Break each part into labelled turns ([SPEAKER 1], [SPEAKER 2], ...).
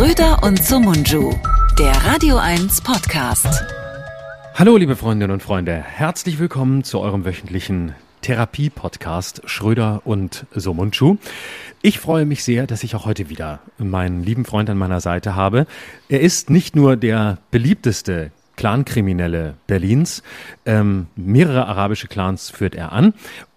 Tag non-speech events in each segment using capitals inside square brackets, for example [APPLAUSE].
[SPEAKER 1] Schröder und Sumunju, der Radio 1 Podcast.
[SPEAKER 2] Hallo, liebe Freundinnen und Freunde. Herzlich willkommen zu eurem wöchentlichen Therapie-Podcast Schröder und Somunchu. Ich freue mich sehr, dass ich auch heute wieder meinen lieben Freund an meiner Seite habe. Er ist nicht nur der beliebteste Clankriminelle Berlins. Ähm, mehrere arabische Clans führt er an.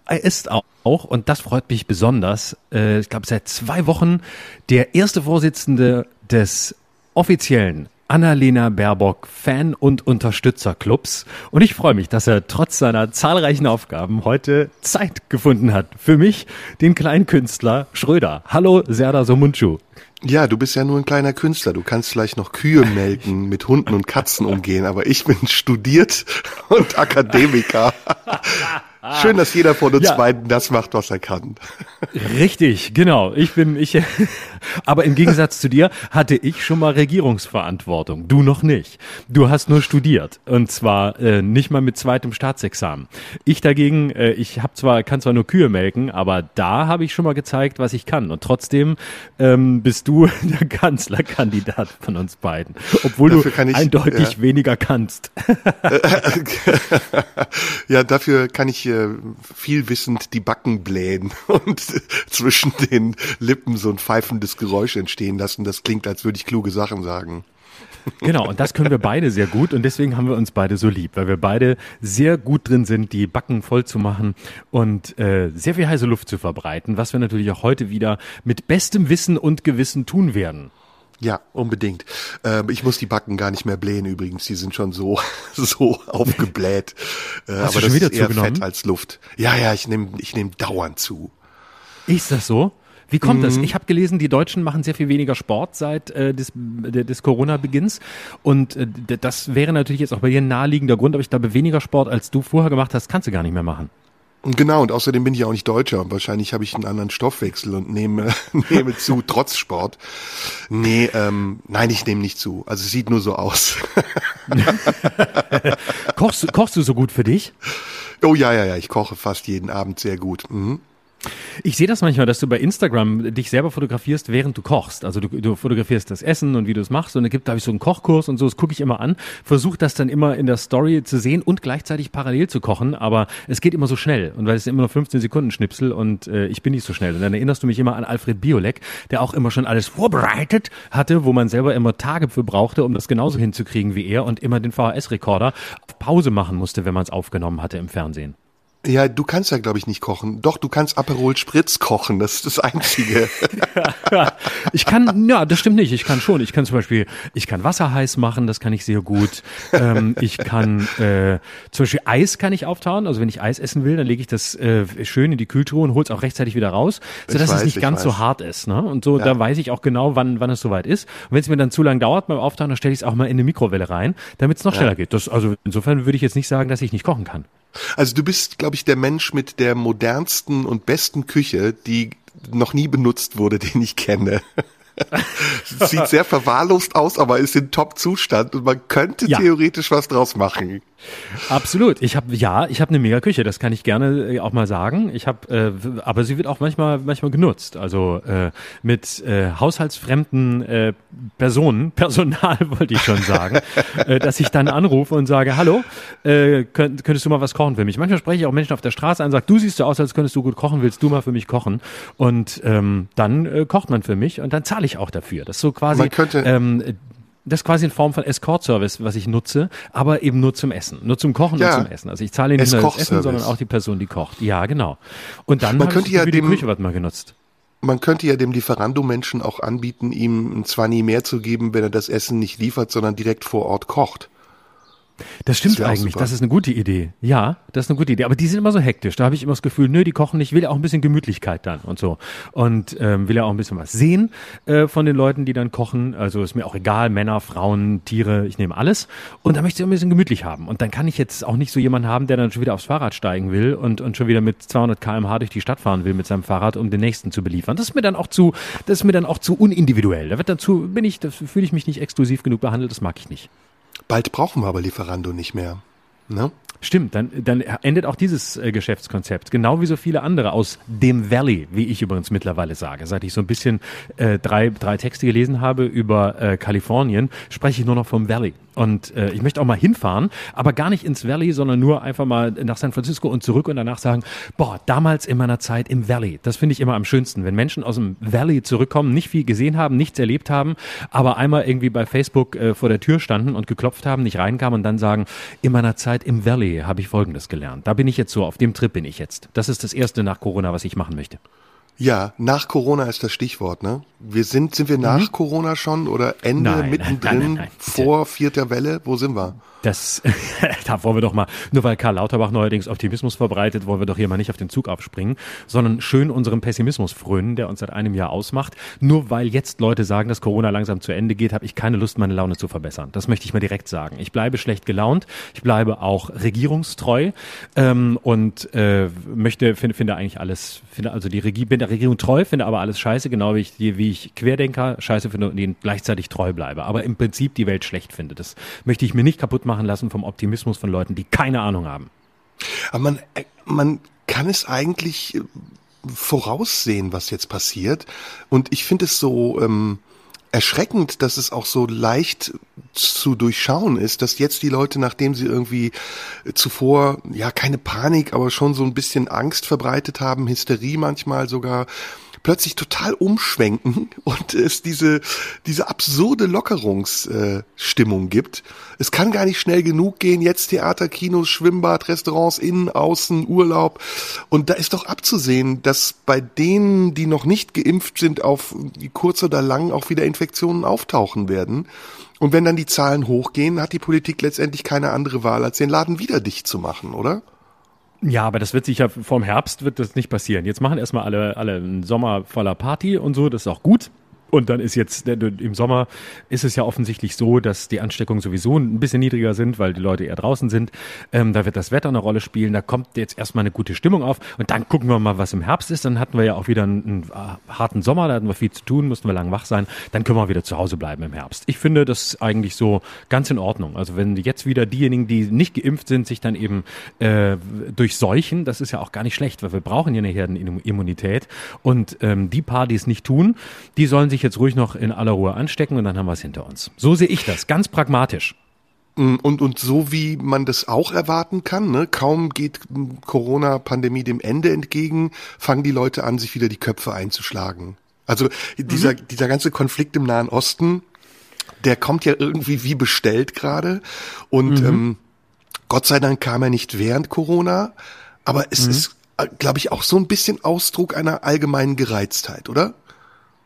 [SPEAKER 2] Er ist auch, und das freut mich besonders, äh, ich glaube seit zwei Wochen der erste Vorsitzende des offiziellen Annalena Baerbock Fan- und Unterstützerclubs. Und ich freue mich, dass er trotz seiner zahlreichen Aufgaben heute Zeit gefunden hat für mich, den kleinen Künstler Schröder. Hallo, Serda Somunchu.
[SPEAKER 3] Ja, du bist ja nur ein kleiner Künstler. Du kannst vielleicht noch Kühe melken, mit Hunden und Katzen umgehen, aber ich bin [LAUGHS] studiert und Akademiker. Schön, dass jeder von uns ja. beiden das macht, was er kann. [LAUGHS]
[SPEAKER 2] Richtig, genau. Ich bin, ich, [LAUGHS] aber im Gegensatz zu dir hatte ich schon mal Regierungsverantwortung. Du noch nicht. Du hast nur studiert. Und zwar äh, nicht mal mit zweitem Staatsexamen. Ich dagegen, äh, ich habe zwar, kann zwar nur Kühe melken, aber da habe ich schon mal gezeigt, was ich kann. Und trotzdem ähm, bist du [LAUGHS] der Kanzlerkandidat von uns beiden. Obwohl dafür du ich, eindeutig ja. weniger kannst.
[SPEAKER 3] ja, dafür kann ich äh, viel wissend die Backen blähen [LAUGHS] und zwischen den Lippen so ein pfeifendes Geräusch entstehen lassen. Das klingt, als würde ich kluge Sachen sagen.
[SPEAKER 2] Genau, und das können wir beide sehr gut und deswegen haben wir uns beide so lieb, weil wir beide sehr gut drin sind, die Backen voll zu machen und äh, sehr viel heiße Luft zu verbreiten, was wir natürlich auch heute wieder mit bestem Wissen und Gewissen tun werden.
[SPEAKER 3] Ja, unbedingt. Ähm, ich muss die Backen gar nicht mehr blähen übrigens. Die sind schon so [LAUGHS] so aufgebläht. Äh,
[SPEAKER 2] Hast aber du schon das wieder ist eher zugenommen?
[SPEAKER 3] Fett als Luft. Ja, ja, ich nehme ich nehm dauernd zu.
[SPEAKER 2] Ist das so? Wie kommt mhm. das? Ich habe gelesen, die Deutschen machen sehr viel weniger Sport seit äh, des, des Corona-Beginns. Und äh, das wäre natürlich jetzt auch bei dir ein naheliegender Grund, aber ich glaube, weniger Sport, als du vorher gemacht hast, kannst du gar nicht mehr machen.
[SPEAKER 3] Genau, und außerdem bin ich auch nicht Deutscher und wahrscheinlich habe ich einen anderen Stoffwechsel und nehme, [LAUGHS] nehme zu, trotz Sport. Nee, ähm, nein, ich nehme nicht zu. Also es sieht nur so aus. [LAUGHS]
[SPEAKER 2] kochst, kochst du so gut für dich?
[SPEAKER 3] Oh ja, ja, ja, ich koche fast jeden Abend sehr gut. Mhm.
[SPEAKER 2] Ich sehe das manchmal, dass du bei Instagram dich selber fotografierst, während du kochst. Also du, du fotografierst das Essen und wie du es machst. Und da gibt, da habe ich so einen Kochkurs und so, das gucke ich immer an. Versuche das dann immer in der Story zu sehen und gleichzeitig parallel zu kochen. Aber es geht immer so schnell. Und weil es immer nur 15 Sekunden Schnipsel und äh, ich bin nicht so schnell. Und dann erinnerst du mich immer an Alfred Biolek, der auch immer schon alles vorbereitet hatte, wo man selber immer Tage für brauchte, um das genauso hinzukriegen wie er und immer den VHS-Rekorder auf Pause machen musste, wenn man es aufgenommen hatte im Fernsehen.
[SPEAKER 3] Ja, du kannst ja, glaube ich, nicht kochen. Doch, du kannst Aperol Spritz kochen. Das ist das Einzige. [LAUGHS]
[SPEAKER 2] ich kann, ja, das stimmt nicht. Ich kann schon. Ich kann zum Beispiel, ich kann Wasser heiß machen. Das kann ich sehr gut. Ähm, ich kann, äh, zum Beispiel Eis kann ich auftauen. Also wenn ich Eis essen will, dann lege ich das äh, schön in die Kühltruhe und hol's auch rechtzeitig wieder raus, sodass weiß, es nicht ganz weiß. so hart ist. Ne? Und so, ja. da weiß ich auch genau, wann, wann es soweit ist. Und wenn es mir dann zu lang dauert beim Auftauen, dann stelle ich es auch mal in eine Mikrowelle rein, damit es noch schneller ja. geht. Das, also insofern würde ich jetzt nicht sagen, dass ich nicht kochen kann.
[SPEAKER 3] Also du bist, glaube ich, der Mensch mit der modernsten und besten Küche, die noch nie benutzt wurde, [LAUGHS] den ich kenne. Sieht sehr verwahrlost aus, aber ist in Top-Zustand und man könnte ja. theoretisch was draus machen.
[SPEAKER 2] Absolut. Ich habe ja, ich habe eine mega Küche, das kann ich gerne äh, auch mal sagen. Ich habe, äh, aber sie wird auch manchmal manchmal genutzt. Also äh, mit äh, haushaltsfremden äh, Personen, [LAUGHS] Personal wollte ich schon sagen, [LAUGHS] äh, dass ich dann anrufe und sage, hallo, äh, könnt, könntest du mal was kochen für mich? Manchmal spreche ich auch Menschen auf der Straße an, sage, du siehst so aus, als könntest du gut kochen, willst du mal für mich kochen? Und ähm, dann äh, kocht man für mich und dann zahle ich auch dafür. Das ist so quasi man könnte, ähm, das ist quasi in Form von Escort-Service, was ich nutze, aber eben nur zum Essen, nur zum Kochen ja. und zum Essen. Also ich zahle nicht nur das Essen, sondern auch die Person, die kocht. Ja, genau. Und dann
[SPEAKER 3] man könnte ja
[SPEAKER 2] für
[SPEAKER 3] dem,
[SPEAKER 2] die Küche was mal genutzt.
[SPEAKER 3] Man könnte ja dem Lieferando-Menschen auch anbieten, ihm ein Zwanni mehr zu geben, wenn er das Essen nicht liefert, sondern direkt vor Ort kocht.
[SPEAKER 2] Das stimmt das eigentlich. Das ist eine gute Idee. Ja, das ist eine gute Idee. Aber die sind immer so hektisch. Da habe ich immer das Gefühl, nö, die kochen nicht. Ich will ja auch ein bisschen Gemütlichkeit dann und so. Und ähm, will ja auch ein bisschen was sehen äh, von den Leuten, die dann kochen. Also ist mir auch egal, Männer, Frauen, Tiere, ich nehme alles. Und da möchte ich ein bisschen gemütlich haben. Und dann kann ich jetzt auch nicht so jemanden haben, der dann schon wieder aufs Fahrrad steigen will und, und schon wieder mit 200 kmh durch die Stadt fahren will mit seinem Fahrrad, um den nächsten zu beliefern. Das ist mir dann auch zu, das ist mir dann auch zu unindividuell. Da wird dann zu, bin ich, da fühle ich mich nicht exklusiv genug behandelt. Das mag ich nicht.
[SPEAKER 3] Bald brauchen wir aber Lieferando nicht mehr. Ne?
[SPEAKER 2] Stimmt, dann, dann endet auch dieses äh, Geschäftskonzept, genau wie so viele andere aus dem Valley, wie ich übrigens mittlerweile sage. Seit ich so ein bisschen äh, drei, drei Texte gelesen habe über äh, Kalifornien, spreche ich nur noch vom Valley. Und äh, ich möchte auch mal hinfahren, aber gar nicht ins Valley, sondern nur einfach mal nach San Francisco und zurück und danach sagen, boah, damals in meiner Zeit im Valley. Das finde ich immer am schönsten, wenn Menschen aus dem Valley zurückkommen, nicht viel gesehen haben, nichts erlebt haben, aber einmal irgendwie bei Facebook äh, vor der Tür standen und geklopft haben, nicht reinkamen und dann sagen, in meiner Zeit im Valley habe ich Folgendes gelernt. Da bin ich jetzt so, auf dem Trip bin ich jetzt. Das ist das erste nach Corona, was ich machen möchte.
[SPEAKER 3] Ja, nach Corona ist das Stichwort, ne? Wir sind, sind wir nach mhm. Corona schon oder Ende,
[SPEAKER 2] nein,
[SPEAKER 3] mittendrin,
[SPEAKER 2] nein, nein,
[SPEAKER 3] vor vierter Welle? Wo sind wir?
[SPEAKER 2] Das, [LAUGHS] da wollen wir doch mal, nur weil Karl Lauterbach neuerdings Optimismus verbreitet, wollen wir doch hier mal nicht auf den Zug aufspringen, sondern schön unserem Pessimismus frönen, der uns seit einem Jahr ausmacht. Nur weil jetzt Leute sagen, dass Corona langsam zu Ende geht, habe ich keine Lust, meine Laune zu verbessern. Das möchte ich mal direkt sagen. Ich bleibe schlecht gelaunt, ich bleibe auch regierungstreu ähm, und äh, möchte, finde, finde eigentlich alles, finde also die Regie, bin der Regierung treu, finde aber alles scheiße, genau wie ich, wie ich Querdenker scheiße finde und ihnen gleichzeitig treu bleibe. Aber im Prinzip die Welt schlecht finde. Das möchte ich mir nicht kaputt machen machen lassen vom Optimismus von Leuten, die keine Ahnung haben.
[SPEAKER 3] Aber man, äh, man kann es eigentlich äh, voraussehen, was jetzt passiert. Und ich finde es so ähm, erschreckend, dass es auch so leicht zu durchschauen ist, dass jetzt die Leute, nachdem sie irgendwie zuvor, ja, keine Panik, aber schon so ein bisschen Angst verbreitet haben, Hysterie manchmal sogar, plötzlich total umschwenken [LAUGHS] und es diese, diese absurde Lockerungsstimmung äh, gibt. Es kann gar nicht schnell genug gehen. Jetzt Theater, Kinos, Schwimmbad, Restaurants, innen, außen, Urlaub. Und da ist doch abzusehen, dass bei denen, die noch nicht geimpft sind, auf kurz oder lang auch wieder Infektionen auftauchen werden. Und wenn dann die Zahlen hochgehen, hat die Politik letztendlich keine andere Wahl, als den Laden wieder dicht zu machen, oder?
[SPEAKER 2] Ja, aber das wird sicher vorm Herbst wird das nicht passieren. Jetzt machen erstmal alle, alle einen Sommer voller Party und so, das ist auch gut. Und dann ist jetzt im Sommer ist es ja offensichtlich so, dass die Ansteckungen sowieso ein bisschen niedriger sind, weil die Leute eher draußen sind. Ähm, da wird das Wetter eine Rolle spielen. Da kommt jetzt erstmal eine gute Stimmung auf. Und dann gucken wir mal, was im Herbst ist. Dann hatten wir ja auch wieder einen, einen äh, harten Sommer. Da hatten wir viel zu tun, mussten wir lang wach sein. Dann können wir wieder zu Hause bleiben im Herbst. Ich finde das eigentlich so ganz in Ordnung. Also wenn jetzt wieder diejenigen, die nicht geimpft sind, sich dann eben äh, durchseuchen, das ist ja auch gar nicht schlecht, weil wir brauchen ja eine Herdenimmunität. Und ähm, die paar, die es nicht tun, die sollen sich jetzt ruhig noch in aller Ruhe anstecken und dann haben wir es hinter uns. So sehe ich das, ganz pragmatisch.
[SPEAKER 3] Mm, und, und so wie man das auch erwarten kann, ne? kaum geht Corona-Pandemie dem Ende entgegen, fangen die Leute an, sich wieder die Köpfe einzuschlagen. Also dieser, mhm. dieser ganze Konflikt im Nahen Osten, der kommt ja irgendwie wie bestellt gerade. Und mhm. ähm, Gott sei Dank kam er nicht während Corona, aber es mhm. ist, äh, glaube ich, auch so ein bisschen Ausdruck einer allgemeinen Gereiztheit, oder?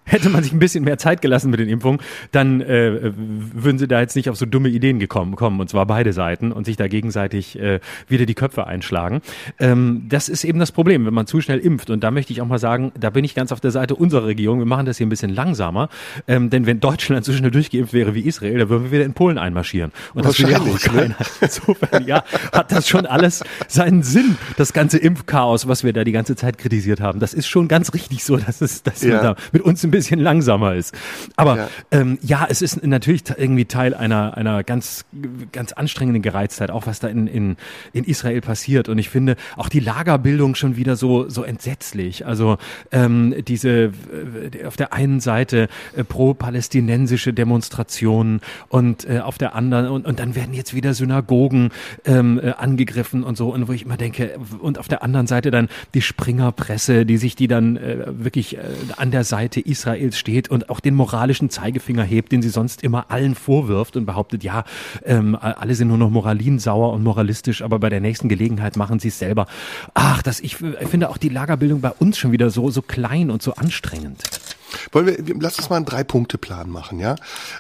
[SPEAKER 2] Hätte man sich ein bisschen mehr Zeit gelassen mit den Impfungen, dann äh, würden sie da jetzt nicht auf so dumme Ideen gekommen kommen, und zwar beide Seiten, und sich da gegenseitig äh, wieder die Köpfe einschlagen. Ähm, das ist eben das Problem, wenn man zu schnell impft. Und da möchte ich auch mal sagen, da bin ich ganz auf der Seite unserer Regierung. Wir machen das hier ein bisschen langsamer, ähm, denn wenn Deutschland so schnell durchgeimpft wäre wie Israel, dann würden wir wieder in Polen einmarschieren. Und das will ja auch ne? keiner. Ne? Insofern, ja, hat das schon alles seinen Sinn, das ganze Impfchaos, was wir da die ganze Zeit kritisiert haben. Das ist schon ganz richtig so, dass es, dass ja. wir da mit uns ein bisschen bisschen langsamer ist. Aber ja. Ähm, ja, es ist natürlich irgendwie Teil einer, einer ganz, ganz anstrengenden Gereiztheit, auch was da in, in, in Israel passiert. Und ich finde auch die Lagerbildung schon wieder so, so entsetzlich. Also ähm, diese äh, auf der einen Seite äh, pro-palästinensische Demonstrationen und äh, auf der anderen, und, und dann werden jetzt wieder Synagogen ähm, äh, angegriffen und so, und wo ich immer denke, und auf der anderen Seite dann die Springerpresse, die sich die dann äh, wirklich äh, an der Seite Israel Israels steht und auch den moralischen Zeigefinger hebt, den sie sonst immer allen vorwirft und behauptet, ja, ähm, alle sind nur noch moralinsauer und moralistisch, aber bei der nächsten Gelegenheit machen sie es selber. Ach, das, ich, finde auch die Lagerbildung bei uns schon wieder so, so klein und so anstrengend.
[SPEAKER 3] Wollen wir, lass uns mal einen Drei-Punkte-Plan machen, ja?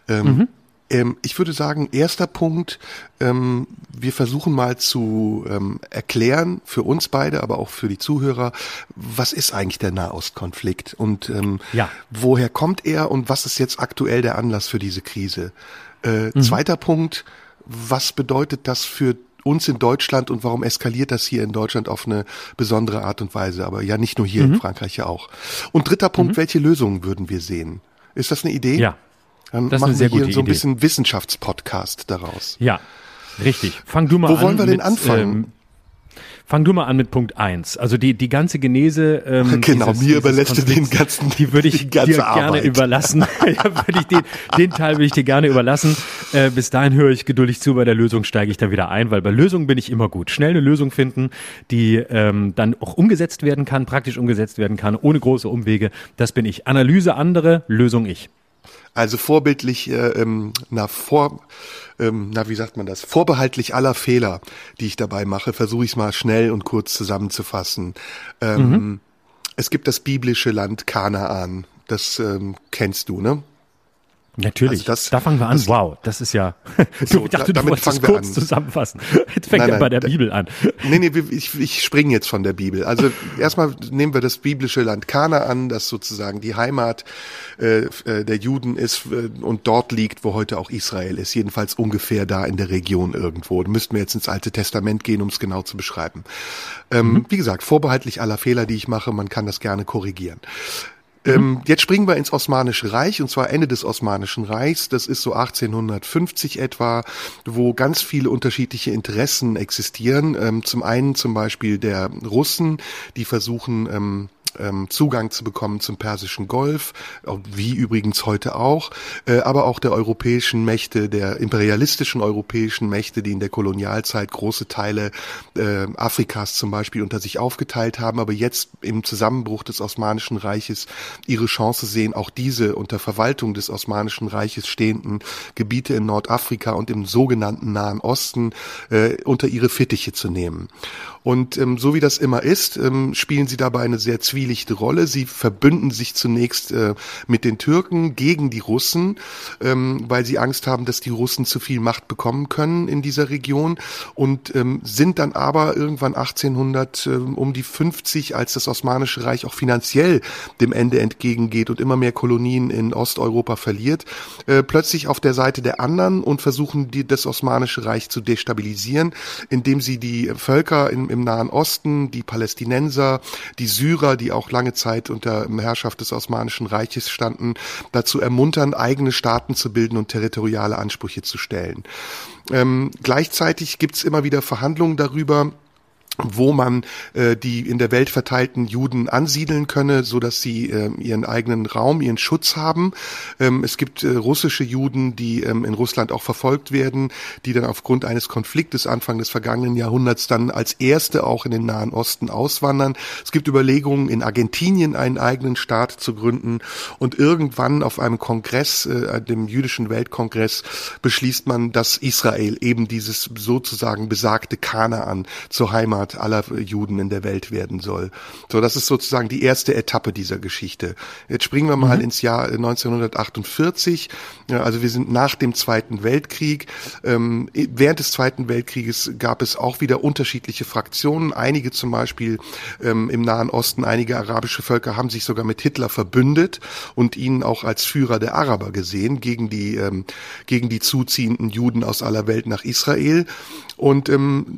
[SPEAKER 3] Ähm, mhm. Ähm, ich würde sagen, erster Punkt, ähm, wir versuchen mal zu ähm, erklären, für uns beide, aber auch für die Zuhörer, was ist eigentlich der Nahostkonflikt und ähm, ja. woher kommt er und was ist jetzt aktuell der Anlass für diese Krise? Äh, mhm. Zweiter Punkt, was bedeutet das für uns in Deutschland und warum eskaliert das hier in Deutschland auf eine besondere Art und Weise, aber ja nicht nur hier mhm. in Frankreich ja auch. Und dritter Punkt, mhm. welche Lösungen würden wir sehen? Ist das eine Idee?
[SPEAKER 2] Ja.
[SPEAKER 3] Dann das machen ist eine sehr wir hier so ein Idee. bisschen Wissenschaftspodcast daraus.
[SPEAKER 2] Ja. Richtig. Fang du mal
[SPEAKER 3] Wo
[SPEAKER 2] an.
[SPEAKER 3] wollen wir denn
[SPEAKER 2] mit,
[SPEAKER 3] anfangen?
[SPEAKER 2] Ähm, fang du mal an mit Punkt eins. Also die, die ganze Genese. Ähm, [LAUGHS]
[SPEAKER 3] Genau,
[SPEAKER 2] dieses-
[SPEAKER 3] mir überlässt du den ganzen-
[SPEAKER 2] Die würde ich
[SPEAKER 3] die
[SPEAKER 2] dir gerne
[SPEAKER 3] Arbeit.
[SPEAKER 2] überlassen. [LAUGHS] ja, würde ich den, den Teil würde ich dir gerne überlassen. Äh, bis dahin höre ich geduldig zu. Bei der Lösung steige ich da wieder ein, weil bei Lösungen bin ich immer gut. Schnell eine Lösung finden, die ähm, dann auch umgesetzt werden kann, praktisch umgesetzt werden kann, ohne große Umwege. Das bin ich. Analyse andere, Lösung ich.
[SPEAKER 3] Also vorbildlich, äh, ähm, na vor, ähm, na wie sagt man das? Vorbehaltlich aller Fehler, die ich dabei mache, versuche ich es mal schnell und kurz zusammenzufassen. Ähm,
[SPEAKER 2] Mhm.
[SPEAKER 3] Es gibt das biblische Land Kanaan. Das ähm, kennst du, ne?
[SPEAKER 2] Natürlich.
[SPEAKER 3] Also das-
[SPEAKER 2] da fangen wir an.
[SPEAKER 3] das-
[SPEAKER 2] wow, das ist ja. [LAUGHS]
[SPEAKER 3] So,
[SPEAKER 2] ich dachte,
[SPEAKER 3] da-
[SPEAKER 2] du
[SPEAKER 3] damit
[SPEAKER 2] wolltest es
[SPEAKER 3] fangen wir
[SPEAKER 2] kurz
[SPEAKER 3] an.
[SPEAKER 2] zusammenfassen. Jetzt fängt
[SPEAKER 3] Nein,
[SPEAKER 2] er
[SPEAKER 3] nein,
[SPEAKER 2] bei der
[SPEAKER 3] da-
[SPEAKER 2] Bibel an.
[SPEAKER 3] Nee, nee, ich, ich springe jetzt von der Bibel. Also erstmal nehmen wir das biblische Land Kanaan, das sozusagen die Heimat äh, äh, der Juden ist äh, und dort liegt, wo heute auch Israel ist. Jedenfalls ungefähr da in der Region irgendwo. Da müssten wir jetzt ins Alte Testament gehen, um es genau zu beschreiben. Ähm, Wie gesagt, vorbehaltlich aller Fehler, die ich mache, man kann das gerne korrigieren. Ähm, jetzt springen wir ins Osmanische Reich und zwar Ende des Osmanischen Reichs. Das ist so 1850 etwa, wo ganz viele unterschiedliche Interessen existieren. Ähm, zum einen zum Beispiel der Russen, die versuchen ähm, ähm, Zugang zu bekommen zum Persischen Golf, wie übrigens heute auch, äh, aber auch der europäischen Mächte, der imperialistischen europäischen Mächte, die in der Kolonialzeit große Teile äh, Afrikas zum Beispiel unter sich aufgeteilt haben, aber jetzt im Zusammenbruch des Osmanischen Reiches ihre Chance sehen, auch diese unter Verwaltung des Osmanischen Reiches stehenden Gebiete in Nordafrika und im sogenannten Nahen Osten äh, unter ihre Fittiche zu nehmen. Und ähm, so wie das immer ist, ähm, spielen sie dabei eine sehr zwielichte Rolle. Sie verbünden sich zunächst äh, mit den Türken gegen die Russen, ähm, weil sie Angst haben, dass die Russen zu viel Macht bekommen können in dieser Region und ähm, sind dann aber irgendwann 1800 ähm, um die 50, als das Osmanische Reich auch finanziell dem Ende entgegengeht und immer mehr Kolonien in Osteuropa verliert, äh, plötzlich auf der Seite der anderen und versuchen die, das Osmanische Reich zu destabilisieren, indem sie die Völker im, Nahen Osten, die Palästinenser, die Syrer, die auch lange Zeit unter Herrschaft des Osmanischen Reiches standen, dazu ermuntern, eigene Staaten zu bilden und territoriale Ansprüche zu stellen. Ähm, gleichzeitig gibt's immer wieder Verhandlungen darüber, wo man äh, die in der Welt verteilten Juden ansiedeln könne, so dass sie äh, ihren eigenen Raum, ihren Schutz haben. Ähm, es gibt äh, russische Juden, die ähm, in Russland auch verfolgt werden, die dann aufgrund eines Konfliktes Anfang des vergangenen Jahrhunderts dann als erste auch in den Nahen Osten auswandern. Es gibt Überlegungen, in Argentinien einen eigenen Staat zu gründen und irgendwann auf einem Kongress, äh, dem jüdischen Weltkongress, beschließt man, dass Israel eben dieses sozusagen besagte Kanaan zur Heimat aller Juden in der Welt werden soll. So, das ist sozusagen die erste Etappe dieser Geschichte. Jetzt springen wir mal ins Jahr 1948. Ja, also wir sind nach dem Zweiten Weltkrieg. Ähm, während des Zweiten Weltkrieges gab es auch wieder unterschiedliche Fraktionen. Einige zum Beispiel ähm, im Nahen Osten, einige arabische Völker haben sich sogar mit Hitler verbündet und ihn auch als Führer der Araber gesehen gegen die ähm, gegen die zuziehenden Juden aus aller Welt nach Israel. Und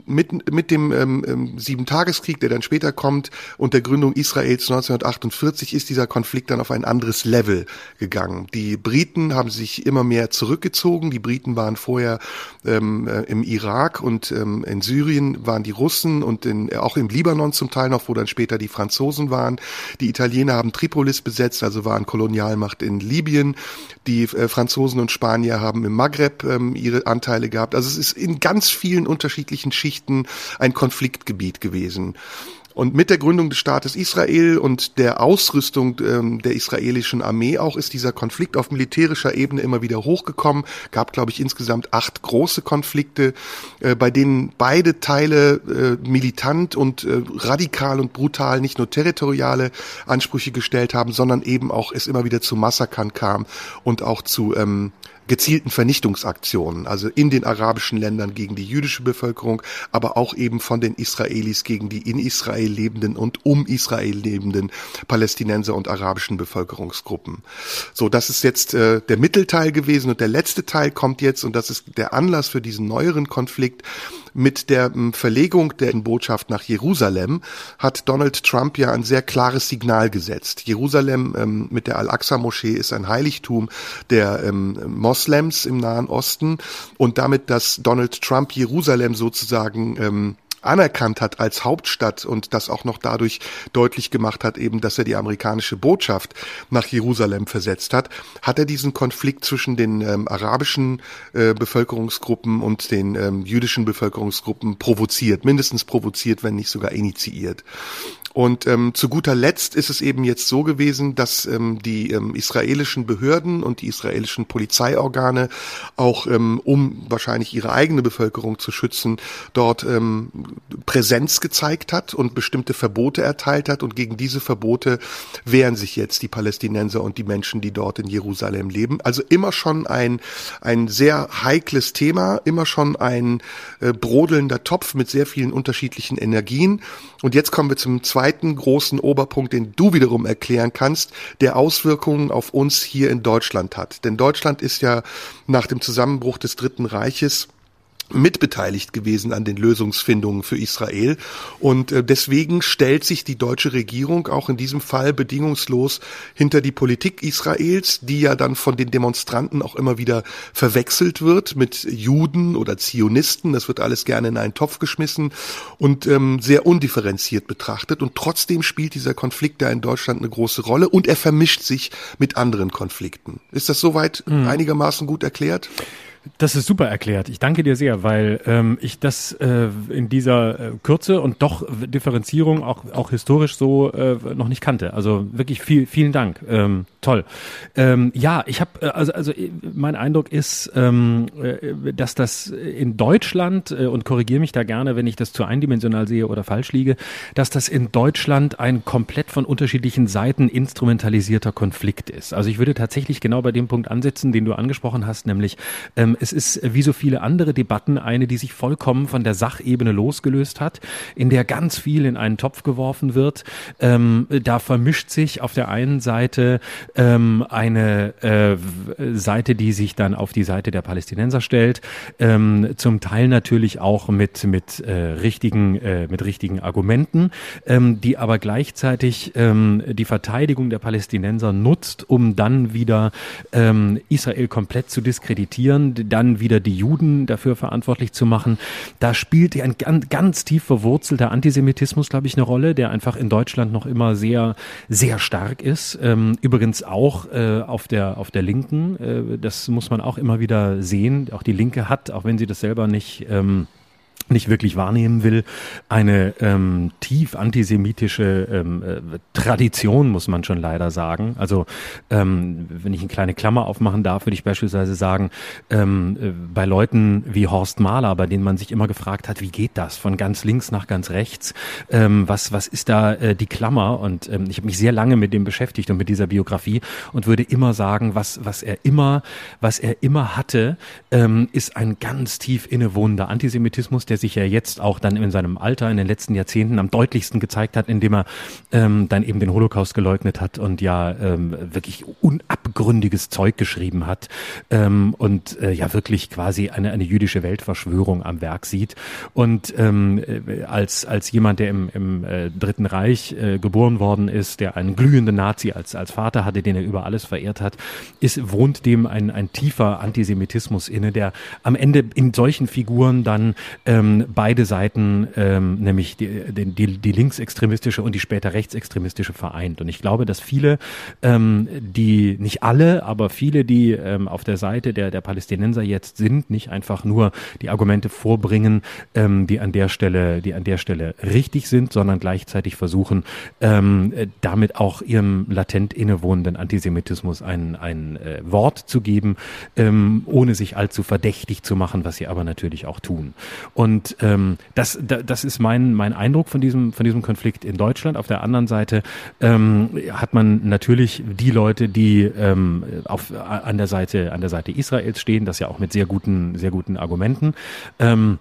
[SPEAKER 3] mit, mit dem ähm, Sieben-Tageskrieg, der dann später kommt, und der Gründung Israels 1948 ist dieser Konflikt dann auf ein anderes Level gegangen. Die Briten haben sich immer mehr zurückgezogen. Die Briten waren vorher ähm, äh, im Irak und ähm, in Syrien waren die Russen und in, auch im Libanon zum Teil noch, wo dann später die Franzosen waren. Die Italiener haben Tripolis besetzt, also waren Kolonialmacht in Libyen. Die äh, Franzosen und Spanier haben im Maghreb ähm, ihre Anteile gehabt. Also es ist in ganz vielen unterschiedlichen Schichten ein Konfliktgebiet gewesen. Und mit der Gründung des Staates Israel und der Ausrüstung ähm, der israelischen Armee auch ist dieser Konflikt auf militärischer Ebene immer wieder hochgekommen. Gab, glaube ich, insgesamt acht große Konflikte, äh, bei denen beide Teile äh, militant und äh, radikal und brutal nicht nur territoriale Ansprüche gestellt haben, sondern eben auch es immer wieder zu Massakern kam und auch zu ähm, gezielten Vernichtungsaktionen, also in den arabischen Ländern gegen die jüdische Bevölkerung, aber auch eben von den Israelis gegen die in Israel lebenden und um Israel lebenden Palästinenser und arabischen Bevölkerungsgruppen. So, das ist jetzt äh, der Mittelteil gewesen und der letzte Teil kommt jetzt und das ist der Anlass für diesen neueren Konflikt. Mit der ähm, Verlegung der Botschaft nach Jerusalem hat Donald Trump ja ein sehr klares Signal gesetzt. Jerusalem ähm, mit der Al-Aqsa-Moschee ist ein Heiligtum der ähm, Moslems im Nahen Osten und damit, dass Donald Trump Jerusalem sozusagen ähm, anerkannt hat als Hauptstadt und das auch noch dadurch deutlich gemacht hat, eben, dass er die amerikanische Botschaft nach Jerusalem versetzt hat, hat er diesen Konflikt zwischen den ähm, arabischen äh, Bevölkerungsgruppen und den ähm, jüdischen Bevölkerungsgruppen provoziert, mindestens provoziert, wenn nicht sogar initiiert. Und ähm, zu guter Letzt ist es eben jetzt so gewesen, dass ähm, die ähm, israelischen Behörden und die israelischen Polizeiorgane auch, ähm, um wahrscheinlich ihre eigene Bevölkerung zu schützen, dort ähm, Präsenz gezeigt hat und bestimmte Verbote erteilt hat. Und gegen diese Verbote wehren sich jetzt die Palästinenser und die Menschen, die dort in Jerusalem leben. Also immer schon ein, ein sehr heikles Thema, immer schon ein äh, brodelnder Topf mit sehr vielen unterschiedlichen Energien. Und jetzt kommen wir zum zweiten großen Oberpunkt, den du wiederum erklären kannst, der Auswirkungen auf uns hier in Deutschland hat. Denn Deutschland ist ja nach dem Zusammenbruch des Dritten Reiches mitbeteiligt gewesen an den Lösungsfindungen für Israel. Und äh, deswegen stellt sich die deutsche Regierung auch in diesem Fall bedingungslos hinter die Politik Israels, die ja dann von den Demonstranten auch immer wieder verwechselt wird mit Juden oder Zionisten. Das wird alles gerne in einen Topf geschmissen und ähm, sehr undifferenziert betrachtet. Und trotzdem spielt dieser Konflikt da in Deutschland eine große Rolle und er vermischt sich mit anderen Konflikten. Ist das soweit mhm. einigermaßen gut erklärt?
[SPEAKER 2] Das ist super erklärt. Ich danke dir sehr, weil ähm, ich das äh, in dieser äh, Kürze und doch Differenzierung auch, auch historisch so äh, noch nicht kannte. Also wirklich viel, vielen Dank. Ähm, toll. Ähm, ja, ich habe, äh, also, also mein Eindruck ist, ähm, äh, dass das in Deutschland, äh, und korrigiere mich da gerne, wenn ich das zu eindimensional sehe oder falsch liege, dass das in Deutschland ein komplett von unterschiedlichen Seiten instrumentalisierter Konflikt ist. Also ich würde tatsächlich genau bei dem Punkt ansetzen, den du angesprochen hast, nämlich ähm, ähm, es ist wie so viele andere Debatten eine, die sich vollkommen von der Sachebene losgelöst hat, in der ganz viel in einen Topf geworfen wird. Ähm, da vermischt sich auf der einen Seite ähm, eine äh, Seite, die sich dann auf die Seite der Palästinenser stellt, ähm, zum Teil natürlich auch mit mit äh, richtigen äh, mit richtigen Argumenten, ähm, die aber gleichzeitig ähm, die Verteidigung der Palästinenser nutzt, um dann wieder ähm, Israel komplett zu diskreditieren, dann wieder die Juden dafür verantwortlich zu machen. Da spielt ein ganz, ganz tief verwurzelter Antisemitismus, glaube ich, eine Rolle, der einfach in Deutschland noch immer sehr, sehr stark ist. Ähm, übrigens auch äh, auf der auf der Linken. Äh, das muss man auch immer wieder sehen. Auch die Linke hat, auch wenn sie das selber nicht ähm, nicht wirklich wahrnehmen will, eine ähm, tief antisemitische ähm, äh, Tradition, muss man schon leider sagen. Also ähm, wenn ich eine kleine Klammer aufmachen darf, würde ich beispielsweise sagen, ähm, äh, bei Leuten wie Horst Mahler, bei denen man sich immer gefragt hat, wie geht das von ganz links nach ganz rechts, ähm, was, was ist da äh, die Klammer? Und ähm, ich habe mich sehr lange mit dem beschäftigt und mit dieser Biografie und würde immer sagen, was, was er immer, was er immer hatte, ähm, ist ein ganz tief innewohnender Antisemitismus, der sich ja jetzt auch dann in seinem Alter in den letzten Jahrzehnten am deutlichsten gezeigt hat, indem er ähm, dann eben den Holocaust geleugnet hat und ja ähm, wirklich unabgründiges Zeug geschrieben hat ähm, und äh, ja wirklich quasi eine, eine jüdische Weltverschwörung am Werk sieht. Und ähm, äh, als, als jemand, der im, im äh, Dritten Reich äh, geboren worden ist, der einen glühenden Nazi als, als Vater hatte, den er über alles verehrt hat, ist, wohnt dem ein, ein tiefer Antisemitismus inne, der am Ende in solchen Figuren dann ähm, beide Seiten, ähm, nämlich die, die, die linksextremistische und die später rechtsextremistische vereint. Und ich glaube, dass viele, ähm, die, nicht alle, aber viele, die ähm, auf der Seite der, der Palästinenser jetzt sind, nicht einfach nur die Argumente vorbringen, ähm, die an der Stelle, die an der Stelle richtig sind, sondern gleichzeitig versuchen, ähm, damit auch ihrem latent innewohnenden Antisemitismus ein, ein äh, Wort zu geben, ähm, ohne sich allzu verdächtig zu machen, was sie aber natürlich auch tun. Und und ähm, das, das ist mein, mein Eindruck von diesem, von diesem Konflikt in Deutschland. Auf der anderen Seite ähm, hat man natürlich die Leute, die ähm, auf, an, der Seite, an der Seite Israels stehen, das ja auch mit sehr guten, sehr guten Argumenten. Ähm,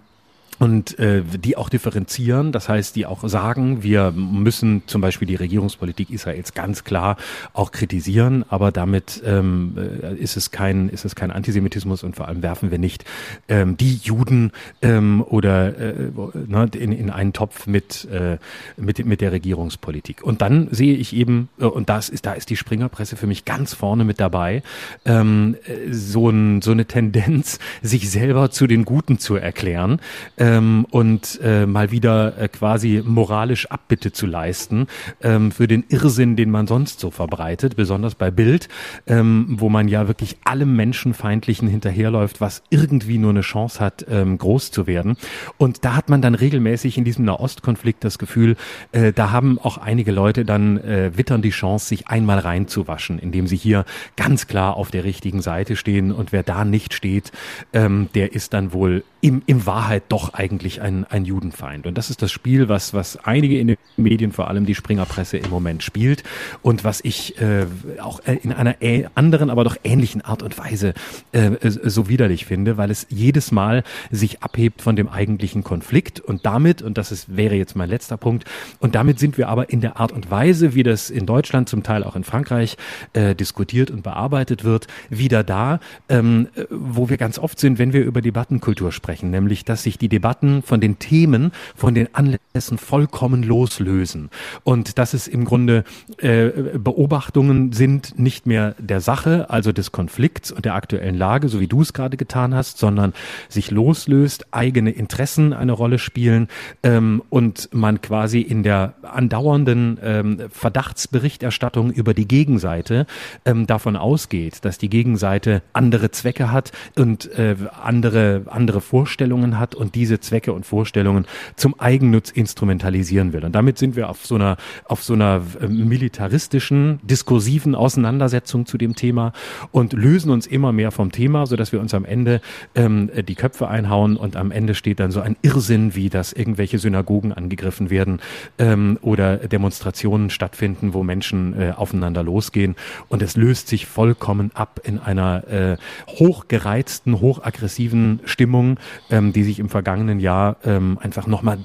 [SPEAKER 2] und äh, die auch differenzieren, das heißt, die auch sagen, wir müssen zum Beispiel die Regierungspolitik Israels ganz klar auch kritisieren, aber damit ähm, äh, ist es kein ist es kein Antisemitismus und vor allem werfen wir nicht ähm, die Juden ähm, oder äh, ne, in, in einen Topf mit äh, mit mit der Regierungspolitik. Und dann sehe ich eben äh, und das ist da ist die Springerpresse für mich ganz vorne mit dabei, ähm, so ein so eine Tendenz, sich selber zu den Guten zu erklären. Äh, ähm, und äh, mal wieder äh, quasi moralisch Abbitte zu leisten ähm, für den Irrsinn, den man sonst so verbreitet, besonders bei Bild, ähm, wo man ja wirklich allem Menschenfeindlichen hinterherläuft, was irgendwie nur eine Chance hat, ähm, groß zu werden. Und da hat man dann regelmäßig in diesem Nahostkonflikt das Gefühl, äh, da haben auch einige Leute dann äh, wittern die Chance, sich einmal reinzuwaschen, indem sie hier ganz klar auf der richtigen Seite stehen und wer da nicht steht, ähm, der ist dann wohl im, im Wahrheit doch eigentlich ein, ein Judenfeind. Und das ist das Spiel, was, was einige in den Medien, vor allem die Springerpresse im Moment spielt und was ich äh, auch in einer anderen, aber doch ähnlichen Art und Weise äh, so widerlich finde, weil es jedes Mal sich abhebt von dem eigentlichen Konflikt und damit, und das ist, wäre jetzt mein letzter Punkt, und damit sind wir aber in der Art und Weise, wie das in Deutschland, zum Teil auch in Frankreich äh, diskutiert und bearbeitet wird, wieder da, ähm, wo wir ganz oft sind, wenn wir über Debattenkultur sprechen, nämlich, dass sich die Debatten von den Themen, von den Anlässen vollkommen loslösen. Und dass es im Grunde äh, Beobachtungen sind nicht mehr der Sache, also des Konflikts und der aktuellen Lage, so wie du es gerade getan hast, sondern sich loslöst, eigene Interessen eine Rolle spielen ähm, und man quasi in der andauernden ähm, Verdachtsberichterstattung über die Gegenseite ähm, davon ausgeht, dass die Gegenseite andere Zwecke hat und äh, andere andere Vorstellungen hat und diese Zwecke und Vorstellungen zum Eigennutz instrumentalisieren will. Und damit sind wir auf so einer, auf so einer äh, militaristischen, diskursiven Auseinandersetzung zu dem Thema und lösen uns immer mehr vom Thema, so dass wir uns am Ende ähm, die Köpfe einhauen und am Ende steht dann so ein Irrsinn, wie dass irgendwelche Synagogen angegriffen werden ähm, oder Demonstrationen stattfinden, wo Menschen äh, aufeinander losgehen. Und es löst sich vollkommen ab in einer äh, hochgereizten, hochaggressiven Stimmung, ähm, die sich im vergangenen Jahr ähm, einfach nochmal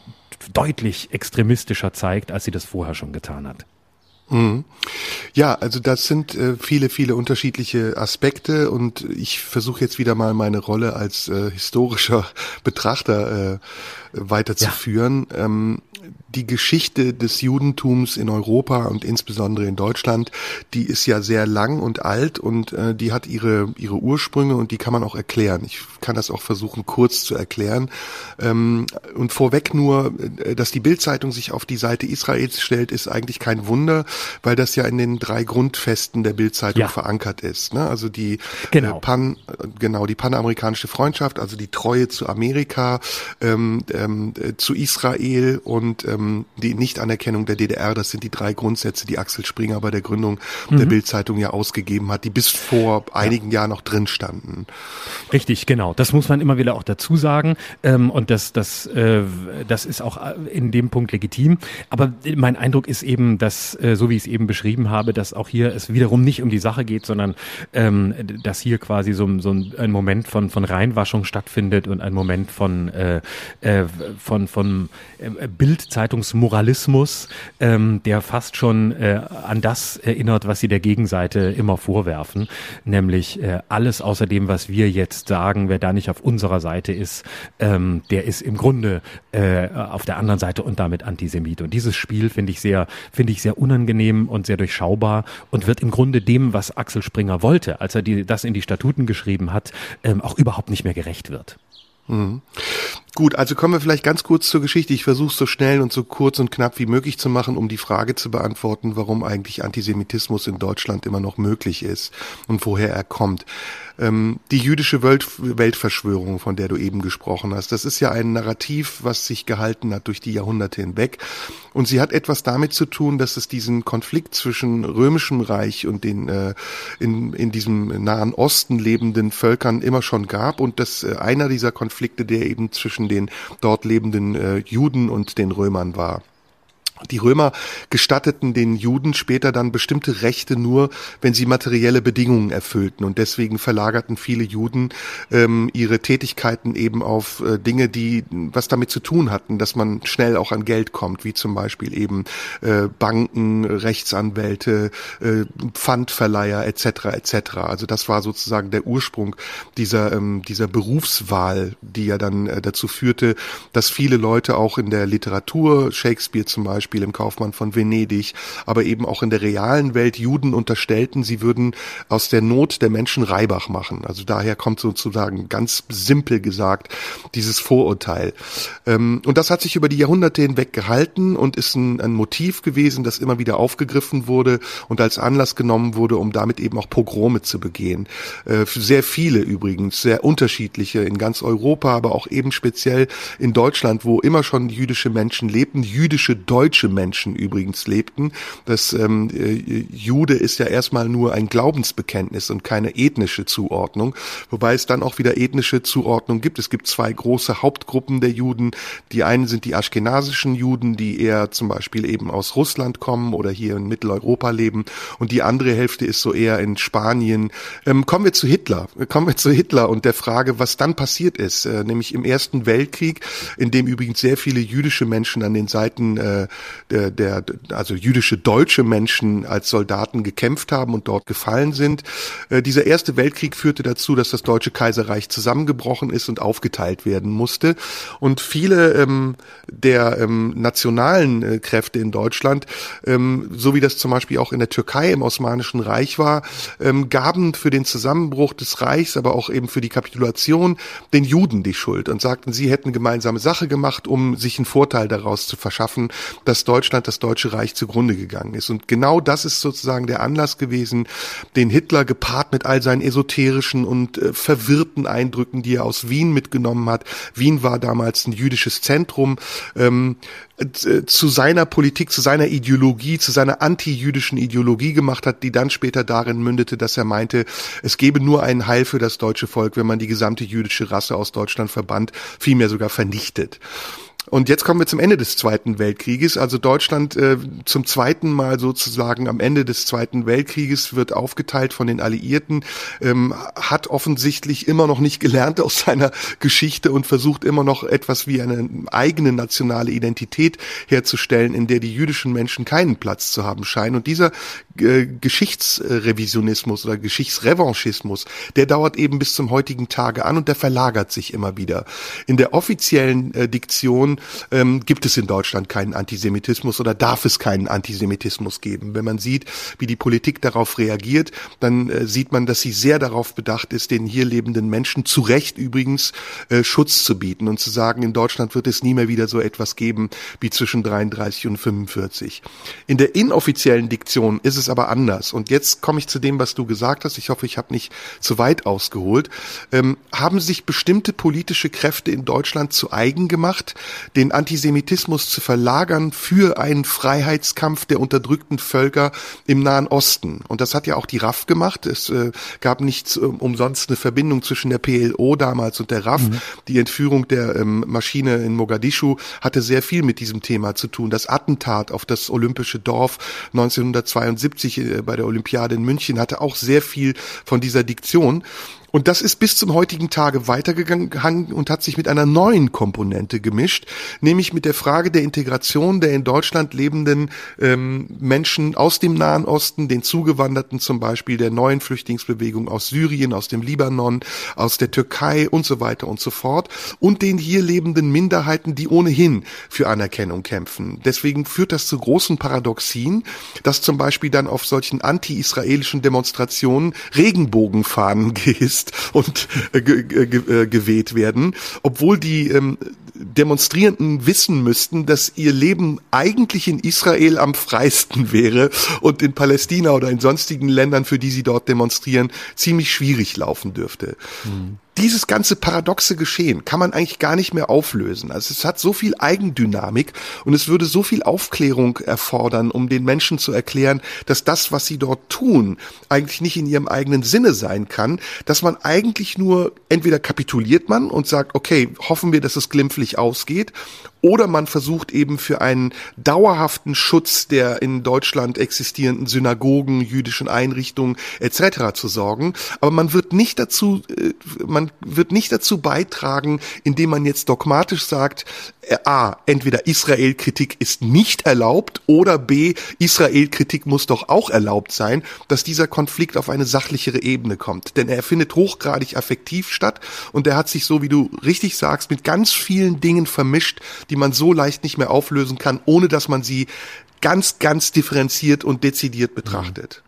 [SPEAKER 2] deutlich extremistischer zeigt, als sie das vorher schon getan hat.
[SPEAKER 3] Mhm. Ja, also das sind äh, viele, viele unterschiedliche Aspekte und ich versuche jetzt wieder mal meine Rolle als äh, historischer [LAUGHS] Betrachter äh, weiterzuführen. Ja. Ähm, die Geschichte des Judentums in Europa und insbesondere in Deutschland, die ist ja sehr lang und alt und äh, die hat ihre, ihre Ursprünge und die kann man auch erklären. Ich kann das auch versuchen, kurz zu erklären. Ähm, und vorweg nur, äh, dass die Bildzeitung sich auf die Seite Israels stellt, ist eigentlich kein Wunder, weil das ja in den drei Grundfesten der Bildzeitung ja. verankert ist. Ne? Also die genau. Äh, Pan, genau, die panamerikanische Freundschaft, also die Treue zu Amerika, ähm, ähm, äh, zu Israel und ähm, ähm, die Nichtanerkennung der DDR, das sind die drei Grundsätze, die Axel Springer bei der Gründung mhm. der Bildzeitung ja ausgegeben hat, die bis vor einigen ja. Jahren noch drin standen.
[SPEAKER 2] Richtig, genau. Das muss man immer wieder auch dazu sagen. Ähm, und das, das, äh, das ist auch äh, in dem Punkt legitim. Aber mein Eindruck ist eben, dass, äh, so wie ich es eben beschrieben habe, dass auch hier es wiederum nicht um die Sache geht, sondern ähm, dass hier quasi so, so ein Moment von, von Reinwaschung stattfindet und ein Moment von, äh, äh, von, von äh, Bildzeitung Zeitungsmoralismus, ähm, der fast schon äh, an das erinnert, was sie der Gegenseite immer vorwerfen, nämlich äh, alles außer dem, was wir jetzt sagen, wer da nicht auf unserer Seite ist, ähm, der ist im Grunde äh, auf der anderen Seite und damit Antisemit. Und dieses Spiel finde ich sehr, finde ich sehr unangenehm und sehr durchschaubar und wird im Grunde dem, was Axel Springer wollte, als er die, das in die Statuten geschrieben hat, ähm, auch überhaupt nicht mehr gerecht wird.
[SPEAKER 3] Mhm. Gut, also kommen wir vielleicht ganz kurz zur Geschichte. Ich versuche so schnell und so kurz und knapp wie möglich zu machen, um die Frage zu beantworten, warum eigentlich Antisemitismus in Deutschland immer noch möglich ist und woher er kommt. Ähm, die jüdische Welt Weltverschwörung, von der du eben gesprochen hast, das ist ja ein Narrativ, was sich gehalten hat durch die Jahrhunderte hinweg. Und sie hat etwas damit zu tun, dass es diesen Konflikt zwischen römischem Reich und den äh, in, in diesem Nahen Osten lebenden Völkern immer schon gab und dass äh, einer dieser Konflikte, der eben zwischen den dort lebenden äh, Juden und den Römern war. Die Römer gestatteten den Juden später dann bestimmte Rechte nur, wenn sie materielle Bedingungen erfüllten. Und deswegen verlagerten viele Juden ähm, ihre Tätigkeiten eben auf äh, Dinge, die was damit zu tun hatten, dass man schnell auch an Geld kommt, wie zum Beispiel eben äh, Banken, Rechtsanwälte, äh, Pfandverleiher etc. etc. Also das war sozusagen der Ursprung dieser, ähm, dieser Berufswahl, die ja dann äh, dazu führte, dass viele Leute auch in der Literatur, Shakespeare zum Beispiel, Beispiel im Kaufmann von Venedig, aber eben auch in der realen Welt Juden unterstellten, sie würden aus der Not der Menschen Reibach machen. Also daher kommt sozusagen ganz simpel gesagt dieses Vorurteil. Ähm, und das hat sich über die Jahrhunderte hinweg gehalten und ist ein, ein Motiv gewesen, das immer wieder aufgegriffen wurde und als Anlass genommen wurde, um damit eben auch Pogrome zu begehen. Äh, sehr viele übrigens, sehr unterschiedliche in ganz Europa, aber auch eben speziell in Deutschland, wo immer schon jüdische Menschen lebten, jüdische Deutsche deutsche Menschen übrigens lebten. Das ähm, äh, Jude ist ja erstmal nur ein Glaubensbekenntnis und keine ethnische Zuordnung, wobei es dann auch wieder ethnische Zuordnung gibt. Es gibt zwei große Hauptgruppen der Juden. Die einen sind die aschkenasischen Juden, die eher zum Beispiel eben aus Russland kommen oder hier in Mitteleuropa leben und die andere Hälfte ist so eher in Spanien. Ähm, kommen wir zu Hitler. Kommen wir zu Hitler und der Frage, was dann passiert ist, äh, nämlich im Ersten Weltkrieg, in dem übrigens sehr viele jüdische Menschen an den Seiten äh, der, der also jüdische deutsche Menschen als Soldaten gekämpft haben und dort gefallen sind. Äh, dieser Erste Weltkrieg führte dazu, dass das Deutsche Kaiserreich zusammengebrochen ist und aufgeteilt werden musste. Und viele ähm, der ähm, nationalen äh, Kräfte in Deutschland, ähm, so wie das zum Beispiel auch in der Türkei im Osmanischen Reich war, ähm, gaben für den Zusammenbruch des Reichs, aber auch eben für die Kapitulation den Juden die Schuld und sagten, sie hätten gemeinsame Sache gemacht, um sich einen Vorteil daraus zu verschaffen, dass Deutschland, das Deutsche Reich zugrunde gegangen ist. Und genau das ist sozusagen der Anlass gewesen, den Hitler gepaart mit all seinen esoterischen und äh, verwirrten Eindrücken, die er aus Wien mitgenommen hat. Wien war damals ein jüdisches Zentrum. Ähm, äh, zu seiner Politik, zu seiner Ideologie, zu seiner anti-jüdischen Ideologie gemacht hat, die dann später darin mündete, dass er meinte, es gebe nur ein Heil für das deutsche Volk, wenn man die gesamte jüdische Rasse aus Deutschland verbannt, vielmehr sogar vernichtet. Und jetzt kommen wir zum Ende des Zweiten Weltkrieges. Also Deutschland äh, zum zweiten Mal sozusagen am Ende des Zweiten Weltkrieges wird aufgeteilt von den Alliierten, ähm, hat offensichtlich immer noch nicht gelernt aus seiner Geschichte und versucht immer noch etwas wie eine eigene nationale Identität herzustellen, in der die jüdischen Menschen keinen Platz zu haben scheinen. Und dieser äh, Geschichtsrevisionismus oder Geschichtsrevanchismus, der dauert eben bis zum heutigen Tage an und der verlagert sich immer wieder. In der offiziellen äh, Diktion ähm, gibt es in Deutschland keinen Antisemitismus oder darf es keinen Antisemitismus geben. Wenn man sieht, wie die Politik darauf reagiert, dann äh, sieht man, dass sie sehr darauf bedacht ist, den hier lebenden Menschen zu Recht übrigens äh, Schutz zu bieten und zu sagen, in Deutschland wird es nie mehr wieder so etwas geben wie zwischen 33 und 45. In der inoffiziellen Diktion ist es aber anders. Und jetzt komme ich zu dem, was du gesagt hast. Ich hoffe, ich habe nicht zu weit ausgeholt. Ähm, haben sich bestimmte politische Kräfte in Deutschland zu eigen gemacht, den Antisemitismus zu verlagern für einen Freiheitskampf der unterdrückten Völker im Nahen Osten. Und das hat ja auch die RAF gemacht. Es äh, gab nicht äh, umsonst eine Verbindung zwischen der PLO damals und der RAF. Mhm. Die Entführung der ähm, Maschine in Mogadischu hatte sehr viel mit diesem Thema zu tun. Das Attentat auf das olympische Dorf 1972 äh, bei der Olympiade in München hatte auch sehr viel von dieser Diktion. Und das ist bis zum heutigen Tage weitergegangen und hat sich mit einer neuen Komponente gemischt, nämlich mit der Frage der Integration der in Deutschland lebenden ähm, Menschen aus dem Nahen Osten, den Zugewanderten zum Beispiel der neuen Flüchtlingsbewegung aus Syrien, aus dem Libanon, aus der Türkei und so weiter und so fort und den hier lebenden Minderheiten, die ohnehin für Anerkennung kämpfen. Deswegen führt das zu großen Paradoxien, dass zum Beispiel dann auf solchen anti-israelischen Demonstrationen Regenbogenfahnen [LAUGHS] gehisst gesetzt und äh, äh, geweht werden, obwohl die ähm, Demonstrierenden wissen müssten, dass ihr Leben eigentlich in Israel am freisten wäre und in Palästina oder in sonstigen Ländern, für die sie dort demonstrieren, ziemlich schwierig laufen dürfte. Mhm. Dieses ganze paradoxe Geschehen kann man eigentlich gar nicht mehr auflösen. Also es hat so viel Eigendynamik und es würde so viel Aufklärung erfordern, um den Menschen zu erklären, dass das, was sie dort tun, eigentlich nicht in ihrem eigenen Sinne sein kann, dass man eigentlich nur entweder kapituliert man und sagt, okay, hoffen wir, dass es glimpflich ausgeht, oder man versucht eben für einen dauerhaften Schutz der in Deutschland existierenden Synagogen, jüdischen Einrichtungen etc. zu sorgen. Aber man wird nicht dazu, äh, man wird nicht dazu beitragen, indem man jetzt dogmatisch sagt, äh, A, entweder Israel-Kritik ist nicht erlaubt oder B, Israel-Kritik muss doch auch erlaubt sein, dass dieser Konflikt auf eine sachlichere Ebene kommt. Denn er findet hochgradig affektiv statt und er hat sich so, wie du richtig sagst, mit ganz vielen Dingen vermischt, die man so leicht nicht mehr auflösen kann, ohne dass man sie ganz, ganz differenziert und dezidiert betrachtet.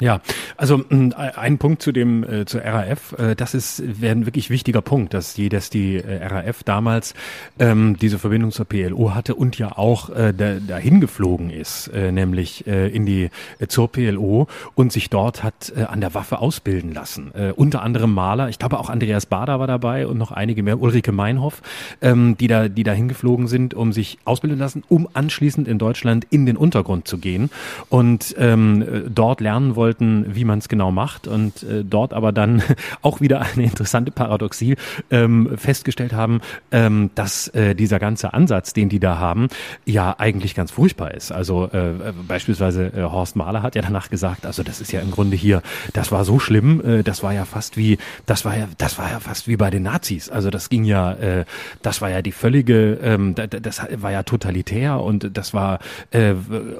[SPEAKER 2] Ja, also ein Punkt zu dem äh, zur RAF, äh, das ist wäre ein wirklich wichtiger Punkt, dass die dass die äh, RAF damals ähm, diese Verbindung zur PLO hatte und ja auch äh, da, dahin geflogen ist, äh, nämlich äh, in die äh, zur PLO und sich dort hat äh, an der Waffe ausbilden lassen. Äh, unter anderem Maler, ich glaube auch Andreas Bader war dabei und noch einige mehr, Ulrike Meinhoff, ähm, die da die da hingeflogen sind, um sich ausbilden lassen, um anschließend in Deutschland in den Untergrund zu gehen und ähm, dort lernen wollten wollten, wie man es genau macht und äh, dort aber dann [LAUGHS] auch wieder eine interessante Paradoxie ähm, festgestellt haben, ähm, dass äh, dieser ganze Ansatz, den die da haben, ja eigentlich ganz furchtbar ist. Also äh, beispielsweise äh, Horst Mahler hat ja danach gesagt, also das ist ja im Grunde hier, das war so schlimm, äh, das war ja fast wie, das war ja, das war ja fast wie bei den Nazis. Also das ging ja, äh, das war ja die völlige, ähm, das war ja totalitär und das war äh,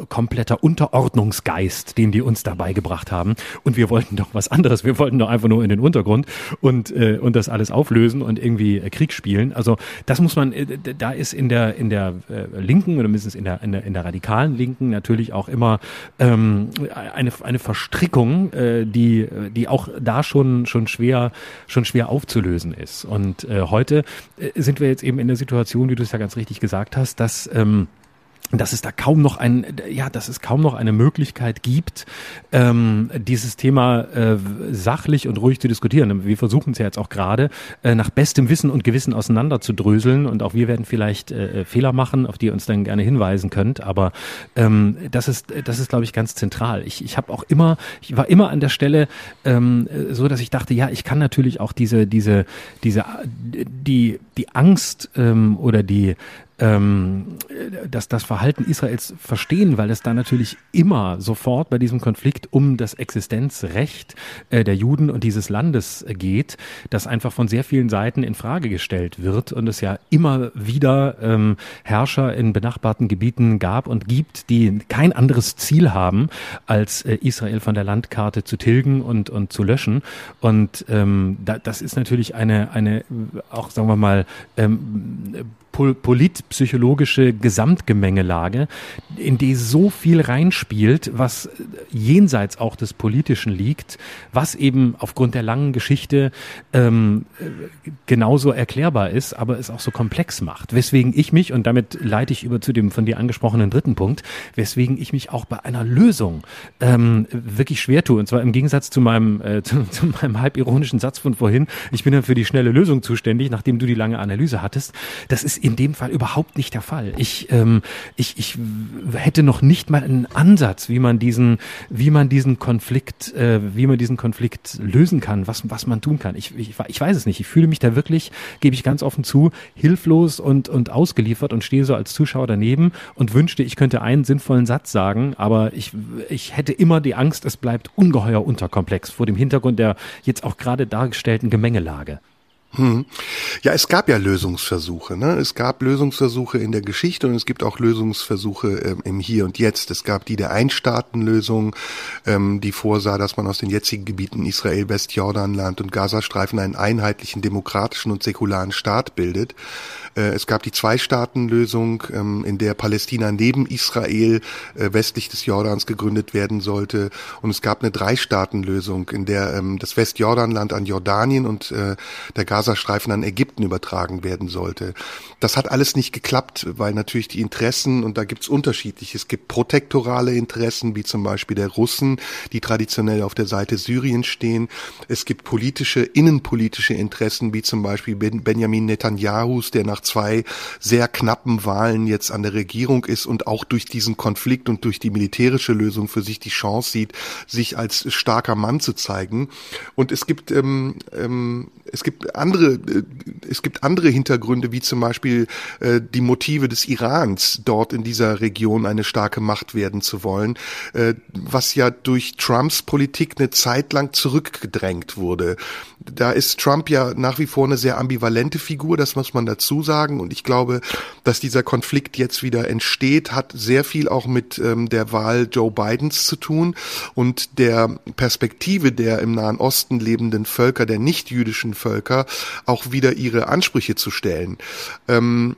[SPEAKER 2] kompletter Unterordnungsgeist, den die uns dabei gebracht gemacht haben. Und wir wollten doch was anderes. Wir wollten doch einfach nur in den Untergrund und, äh, und das alles auflösen und irgendwie äh, Krieg spielen. Also das muss man, äh, da ist in der, in der äh, Linken oder mindestens in der, in der, in der radikalen Linken natürlich auch immer ähm, eine, eine Verstrickung, äh, die, die auch da schon, schon schwer, schon schwer aufzulösen ist. Und äh, heute sind wir jetzt eben in der Situation, wie du es ja ganz richtig gesagt hast, dass ähm, dass es da kaum noch ein, ja, dass es kaum noch eine Möglichkeit gibt, ähm, dieses Thema äh, sachlich und ruhig zu diskutieren. Wir versuchen es ja jetzt auch gerade äh, nach bestem Wissen und Gewissen auseinanderzudröseln und auch wir werden vielleicht äh, Fehler machen, auf die ihr uns dann gerne hinweisen könnt. Aber ähm, das ist, das ist, glaube ich, ganz zentral. Ich, ich habe auch immer, ich war immer an der Stelle ähm, so, dass ich dachte, ja, ich kann natürlich auch diese, diese, diese, die, die Angst ähm, oder die ähm, dass das Verhalten Israels verstehen, weil es da natürlich immer sofort bei diesem Konflikt um das Existenzrecht äh, der Juden und dieses Landes geht, das einfach von sehr vielen Seiten in Frage gestellt wird und es ja immer wieder ähm, Herrscher in benachbarten Gebieten gab und gibt, die kein anderes Ziel haben, als äh, Israel von der Landkarte zu tilgen und, und zu löschen. Und ähm, da, das ist natürlich eine, eine auch sagen wir mal ähm, politpsychologische Gesamtgemengelage, in die so viel reinspielt, was jenseits auch des Politischen liegt, was eben aufgrund der langen Geschichte ähm, genauso erklärbar ist, aber es auch so komplex macht. Weswegen ich mich, und damit leite ich über zu dem von dir angesprochenen dritten Punkt, weswegen ich mich auch bei einer Lösung ähm, wirklich schwer tue. Und zwar im Gegensatz zu meinem, äh, [LAUGHS] zu, zu meinem halb ironischen Satz von vorhin, ich bin dann für die schnelle Lösung zuständig, nachdem du die lange Analyse hattest. Das ist in dem Fall überhaupt nicht der Fall. Ich, ähm, ich, ich hätte noch nicht mal einen Ansatz, wie man diesen, wie man diesen Konflikt, äh, wie man diesen Konflikt lösen kann, was, was man tun kann. Ich, ich, ich weiß es nicht. Ich fühle mich da wirklich, gebe ich ganz offen zu, hilflos und, und ausgeliefert und stehe so als Zuschauer daneben und wünschte, ich könnte einen sinnvollen Satz sagen, aber ich, ich hätte immer die Angst, es bleibt ungeheuer unterkomplex vor dem Hintergrund der jetzt auch gerade dargestellten Gemengelage.
[SPEAKER 3] Hm. Ja, es gab ja Lösungsversuche. Ne? Es gab Lösungsversuche in der Geschichte und es gibt auch Lösungsversuche ähm, im Hier und Jetzt. Es gab die der Einstaatenlösung, ähm, die vorsah, dass man aus den jetzigen Gebieten Israel, Westjordanland und Gazastreifen einen einheitlichen demokratischen und säkularen Staat bildet. Äh, es gab die Zwei-Staaten-Lösung, ähm, in der Palästina neben Israel äh, westlich des Jordans gegründet werden sollte. Und es gab eine Drei-Staaten-Lösung, in der ähm, das Westjordanland an Jordanien und äh, der Gazastreifen an Ägypten übertragen werden sollte. Das hat alles nicht geklappt, weil natürlich die Interessen, und da gibt's unterschiedliche, es gibt protektorale Interessen, wie zum Beispiel der Russen, die traditionell auf der Seite Syriens stehen. Es gibt politische, innenpolitische Interessen, wie zum Beispiel Benjamin Netanyahus, der nach zwei sehr knappen Wahlen jetzt an der Regierung ist und auch durch diesen Konflikt und durch die militärische Lösung für sich die Chance sieht, sich als starker Mann zu zeigen. Und es gibt ähm, ähm, es gibt andere äh, es gibt andere Hintergründe, wie zum Beispiel äh, die Motive des Irans, dort in dieser Region eine starke Macht werden zu wollen, äh, was ja durch Trumps Politik eine Zeit lang zurückgedrängt wurde. Da ist Trump ja nach wie vor eine sehr ambivalente Figur, das muss man dazu sagen. Und ich glaube, dass dieser Konflikt jetzt wieder entsteht, hat sehr viel auch mit ähm, der Wahl Joe Bidens zu tun und der Perspektive der im Nahen Osten lebenden Völker, der nicht-jüdischen Völker, auch wieder ihre Ansprüche zu stellen. Ähm,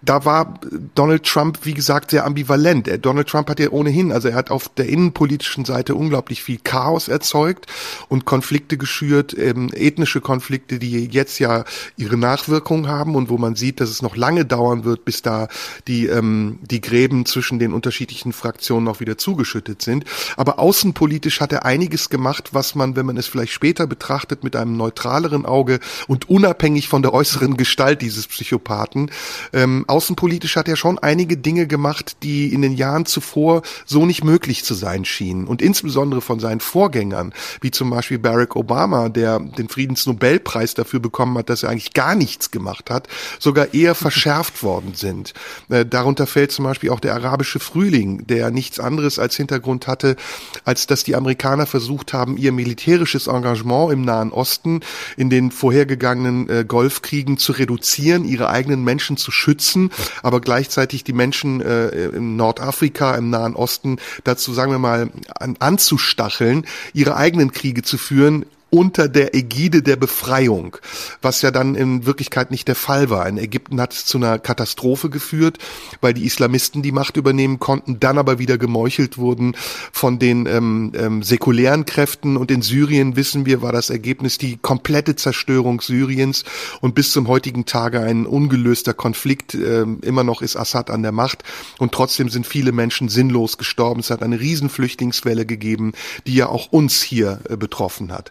[SPEAKER 3] da war Donald Trump, wie gesagt, sehr ambivalent. Donald Trump hat ja ohnehin, also er hat auf der innenpolitischen Seite unglaublich viel Chaos erzeugt und Konflikte geschürt, ähm, ethnische Konflikte, die jetzt ja ihre Nachwirkungen haben und wo man sieht, dass es noch lange dauern wird, bis da die, ähm, die Gräben zwischen den unterschiedlichen Fraktionen auch wieder zugeschüttet sind. Aber außenpolitisch hat er einiges gemacht, was man, wenn man es vielleicht später betrachtet, mit einem neutraleren Auge und unabhängig von der äußeren Gestalt dieses Psychopathen, ähm, außenpolitisch hat er schon einige Dinge gemacht, die in den Jahren zuvor so nicht möglich zu sein schienen. Und insbesondere von seinen Vorgängern, wie zum Beispiel Barack Obama, der den Friedensnobelpreis dafür bekommen hat, dass er eigentlich gar nichts gemacht hat, sogar eher verschärft [LAUGHS] worden sind. Äh, darunter fällt zum Beispiel auch der arabische Frühling, der nichts anderes als Hintergrund hatte, als dass die Amerikaner versucht haben, ihr militärisches Engagement im Nahen Osten in den vorhergegangenen äh, Golfkriegen zu reduzieren, ihre eigenen Menschen zu schützen nutzen, aber gleichzeitig die Menschen äh, in Nordafrika, im Nahen Osten dazu, sagen wir mal, an, anzustacheln, ihre eigenen Kriege zu führen, unter der Ägide der Befreiung, was ja dann in Wirklichkeit nicht der Fall war. In Ägypten hat es zu einer Katastrophe geführt, weil die Islamisten die Macht übernehmen konnten, dann aber wieder gemeuchelt wurden von den ähm, ähm, säkulären Kräften. Und in Syrien, wissen wir, war das Ergebnis die komplette Zerstörung Syriens und bis zum heutigen Tage ein ungelöster Konflikt. Ähm, immer noch ist Assad an der Macht und trotzdem sind viele Menschen sinnlos gestorben. Es hat eine Riesenflüchtlingswelle gegeben, die ja auch uns hier äh, betroffen hat.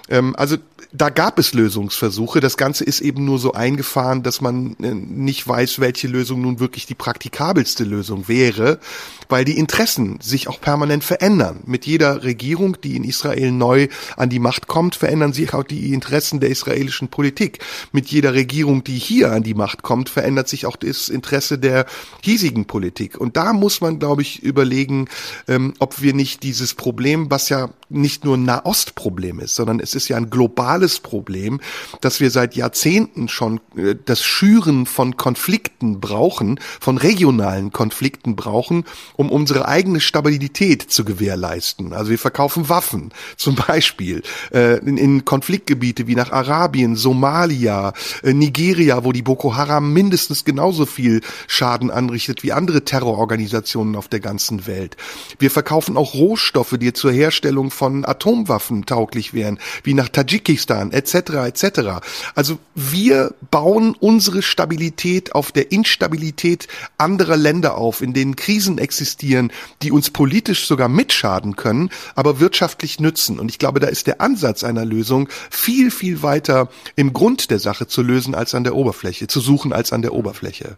[SPEAKER 3] Ähm, also da gab es Lösungsversuche. Das Ganze ist eben nur so eingefahren, dass man äh, nicht weiß, welche Lösung nun wirklich die praktikabelste Lösung wäre, weil die Interessen sich auch permanent verändern. Mit jeder Regierung, die in Israel neu an die Macht kommt, verändern sich auch die Interessen der israelischen Politik. Mit jeder Regierung, die hier an die Macht kommt, verändert sich auch das Interesse der hiesigen Politik. Und da muss man, glaube ich, überlegen, ähm, ob wir nicht dieses Problem, was ja nicht nur ein Nahostproblem ist, sondern es ist ja ein globales Problem, dass wir seit Jahrzehnten schon äh, das Schüren von Konflikten brauchen, von regionalen Konflikten brauchen, um unsere eigene Stabilität zu gewährleisten. Also wir verkaufen Waffen, zum Beispiel äh, in, in Konfliktgebiete wie nach Arabien, Somalia, äh, Nigeria, wo die Boko Haram mindestens genauso viel Schaden anrichtet wie andere Terrororganisationen auf der ganzen Welt. Wir verkaufen auch Rohstoffe, die zur Herstellung von Atomwaffen tauglich wären, wie nach Tadschikistan etc. etc. Also wir bauen unsere Stabilität auf der Instabilität anderer Länder auf, in denen Krisen existieren, die uns politisch sogar mitschaden können, aber wirtschaftlich nützen. Und ich glaube, da ist der Ansatz einer Lösung viel, viel weiter im Grund der Sache zu lösen als an der Oberfläche, zu suchen als an der Oberfläche.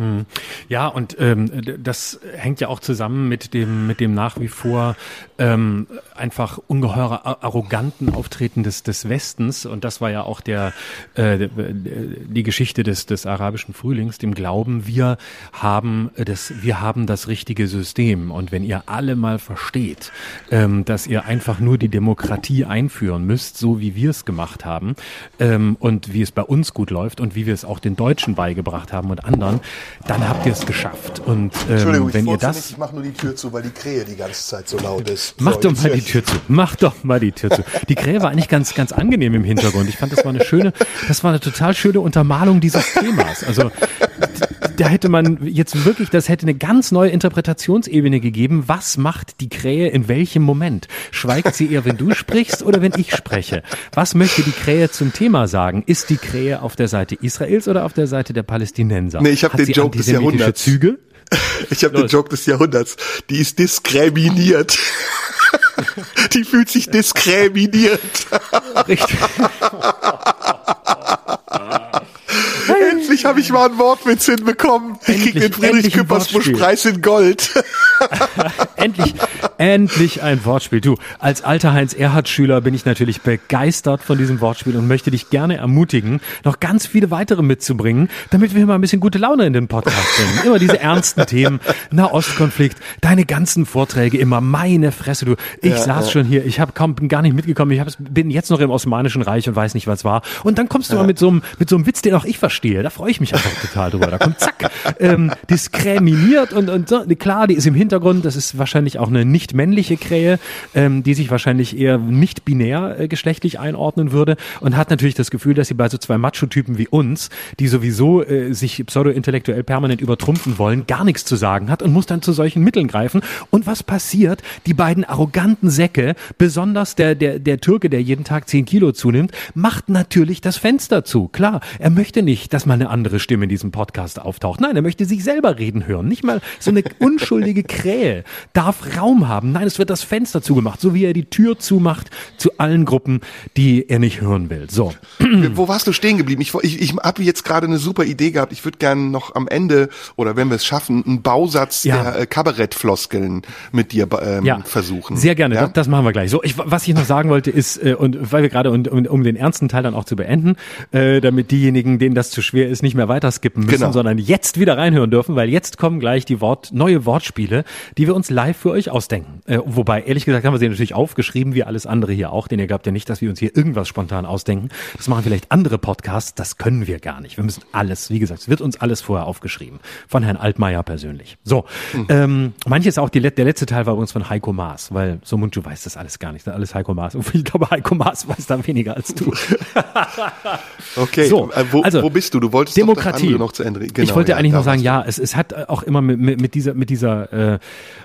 [SPEAKER 2] Hm. Ja, und ähm, das hängt ja auch zusammen mit dem mit dem nach wie vor ähm, einfach ungeheure arroganten Auftreten des des Westens und das war ja auch der äh, die Geschichte des des arabischen Frühlings, dem Glauben, wir haben das wir haben das richtige System und wenn ihr alle mal versteht, ähm, dass ihr einfach nur die Demokratie einführen müsst, so wie wir es gemacht haben ähm, und wie es bei uns gut läuft und wie wir es auch den Deutschen beigebracht haben und anderen dann habt ihr es geschafft. Und ähm, wenn ihr das,
[SPEAKER 3] nicht, ich mach nur die Tür zu, weil die Krähe die ganze Zeit so laut ist.
[SPEAKER 2] Mach so, doch mal die Tür zu. Mach doch mal die Tür zu. Die Krähe war eigentlich ganz, ganz angenehm im Hintergrund. Ich fand, das war eine schöne, das war eine total schöne Untermalung dieses Themas. Also da hätte man jetzt wirklich, das hätte eine ganz neue Interpretationsebene gegeben. Was macht die Krähe in welchem Moment? Schweigt sie eher, wenn du sprichst oder wenn ich spreche? Was möchte die Krähe zum Thema sagen? Ist die Krähe auf der Seite Israels oder auf der Seite der Palästinenser?
[SPEAKER 3] Nee, ich habe den Joke des Jahrhunderts.
[SPEAKER 2] Züge? [LAUGHS]
[SPEAKER 3] Ich habe den Joke des Jahrhunderts. Die ist diskriminiert. [LAUGHS] Die fühlt sich diskriminiert. Richtig. [LAUGHS] Endlich habe ich mal einen Wortwitz hinbekommen. Ich krieg den Friedrich Küppersbusch Preis in Gold. [LAUGHS]
[SPEAKER 2] endlich, endlich ein Wortspiel. Du, als alter Heinz Erhard Schüler bin ich natürlich begeistert von diesem Wortspiel und möchte dich gerne ermutigen, noch ganz viele weitere mitzubringen, damit wir mal ein bisschen gute Laune in den Podcast bringen. Immer diese ernsten Themen, Nahostkonflikt, deine ganzen Vorträge immer, meine Fresse, du. Ich ja, saß ja. schon hier, ich habe kaum bin gar nicht mitgekommen, ich hab, bin jetzt noch im Osmanischen Reich und weiß nicht, was war. Und dann kommst du ja. mal mit so einem mit so einem Witz, den auch ich verstehe. Da freue ich mich einfach total drüber. Da kommt zack, ähm, diskriminiert und und so. Klar, die ist im Hintergrund, das ist wahrscheinlich auch eine nicht männliche Krähe, ähm, die sich wahrscheinlich eher nicht binär äh, geschlechtlich einordnen würde und hat natürlich das Gefühl, dass sie bei so zwei Macho-Typen wie uns, die sowieso äh, sich pseudo-intellektuell permanent übertrumpfen wollen, gar nichts zu sagen hat und muss dann zu solchen Mitteln greifen. Und was passiert? Die beiden arroganten Säcke, besonders der, der, der Türke, der jeden Tag zehn Kilo zunimmt, macht natürlich das Fenster zu. Klar, er möchte nicht, dass mal eine andere Stimme in diesem Podcast auftaucht. Nein, er möchte sich selber reden hören. Nicht mal so eine [LAUGHS] unschuldige Krähe darf Raum haben. Nein, es wird das Fenster zugemacht, so wie er die Tür zumacht zu allen Gruppen, die er nicht hören will. So.
[SPEAKER 3] Wo warst du stehen geblieben? Ich, ich, ich habe jetzt gerade eine super Idee gehabt. Ich würde gerne noch am Ende oder wenn wir es schaffen, einen Bausatz ja. der äh, Kabarettfloskeln mit dir ähm, ja. versuchen.
[SPEAKER 2] Sehr gerne. Ja? Das, das, machen wir gleich. So, ich, was ich noch sagen wollte ist, äh, und weil wir gerade und, um, um den ernsten Teil dann auch zu beenden, äh, damit diejenigen, denen das zu schwer ist, nicht mehr weiter skippen müssen, genau. sondern jetzt wieder reinhören dürfen, weil jetzt kommen gleich die Wort neue Wortspiele, die wir uns live für euch ausdenken. Äh, wobei, ehrlich gesagt, haben wir sie natürlich aufgeschrieben, wie alles andere hier auch, denn ihr glaubt ja nicht, dass wir uns hier irgendwas spontan ausdenken. Das machen vielleicht andere Podcasts, das können wir gar nicht. Wir müssen alles, wie gesagt, es wird uns alles vorher aufgeschrieben. Von Herrn Altmaier persönlich. So, mhm. ähm, manches auch, die, der letzte Teil war übrigens von Heiko Maas, weil so Munchu weiß das alles gar nicht, das alles Heiko Maas. [LAUGHS] Ich glaube, Heiko Maas weiß da weniger als du. [LAUGHS]
[SPEAKER 3] okay, so, äh, wo, also, wo bist du? Du wolltest
[SPEAKER 2] Demokratie.
[SPEAKER 3] noch zu Ende.
[SPEAKER 2] Genau, ich wollte ja, eigentlich noch sagen, ja, es, es hat auch immer mit, mit, mit dieser, mit dieser äh,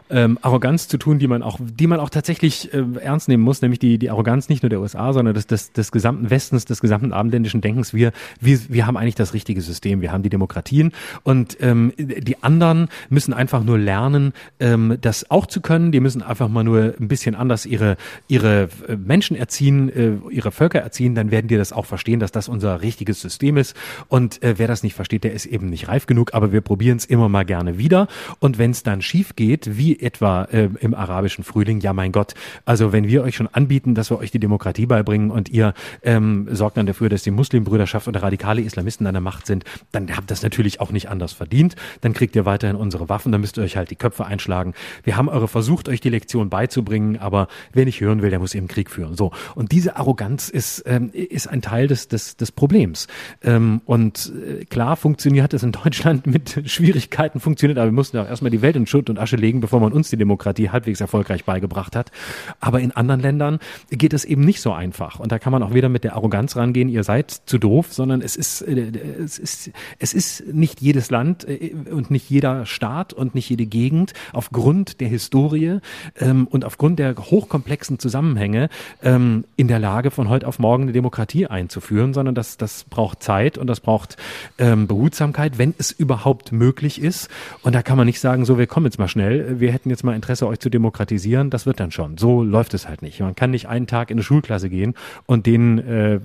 [SPEAKER 2] ähm, Arroganz zu tun, die man auch, die man auch tatsächlich äh, ernst nehmen muss, nämlich die, die Arroganz nicht nur der USA, sondern des, des, des gesamten Westens, des gesamten abendländischen Denkens. Wir, wir, wir haben eigentlich das richtige System, wir haben die Demokratien und ähm, die anderen müssen einfach nur lernen, ähm, das auch zu können. Die müssen einfach mal nur ein bisschen anders ihre, ihre äh, Menschen erziehen, äh, ihre Völker erziehen, dann werden die das auch verstehen, dass das unser richtiges System ist. Und äh, wer das nicht versteht, der ist eben nicht reif genug, aber wir probieren es immer mal gerne wieder. Und wenn es dann schief geht, wie etwa äh, im arabischen Frühling, ja mein Gott, also wenn wir euch schon anbieten, dass wir euch die Demokratie beibringen und ihr ähm, sorgt dann dafür, dass die Muslimbrüderschaft oder radikale Islamisten an der Macht sind, dann habt das natürlich auch nicht anders verdient. Dann kriegt ihr weiterhin unsere Waffen, dann müsst ihr euch halt die Köpfe einschlagen. Wir haben eure versucht, euch die Lektion beizubringen, aber wer nicht hören will, der muss eben Krieg führen. So. Und diese Arroganz ist, ähm, ist ein Teil des, des, des Problems. Ähm, und äh, klar funktioniert es in Deutschland [LAUGHS] mit Schwierigkeiten funktioniert, aber wir mussten auch erstmal die Welt in Schutt und Asche legen, bevor man uns die Demokratie halbwegs erfolgreich beigebracht hat. Aber in anderen Ländern geht es eben nicht so einfach. Und da kann man auch wieder mit der Arroganz rangehen, ihr seid zu doof, sondern es ist, äh, es ist, es ist nicht jedes Land äh, und nicht jeder Staat und nicht jede Gegend aufgrund der Historie ähm, und aufgrund der hochkomplexen Zusammenhänge ähm, in der Lage, von heute auf morgen eine Demokratie einzuführen, sondern das, das braucht Zeit und das braucht ähm, Behutsamkeit, wenn es überhaupt möglich ist. Und da kann man nicht sagen, so, wir kommen jetzt mal schnell, wir hätten jetzt mal Interesse, euch zu demokratisieren, das wird dann schon. So läuft es halt nicht. Man kann nicht einen Tag in eine Schulklasse gehen und denen äh,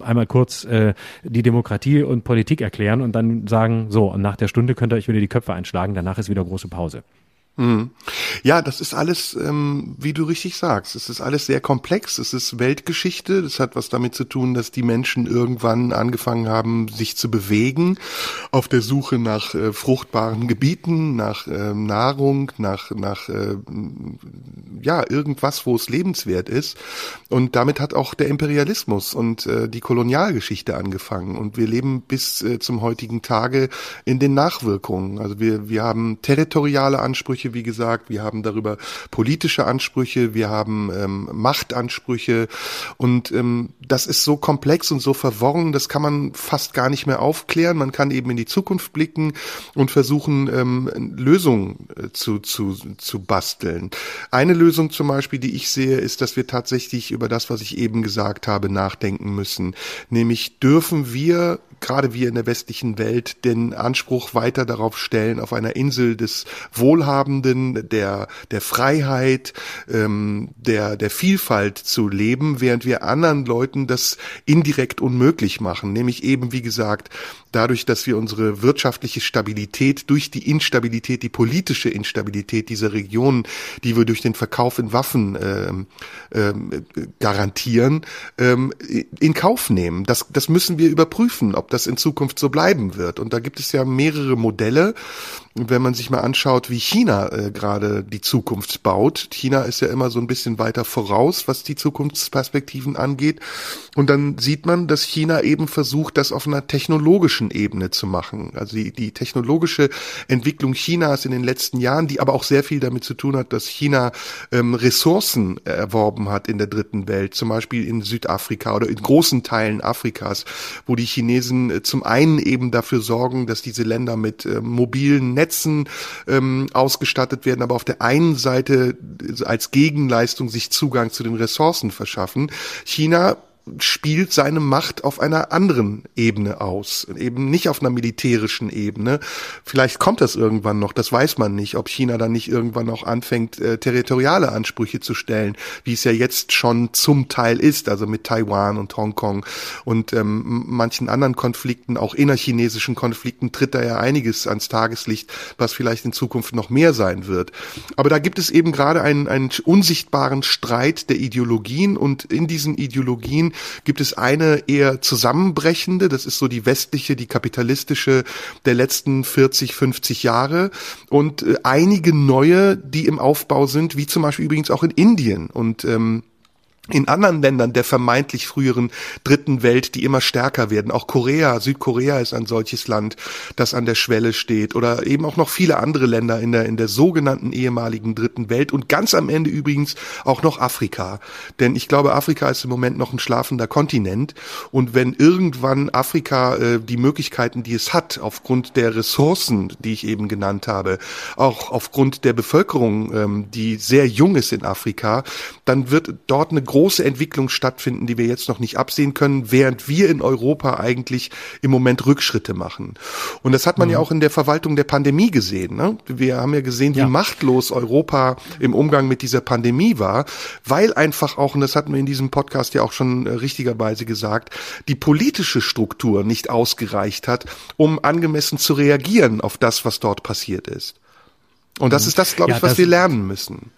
[SPEAKER 2] einmal kurz äh, die Demokratie und Politik erklären und dann sagen, so, und nach der Stunde könnt ihr euch wieder die Köpfe einschlagen, danach ist wieder große Pause.
[SPEAKER 3] Mhm. Ja, das ist alles, ähm, wie du richtig sagst, es ist alles sehr komplex, es ist Weltgeschichte, das hat was damit zu tun, dass die Menschen irgendwann angefangen haben, sich zu bewegen, auf der Suche nach äh, fruchtbaren Gebieten, nach äh, Nahrung, nach, nach äh, ja, irgendwas, wo es lebenswert ist. Und damit hat auch der Imperialismus und äh, die Kolonialgeschichte angefangen. Und wir leben bis äh, zum heutigen Tage in den Nachwirkungen. Also wir, wir haben territoriale Ansprüche, Wie gesagt, wir haben darüber politische Ansprüche, wir haben ähm, Machtansprüche und ähm, das ist so komplex und so verworren, das kann man fast gar nicht mehr aufklären. Man kann eben in die Zukunft blicken und versuchen, ähm, Lösungen äh, zu, zu, zu basteln. Eine Lösung zum Beispiel, die ich sehe, ist, dass wir tatsächlich über das, was ich eben gesagt habe, nachdenken müssen. Nämlich dürfen wir gerade wir in der westlichen Welt den Anspruch weiter darauf stellen, auf einer Insel des Wohlhabenden, der, der Freiheit, ähm, der, der Vielfalt zu leben, während wir anderen Leuten das indirekt unmöglich machen. Nämlich eben, wie gesagt, dadurch, dass wir unsere wirtschaftliche Stabilität durch die Instabilität, die politische Instabilität dieser Region, die wir durch den Verkauf in Waffen ähm, ähm, garantieren, ähm, in Kauf nehmen. Das, das müssen wir überprüfen, ob das in Zukunft so bleiben wird. Und da gibt es ja mehrere Modelle. wenn man sich mal anschaut, wie China äh, gerade die Zukunft baut, China ist ja immer so ein bisschen weiter voraus, was die Zukunftsperspektiven angeht. Und dann sieht man, dass China eben versucht, das auf einer technologischen Ebene zu machen. Also die, die technologische Entwicklung Chinas in den letzten Jahren, die aber auch sehr viel damit zu tun hat, dass China ähm, Ressourcen erworben hat in der dritten Welt, zum Beispiel in Südafrika oder in großen Teilen Afrikas, wo die Chinesen äh, zum einen eben dafür sorgen, dass diese Länder mit äh, mobilen Netzen ähm, ausgestattet werden, aber auf der einen Seite als Gegenleistung sich Zugang zu den Ressourcen verschaffen. China spielt seine Macht auf einer anderen Ebene aus, eben nicht auf einer militärischen Ebene. Vielleicht kommt das irgendwann noch, das weiß man nicht, ob China dann nicht irgendwann auch anfängt, äh, territoriale Ansprüche zu stellen, wie es ja jetzt schon zum Teil ist, also mit Taiwan und Hongkong und ähm, manchen anderen Konflikten, auch innerchinesischen Konflikten, tritt da ja einiges ans Tageslicht, was vielleicht in Zukunft noch mehr sein wird. Aber da gibt es eben gerade einen, einen unsichtbaren Streit der Ideologien und in diesen Ideologien gibt es eine eher zusammenbrechende, das ist so die westliche, die kapitalistische der letzten 40, 50 Jahre? Und äh, einige neue, die im Aufbau sind, wie zum Beispiel übrigens auch in Indien. Und ähm, in anderen Ländern der vermeintlich früheren dritten Welt, die immer stärker werden. Auch Korea, Südkorea ist ein solches Land, das an der Schwelle steht oder eben auch noch viele andere Länder in der, in der sogenannten ehemaligen dritten Welt und ganz am Ende übrigens auch noch Afrika. Denn ich glaube, Afrika ist im Moment noch ein schlafender Kontinent und wenn irgendwann Afrika äh, die Möglichkeiten, die es hat, aufgrund der Ressourcen, die ich eben genannt habe, auch aufgrund der Bevölkerung, ähm, die sehr jung ist in Afrika, dann wird dort eine große Entwicklung stattfinden, die wir jetzt noch nicht absehen können, während wir in Europa eigentlich im Moment Rückschritte machen. Und das hat man mhm. ja auch in der Verwaltung der Pandemie gesehen. Ne? Wir haben ja gesehen, wie ja. machtlos Europa im Umgang mit dieser Pandemie war, weil einfach auch, und das hatten wir in diesem Podcast ja auch schon äh, richtigerweise gesagt, die politische Struktur nicht ausgereicht hat, um angemessen zu reagieren auf das, was dort passiert ist. Und das mhm. ist das, glaube ich, ja, was wir lernen müssen.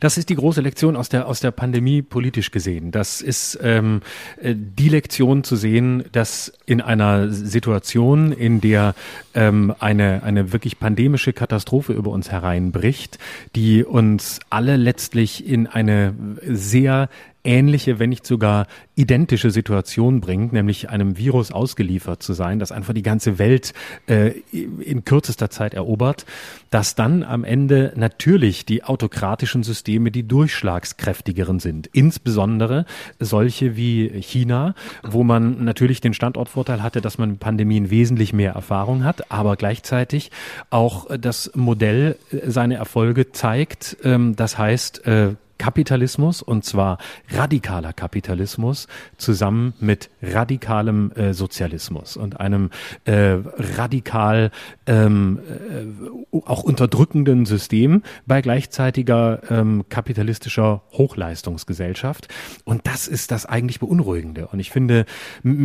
[SPEAKER 2] Das ist die große Lektion aus der, aus der Pandemie politisch gesehen. Das ist ähm, äh, die Lektion zu sehen, dass in einer Situation, in der ähm, eine, eine wirklich pandemische Katastrophe über uns hereinbricht, die uns alle letztlich in eine sehr ähnliche, wenn nicht sogar identische Situation bringt, nämlich einem Virus ausgeliefert zu sein, das einfach die ganze Welt äh, in kürzester Zeit erobert, dass dann am Ende natürlich die autokratischen Systeme die durchschlagskräftigeren sind. Insbesondere solche wie China, wo man natürlich den Standortvorteil hatte, dass man Pandemien wesentlich mehr Erfahrung hat, aber gleichzeitig auch das Modell seine Erfolge zeigt. Ähm, das heißt, äh, Kapitalismus und zwar radikaler Kapitalismus zusammen mit radikalem äh, Sozialismus und einem äh, radikal ähm, äh, auch unterdrückenden System bei gleichzeitiger ähm, kapitalistischer Hochleistungsgesellschaft. Und das ist das eigentlich beunruhigende. Und ich finde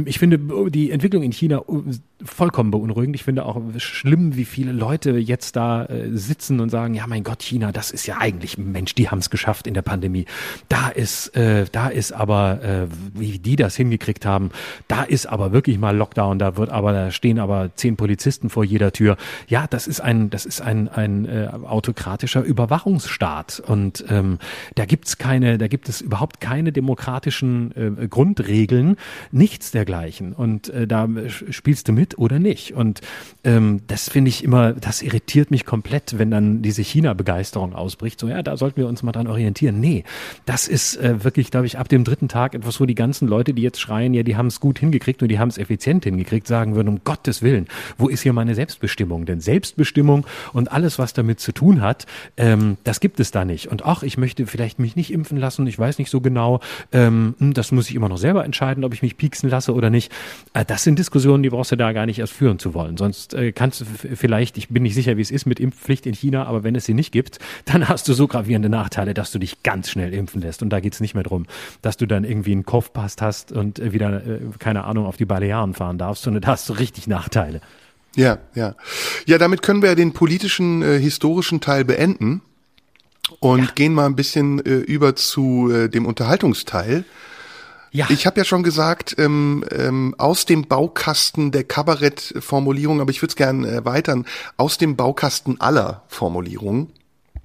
[SPEAKER 2] ich finde die Entwicklung in China äh, vollkommen beunruhigend. Ich finde auch schlimm wie viele Leute jetzt da äh, sitzen und sagen ja mein Gott China das ist ja eigentlich Mensch die haben es geschafft in der Pandemie. Da ist, äh, da ist aber, äh, wie die das hingekriegt haben, da ist aber wirklich mal Lockdown, da wird aber, da stehen aber zehn Polizisten vor jeder Tür. Ja, das ist ein, das ist ein, ein äh, autokratischer Überwachungsstaat. Und ähm, da gibt's keine, da gibt es überhaupt keine demokratischen äh, Grundregeln, nichts dergleichen. Und äh, da spielst du mit oder nicht. Und ähm, das finde ich immer, das irritiert mich komplett, wenn dann diese China-Begeisterung ausbricht. So, ja, da sollten wir uns mal dran orientieren. Nee, das ist äh, wirklich, glaube ich, ab dem dritten Tag etwas, wo die ganzen Leute, die jetzt schreien, ja, die haben es gut hingekriegt und die haben es effizient hingekriegt, sagen würden, um Gottes Willen, wo ist hier meine Selbstbestimmung? Denn Selbstbestimmung und alles, was damit zu tun hat, ähm, das gibt es da nicht. Und ach, ich möchte vielleicht mich nicht impfen lassen, ich weiß nicht so genau, ähm, hm, das muss ich immer noch selber entscheiden, ob ich mich pieksen lasse oder nicht. Äh, das sind Diskussionen, die brauchst du da gar nicht erst führen zu wollen. Sonst äh, kannst du vielleicht, ich bin nicht sicher, wie es ist mit Impfpflicht in China, aber wenn es sie nicht gibt, dann hast du so gravierende Nachteile, dass du dich ganz schnell impfen lässt. Und da geht's nicht mehr drum, dass du dann irgendwie einen Kopfpass hast und äh, wieder, äh, keine Ahnung, auf die Balearen fahren darfst, sondern da hast du richtig Nachteile.
[SPEAKER 3] Ja, ja. Ja, damit können wir ja den politischen, äh, historischen Teil beenden und ja. gehen mal ein bisschen äh, über zu äh, dem Unterhaltungsteil. Ja. Ich habe ja schon gesagt, ähm, ähm, aus dem Baukasten der Kabarettformulierung, aber ich würde es gerne erweitern, aus dem Baukasten aller Formulierungen.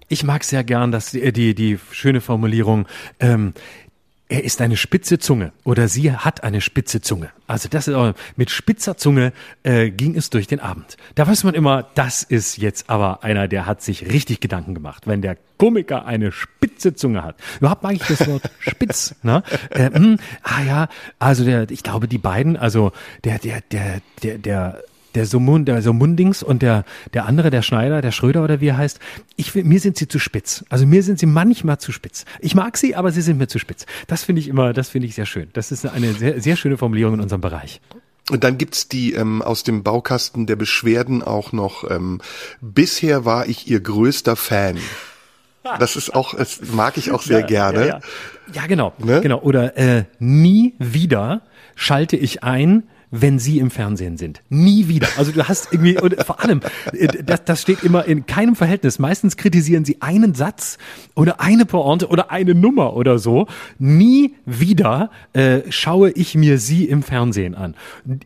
[SPEAKER 2] Ich mag sehr gern, dass die, die, die schöne Formulierung, ähm, er ist eine spitze Zunge oder sie hat eine spitze Zunge. Also das ist auch, mit spitzer Zunge äh, ging es durch den Abend. Da weiß man immer, das ist jetzt aber einer, der hat sich richtig Gedanken gemacht, wenn der Komiker eine spitze Zunge hat. Überhaupt mag ich das Wort [LAUGHS] spitz. Ne? Äh, mh, hm, ah ja, also der, ich glaube die beiden, also der der der der der der Sumund, der Sumundings und der, der andere, der Schneider, der Schröder oder wie er heißt, ich, mir sind sie zu spitz. Also mir sind sie manchmal zu spitz. Ich mag sie, aber sie sind mir zu spitz. Das finde ich immer, das finde ich sehr schön. Das ist eine sehr, sehr schöne Formulierung in unserem Bereich.
[SPEAKER 3] Und dann gibt's die ähm, aus dem Baukasten der Beschwerden auch noch, ähm, bisher war ich ihr größter Fan. Das ist auch, das mag ich auch sehr ja, gerne.
[SPEAKER 2] Ja, ja. ja genau. Ne? Genau. Oder äh, nie wieder schalte ich ein, wenn sie im Fernsehen sind. Nie wieder. Also du hast irgendwie, und vor allem, äh, das, das steht immer in keinem Verhältnis. Meistens kritisieren sie einen Satz oder eine Pointe oder eine Nummer oder so. Nie wieder äh, schaue ich mir sie im Fernsehen an.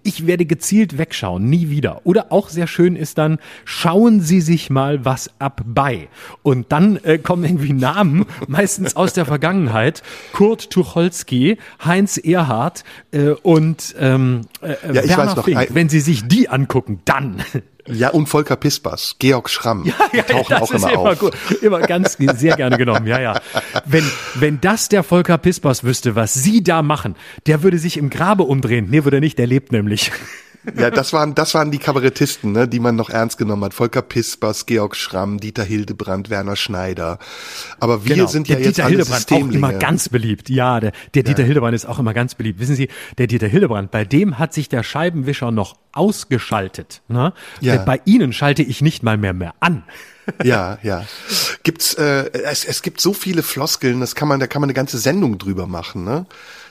[SPEAKER 2] Ich werde gezielt wegschauen, nie wieder. Oder auch sehr schön ist dann, schauen Sie sich mal was ab bei. Und dann äh, kommen irgendwie Namen, meistens aus der Vergangenheit. Kurt Tucholsky, Heinz Erhardt äh, und ähm, äh, ja, ich Werner weiß noch, Fink, wenn Sie sich die angucken, dann.
[SPEAKER 3] Ja, und Volker Pispers, Georg Schramm, [LAUGHS]
[SPEAKER 2] ja, ja, die tauchen auch immer, immer auf. Gut, immer ganz sehr gerne genommen, ja, ja. Wenn, wenn das der Volker Pispers wüsste, was Sie da machen, der würde sich im Grabe umdrehen. Nee, würde er nicht, der lebt nämlich.
[SPEAKER 3] Ja, das waren, das waren die Kabarettisten, ne, die man noch ernst genommen hat. Volker Pispers, Georg Schramm, Dieter Hildebrand, Werner Schneider. Aber wir genau. sind ja der jetzt Dieter alle Hildebrand auch
[SPEAKER 2] immer ganz beliebt. Ja, der, der Dieter ja. Hildebrand ist auch immer ganz beliebt. Wissen Sie, der Dieter Hildebrand, bei dem hat sich der Scheibenwischer noch ausgeschaltet. Ne? Ja. Bei Ihnen schalte ich nicht mal mehr mehr an. [LAUGHS]
[SPEAKER 3] ja, ja. Gibt's, äh, es, es gibt so viele Floskeln, das kann man, da kann man eine ganze Sendung drüber machen, ne?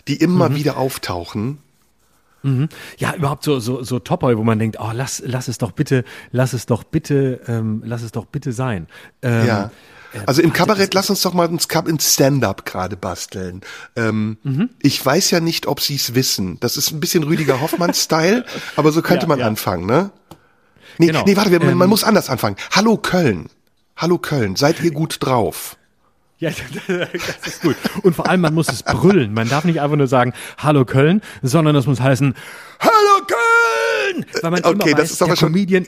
[SPEAKER 3] Die immer mhm. wieder auftauchen.
[SPEAKER 2] Mhm. Ja, überhaupt so so so Topoi, wo man denkt, oh, lass lass es doch bitte, lass es doch bitte, ähm, lass es doch bitte sein. Ähm,
[SPEAKER 3] ja. Äh, also im Kabarett, lass uns doch mal ins, ins Stand-up gerade basteln. Ähm, mhm. Ich weiß ja nicht, ob Sie es wissen. Das ist ein bisschen Rüdiger Hoffmann-Style, [LAUGHS] aber so könnte ja, man ja. anfangen, ne? Nee, genau. nee warte, man, ähm, man muss anders anfangen. Hallo Köln. Hallo Köln, seid ihr gut drauf?
[SPEAKER 2] Ja, [LAUGHS] das ist gut. Und vor allem, man muss es brüllen. Man darf nicht einfach nur sagen, Hallo Köln, sondern es muss heißen, Hallo Köln! Weil man okay, immer weiß, das ist aber der schon, Comedian,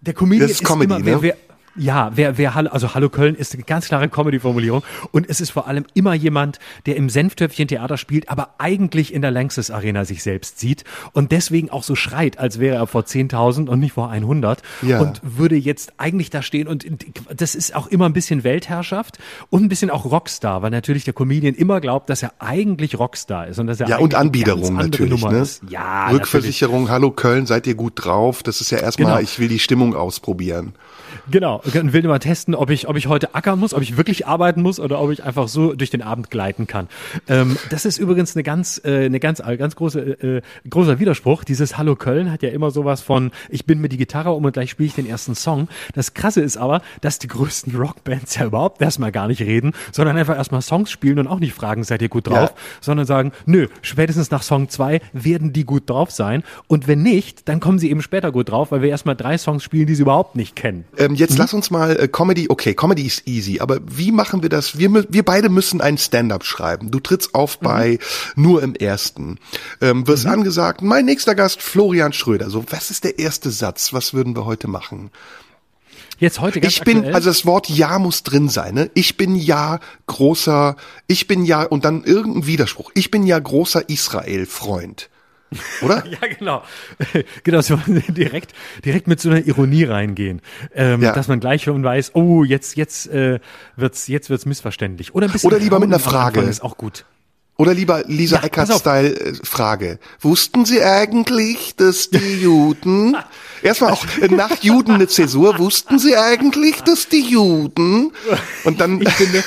[SPEAKER 2] der Comedian ist, ist Comedy, immer, wer, ne? wer, ja, wer, wer, also Hallo Köln ist eine ganz klare Comedy-Formulierung und es ist vor allem immer jemand, der im Senftöpfchen Theater spielt, aber eigentlich in der Lanxess Arena sich selbst sieht und deswegen auch so schreit, als wäre er vor 10.000 und nicht vor 100 ja. und würde jetzt eigentlich da stehen und das ist auch immer ein bisschen Weltherrschaft und ein bisschen auch Rockstar, weil natürlich der Comedian immer glaubt, dass er eigentlich Rockstar ist und dass er
[SPEAKER 3] ja und Anbiederung natürlich, ne? Ist.
[SPEAKER 2] Ja,
[SPEAKER 3] Rückversicherung, natürlich. Hallo Köln, seid ihr gut drauf? Das ist ja erstmal, genau. ich will die Stimmung ausprobieren.
[SPEAKER 2] Genau, und will mal testen, ob ich, ob ich heute ackern muss, ob ich wirklich arbeiten muss oder ob ich einfach so durch den Abend gleiten kann. Ähm, das ist übrigens eine ganz, äh, eine ganz, ganz große, äh, großer Widerspruch. Dieses Hallo Köln hat ja immer sowas von, ich bin mit die Gitarre um und gleich spiele ich den ersten Song. Das Krasse ist aber, dass die größten Rockbands ja überhaupt erstmal gar nicht reden, sondern einfach erstmal Songs spielen und auch nicht fragen, seid ihr gut drauf, ja. sondern sagen, nö, spätestens nach Song zwei werden die gut drauf sein. Und wenn nicht, dann kommen sie eben später gut drauf, weil wir erstmal drei Songs spielen, die sie überhaupt nicht kennen.
[SPEAKER 3] Ähm, jetzt mhm. lass uns mal äh, Comedy, okay, Comedy ist easy, aber wie machen wir das? Wir, wir beide müssen ein Stand-up schreiben. Du trittst auf mhm. bei nur im ersten. Ähm, wirst mhm. angesagt, mein nächster Gast Florian Schröder. So, was ist der erste Satz? Was würden wir heute machen?
[SPEAKER 2] Jetzt heute ganz
[SPEAKER 3] Ich bin,
[SPEAKER 2] aktuell.
[SPEAKER 3] also das Wort Ja muss drin sein, ne? Ich bin ja großer, ich bin ja, und dann irgendein Widerspruch. Ich bin ja großer Israel-Freund. [LAUGHS] Oder?
[SPEAKER 2] ja, genau. [LAUGHS] genau, so [LAUGHS] direkt, direkt mit so einer Ironie reingehen. Ähm, ja. Dass man gleich schon weiß, oh, jetzt, jetzt äh, wird's, jetzt wird's missverständlich. Oder, ein bisschen
[SPEAKER 3] Oder lieber mit einer Frage.
[SPEAKER 2] Ist auch gut.
[SPEAKER 3] Oder lieber Lisa ja, Eckert-Style äh. Wussten Sie eigentlich, dass die Juden, erstmal auch äh, nach Juden eine Zäsur, wussten Sie eigentlich, dass die Juden, und dann,
[SPEAKER 2] ich finde,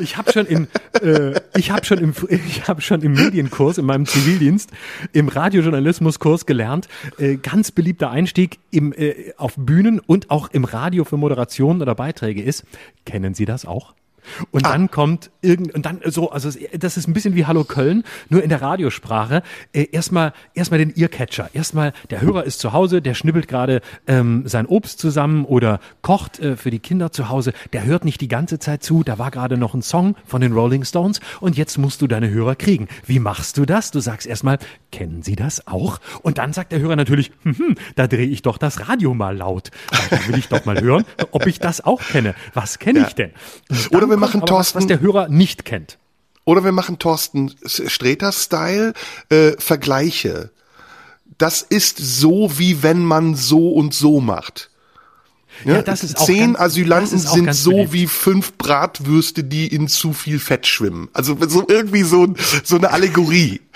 [SPEAKER 2] ich habe schon in, äh, ich habe schon im, ich habe schon im Medienkurs in meinem Zivildienst, im Radiojournalismuskurs gelernt. Äh, ganz beliebter Einstieg im äh, auf Bühnen und auch im Radio für Moderationen oder Beiträge ist. Kennen Sie das auch? Und ah. dann kommt irgend und dann so, also das ist ein bisschen wie Hallo Köln, nur in der Radiosprache. Äh, erstmal erstmal den Earcatcher. Erstmal der Hörer ist zu Hause, der schnibbelt gerade ähm, sein Obst zusammen oder kocht äh, für die Kinder zu Hause. Der hört nicht die ganze Zeit zu. Da war gerade noch ein Song von den Rolling Stones und jetzt musst du deine Hörer kriegen. Wie machst du das? Du sagst erstmal, kennen Sie das auch? Und dann sagt der Hörer natürlich, hm, hm, da drehe ich doch das Radio mal laut. Da will ich doch mal hören, ob ich das auch kenne. Was kenne ja. ich denn?
[SPEAKER 3] Oder wir machen Thorsten,
[SPEAKER 2] was, was der Hörer nicht kennt.
[SPEAKER 3] Oder wir machen Thorsten Sträter-Style äh, Vergleiche. Das ist so, wie wenn man so und so macht. Ja, ja das ist Zehn ganz, Asylanten sind so beliebt. wie fünf Bratwürste, die in zu viel Fett schwimmen. Also so irgendwie so, so eine Allegorie. [LAUGHS]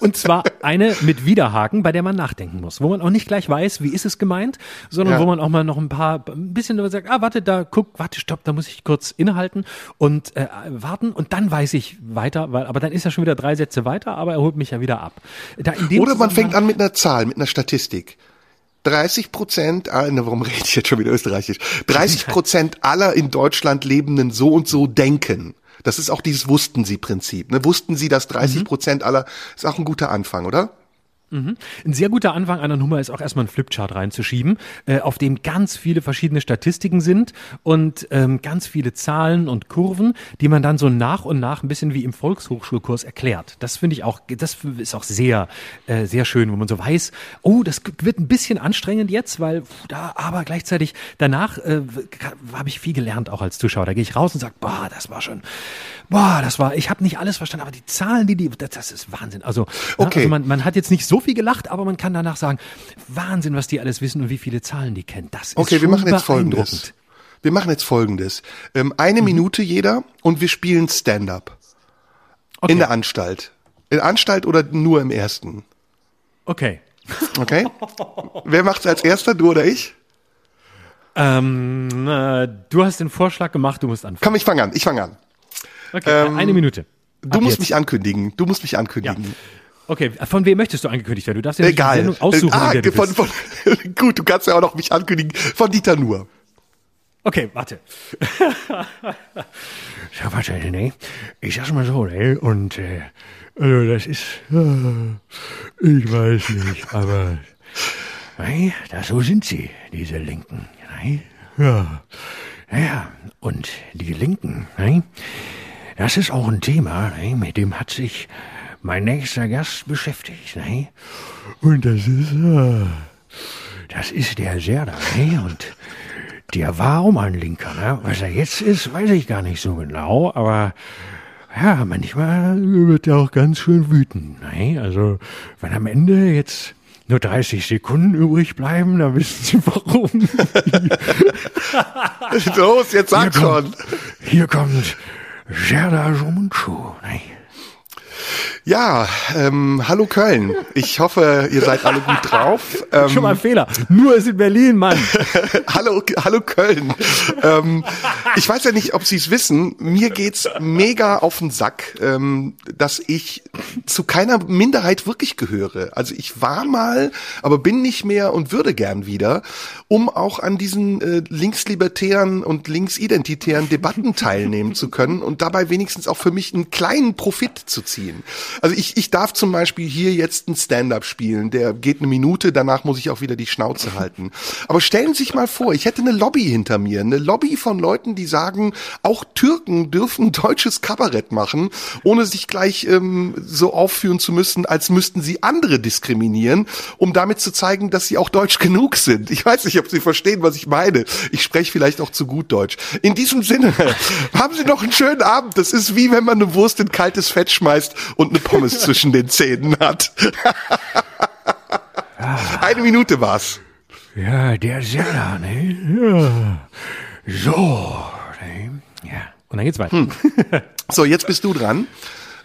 [SPEAKER 2] Und zwar eine mit Widerhaken, bei der man nachdenken muss, wo man auch nicht gleich weiß, wie ist es gemeint, sondern ja. wo man auch mal noch ein paar, ein bisschen sagt, ah, warte, da, guck, warte, stopp, da muss ich kurz innehalten und äh, warten und dann weiß ich weiter, weil, aber dann ist er schon wieder drei Sätze weiter, aber er holt mich ja wieder ab.
[SPEAKER 3] Oder man fängt an mit einer Zahl, mit einer Statistik. 30 Prozent, ah, warum rede ich jetzt schon wieder österreichisch? 30 Prozent aller in Deutschland lebenden so und so denken. Das ist auch dieses Wussten Sie Prinzip. Ne? Wussten Sie, dass 30 mhm. Prozent aller, ist auch ein guter Anfang, oder?
[SPEAKER 2] Mhm. Ein sehr guter Anfang einer Nummer ist auch erstmal ein Flipchart reinzuschieben, äh, auf dem ganz viele verschiedene Statistiken sind und ähm, ganz viele Zahlen und Kurven, die man dann so nach und nach ein bisschen wie im Volkshochschulkurs erklärt. Das finde ich auch, das ist auch sehr, äh, sehr schön, wo man so weiß, oh, das wird ein bisschen anstrengend jetzt, weil da, aber gleichzeitig danach äh, habe ich viel gelernt auch als Zuschauer. Da gehe ich raus und sage, boah, das war schon, boah, das war, ich habe nicht alles verstanden, aber die Zahlen, die die, das, das ist Wahnsinn. Also, ne, okay. also man, man hat jetzt nicht so viel gelacht, aber man kann danach sagen, Wahnsinn, was die alles wissen und wie viele Zahlen die kennen. Das ist
[SPEAKER 3] Okay, wir machen jetzt folgendes. Wir machen jetzt folgendes. Ähm, eine mhm. Minute jeder und wir spielen Stand-up. Okay. In der Anstalt. In der Anstalt oder nur im ersten?
[SPEAKER 2] Okay.
[SPEAKER 3] Okay. Wer macht's als erster, du oder ich?
[SPEAKER 2] Ähm, äh, du hast den Vorschlag gemacht, du musst anfangen.
[SPEAKER 3] Komm, ich fange an, ich fange an.
[SPEAKER 2] Okay, ähm, eine Minute.
[SPEAKER 3] Ab du musst jetzt. mich ankündigen. Du musst mich ankündigen. Ja.
[SPEAKER 2] Okay, von wem möchtest du angekündigt werden? Du darfst ja
[SPEAKER 3] nicht Egal. Sendung aussuchen, ah, der du von, von, [LAUGHS] Gut, du kannst ja auch noch mich ankündigen. Von Dieter Nur.
[SPEAKER 2] Okay, warte.
[SPEAKER 4] ja, warte, nee. Ich sag's mal so, ne? Und äh, also das ist, äh, ich weiß nicht, aber nee, das so sind sie, diese Linken. Ne? Ja, ja, und die Linken, ne? Das ist auch ein Thema, ne? mit dem hat sich mein nächster Gast beschäftigt. Ne? Und das ist, äh, das ist der Serda. Ne? Und der war auch mal ein Linker. Ne? Was er jetzt ist, weiß ich gar nicht so genau, aber ja, manchmal wird er auch ganz schön wütend. Ne? Also, wenn am Ende jetzt nur 30 Sekunden übrig bleiben, dann wissen Sie warum. [LAUGHS]
[SPEAKER 3] Los, jetzt sag
[SPEAKER 4] hier
[SPEAKER 3] schon.
[SPEAKER 4] Kommt, hier kommt Gerda Jomunchu.
[SPEAKER 3] Ja, ähm, hallo Köln. Ich hoffe, ihr seid alle gut drauf. Ähm, [LAUGHS]
[SPEAKER 2] Schon mal ein Fehler. Nur ist in Berlin, Mann. [LAUGHS]
[SPEAKER 3] hallo, hallo Köln. ähm, ich weiß ja nicht, ob Sie es wissen. Mir geht's mega auf den Sack, ähm, dass ich zu keiner Minderheit wirklich gehöre. Also ich war mal, aber bin nicht mehr und würde gern wieder, um auch an diesen äh, linkslibertären und linksidentitären Debatten teilnehmen zu können und dabei wenigstens auch für mich einen kleinen Profit zu ziehen. Also ich, ich darf zum Beispiel hier jetzt ein Stand-up spielen, der geht eine Minute, danach muss ich auch wieder die Schnauze halten. Aber stellen Sie sich mal vor, ich hätte eine Lobby hinter mir, eine Lobby von Leuten, die sagen, auch Türken dürfen deutsches Kabarett machen, ohne sich gleich ähm, so aufführen zu müssen, als müssten sie andere diskriminieren, um damit zu zeigen, dass sie auch deutsch genug sind. Ich weiß nicht, ob Sie verstehen, was ich meine. Ich spreche vielleicht auch zu gut Deutsch. In diesem Sinne, [LAUGHS] haben Sie noch einen schönen Abend. Das ist wie wenn man eine Wurst in kaltes Fett schmeißt und eine Pommes [LAUGHS] zwischen den Zähnen hat. Eine Minute war's.
[SPEAKER 4] Ja, der Serda, ne? Ja. So, ne? Ja.
[SPEAKER 2] Und dann geht's weiter.
[SPEAKER 3] Hm. So, jetzt bist du dran.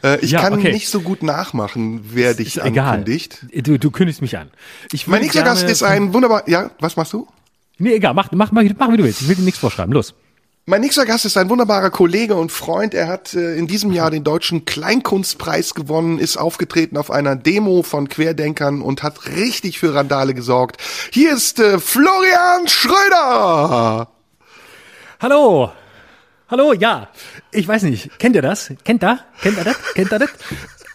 [SPEAKER 3] Äh, ich
[SPEAKER 2] Ja,
[SPEAKER 3] kann
[SPEAKER 2] okay.
[SPEAKER 3] nicht so gut nachmachen, wer dich
[SPEAKER 2] Ist egal.
[SPEAKER 3] ankündigt.
[SPEAKER 2] Du, du kündigst mich an. Ich
[SPEAKER 3] Mein nächster Gast ist ein wunderbar. Ja, was machst du?
[SPEAKER 2] Nee, egal, mach, mach, mach, mach wie du willst. Ich will dir nichts vorschreiben. Los.
[SPEAKER 3] Mein nächster Gast ist ein wunderbarer Kollege und Freund. Er hat äh, in diesem Jahr den deutschen Kleinkunstpreis gewonnen, ist aufgetreten auf einer Demo von Querdenkern und hat richtig für Randale gesorgt. Hier ist äh, Florian Schröder.
[SPEAKER 2] Hallo. Hallo, ja. Ich weiß nicht. Kennt ihr das? Kennt ihr? Kennt ihr das? Kennt ihr das?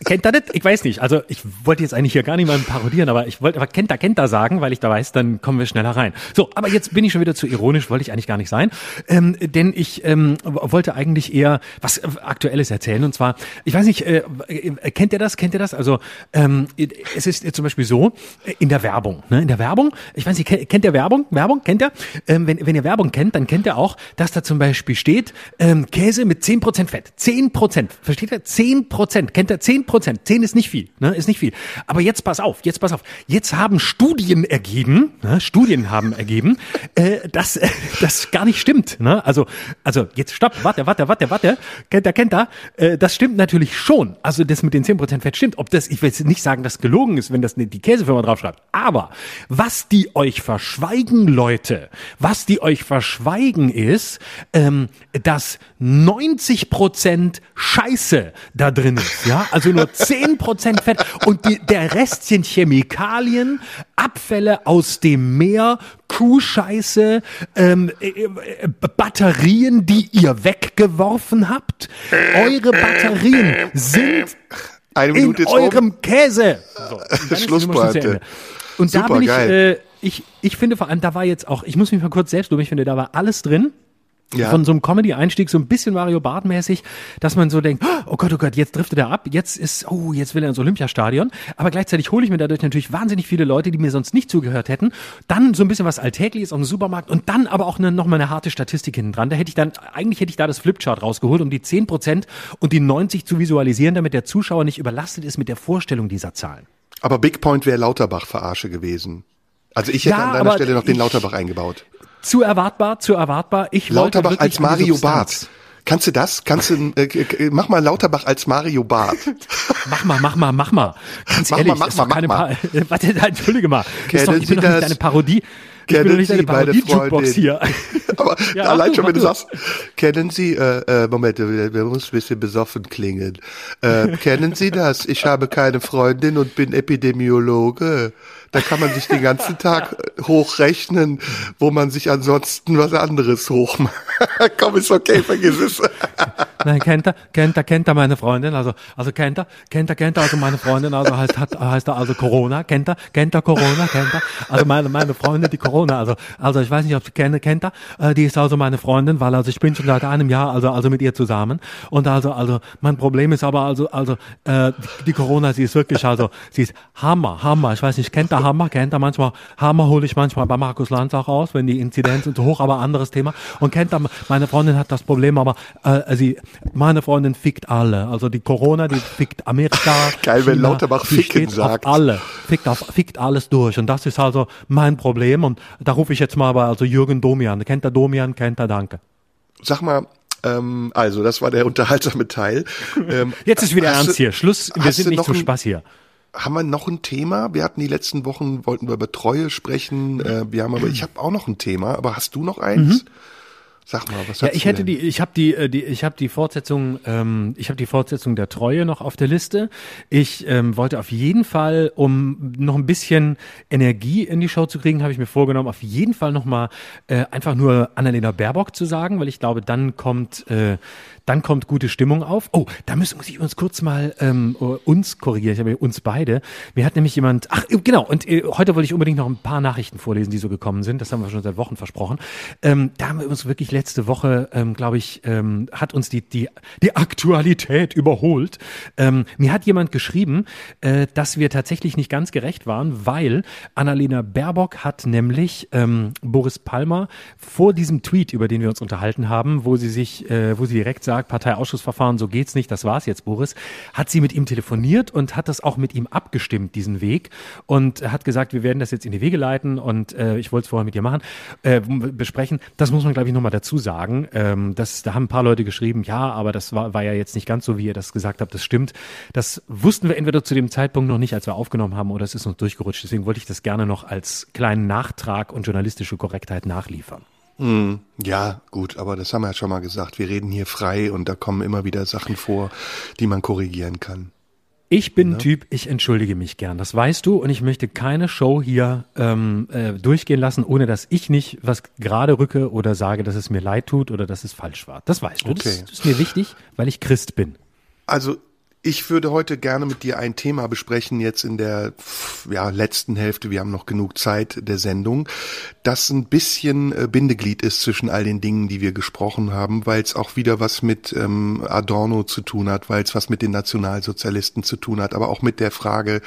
[SPEAKER 2] Kennt ihr das? Ich weiß nicht. Also ich wollte jetzt eigentlich hier gar nicht mal parodieren, aber ich wollte aber kennt ihr, kennt ihr sagen, weil ich da weiß, dann kommen wir schneller rein. So, aber jetzt bin ich schon wieder zu ironisch, wollte ich eigentlich gar nicht sein. Ähm, denn ich ähm, wollte eigentlich eher was äh, Aktuelles erzählen. Und zwar, ich weiß nicht, äh, äh, kennt ihr das? Kennt ihr das? Also ähm, es ist zum Beispiel so, äh, in der Werbung. Ne? In der Werbung, ich weiß nicht, ke- kennt ihr Werbung? Werbung, kennt ihr? Ähm, wenn, wenn ihr Werbung kennt, dann kennt ihr auch, dass da zum Beispiel steht, ähm, Käse mit 10% Fett. 10%. Versteht ihr? 10%. Kennt ihr? 10%. 10 ist nicht viel. Ne? Ist nicht viel. Aber jetzt pass auf, jetzt pass auf. Jetzt haben Studien ergeben, ne? Studien haben ergeben, äh, dass äh, das gar nicht stimmt. Ne? Also, also jetzt stopp, warte, warte, warte, warte. Kennt ihr, kennt ihr? Äh, das stimmt natürlich schon. Also das mit den 10% Fett stimmt. Ob das, ich will jetzt nicht sagen, dass gelogen ist, wenn das die Käsefirma draufschreibt. Aber was die euch verschweigen, Leute, was die euch verschweigen ist, ähm, dass 90% Scheiße da drin ist. Ja, also nur 10% Fett und die, der Rest sind Chemikalien, Abfälle aus dem Meer, Kuhscheiße, ähm, äh, äh, Batterien, die ihr weggeworfen habt. Eure Batterien sind in
[SPEAKER 3] jetzt um.
[SPEAKER 2] eurem Käse. So,
[SPEAKER 3] Schlusspointe.
[SPEAKER 2] Und da
[SPEAKER 3] Super,
[SPEAKER 2] bin ich, äh, ich, ich finde vor allem, da war jetzt auch, ich muss mich mal kurz selbst loben, ich finde, da war alles drin.
[SPEAKER 3] Ja.
[SPEAKER 2] Von so einem Comedy-Einstieg, so ein bisschen Mario Bart-mäßig, dass man so denkt, oh Gott, oh Gott, jetzt driftet er ab, jetzt ist, oh, jetzt will er ins Olympiastadion. Aber gleichzeitig hole ich mir dadurch natürlich wahnsinnig viele Leute, die mir sonst nicht zugehört hätten. Dann so ein bisschen was Alltägliches aus dem Supermarkt und dann aber auch eine, noch mal eine harte Statistik hinten dran. Da hätte ich dann, eigentlich hätte ich da das Flipchart rausgeholt, um die 10% und die 90 zu visualisieren, damit der Zuschauer nicht überlastet ist mit der Vorstellung dieser Zahlen.
[SPEAKER 3] Aber Big Point wäre Lauterbach-Verarsche gewesen. Also ich hätte
[SPEAKER 2] Ja,
[SPEAKER 3] an deiner Stelle noch den
[SPEAKER 2] ich-
[SPEAKER 3] Lauterbach eingebaut.
[SPEAKER 2] Zu erwartbar, zu erwartbar. Ich
[SPEAKER 3] Lauterbach als Mario. Barth. Kannst du das? Kannst du, äh, äh, mach mal Lauterbach als Mario Barth. [LAUGHS]
[SPEAKER 2] Mach mal, mach mal, mach mal. Ganz
[SPEAKER 3] Mach
[SPEAKER 2] ehrlich,
[SPEAKER 3] mal, mach
[SPEAKER 2] ist
[SPEAKER 3] mal,
[SPEAKER 2] keine
[SPEAKER 3] mach mal.
[SPEAKER 2] Pa- [LAUGHS] Warte, entschuldige mal. Ist doch, ich bin doch nicht deine Parodie. Ich bin doch
[SPEAKER 3] Kennen
[SPEAKER 2] nicht deine
[SPEAKER 3] Sie meine Freundin?
[SPEAKER 2] hier. [LAUGHS]
[SPEAKER 3] Aber
[SPEAKER 2] Ja,
[SPEAKER 3] allein schon, wenn du sagst, kennen Sie, äh, äh, Moment, wir, wir müssen ein bisschen besoffen klingen. Äh, kennen Sie das? Ich habe keine Freundin und bin Epidemiologe. Da kann man sich den ganzen Tag äh, hochrechnen, wo man sich ansonsten was anderes hochmacht. [LAUGHS] Komm, ist okay, vergiss es. [LAUGHS]
[SPEAKER 2] Nein, kennt er, kennt er, kennt er meine Freundin, also, also kennt er, kennt er, kennt er, also meine Freundin, also heißt, hat, heißt er also Corona, kennt er, kennt er Corona, kennt er, also meine, meine Freundin, die Corona, also, also ich weiß nicht, ob sie kenne, kennt er, äh, die ist also meine Freundin, weil also ich bin schon seit einem Jahr, also, also mit ihr zusammen und also, also, mein Problem ist aber also, also, äh, die, die Corona, sie ist wirklich, also, sie ist Hammer, Hammer, ich weiß nicht, kennt er Hammer, kennt er manchmal, Hammer hole ich manchmal bei Markus Lanz auch raus, wenn die Inzidenzen zu hoch, aber anderes Thema und kennt er, meine Freundin hat das Problem, aber, äh, sie, meine Freundin fickt alle. Also die Corona, die fickt Amerika. [LAUGHS]
[SPEAKER 3] Geil, wenn
[SPEAKER 2] China,
[SPEAKER 3] Lauterbach
[SPEAKER 2] die
[SPEAKER 3] ficken sagt.
[SPEAKER 2] Alle. Fickt, auf, fickt alles durch. Und das ist also mein Problem. Und da rufe ich jetzt mal bei also Jürgen Domian. Kennt er Domian? Kennt er Danke.
[SPEAKER 3] Sag mal, Ähm, also, das war der unterhaltsame Teil. [LAUGHS]
[SPEAKER 2] Ähm, Jetzt ist wieder ernst du, hier. Schluss, wir sind nicht zum Spaß hier.
[SPEAKER 3] Haben wir noch ein Thema? Wir hatten die letzten Wochen, wollten wir über Treue sprechen. Äh, wir haben aber, ich habe auch noch ein Thema, aber hast du noch eins? Mhm. Sag mal, was
[SPEAKER 2] Ja, ich hätte die, ich habe die, äh, die, ich habe die Fortsetzung, ähm, ich habe die Fortsetzung der Treue noch auf der Liste. Ich ähm, wollte auf jeden Fall, um noch ein bisschen Energie in die Show zu kriegen, habe ich mir vorgenommen, auf jeden Fall noch mal äh, einfach nur Annalena Baerbock zu sagen, weil ich glaube, dann kommt äh, dann kommt gute Stimmung auf. Oh, da müssen muss ich uns kurz mal ähm, uns korrigieren. Ich habe uns beide. Mir hat nämlich jemand, ach genau, und äh, heute wollte ich unbedingt noch ein paar Nachrichten vorlesen, die so gekommen sind. Das haben wir schon seit Wochen versprochen. Ähm, da haben wir uns wirklich letzte Woche, ähm, glaube ich, ähm, hat uns die die die Aktualität überholt. Ähm, mir hat jemand geschrieben, äh, dass wir tatsächlich nicht ganz gerecht waren, weil Annalena Baerbock hat nämlich ähm, Boris Palmer vor diesem Tweet, über den wir uns unterhalten haben, wo sie sich, äh, wo sie direkt sagt gesagt, Parteiausschussverfahren, so geht's nicht, das war's jetzt, Boris, hat sie mit ihm telefoniert und hat das auch mit ihm abgestimmt, diesen Weg, und hat gesagt, wir werden das jetzt in die Wege leiten und äh, ich wollte es vorher mit dir machen, äh, besprechen. Das muss man, glaube ich, nochmal dazu sagen. Ähm, das, da haben ein paar Leute geschrieben, ja, aber das war, war ja jetzt nicht ganz so, wie ihr das gesagt habt, das stimmt. Das wussten wir entweder zu dem Zeitpunkt noch nicht, als wir aufgenommen haben, oder es ist uns durchgerutscht. Deswegen wollte ich das gerne noch als kleinen Nachtrag und journalistische Korrektheit nachliefern.
[SPEAKER 3] Hm, ja, gut, aber das haben wir ja schon mal gesagt. Wir reden hier frei und da kommen immer wieder Sachen vor, die man korrigieren kann.
[SPEAKER 2] Ich bin ja. Typ, ich entschuldige mich gern. Das weißt du und ich möchte keine Show hier ähm, äh, durchgehen lassen, ohne dass ich nicht was gerade rücke oder sage, dass es mir leid tut oder dass es falsch war. Das weißt du. Okay. Das, das ist mir wichtig, weil ich Christ bin.
[SPEAKER 3] Also ich würde heute gerne mit dir ein Thema besprechen, jetzt in der ja, letzten Hälfte, wir haben noch genug Zeit der Sendung, das ein bisschen äh, Bindeglied ist zwischen all den Dingen, die wir gesprochen haben, weil es auch wieder was mit ähm, Adorno zu tun hat, weil es was mit den Nationalsozialisten zu tun hat, aber auch mit der Frage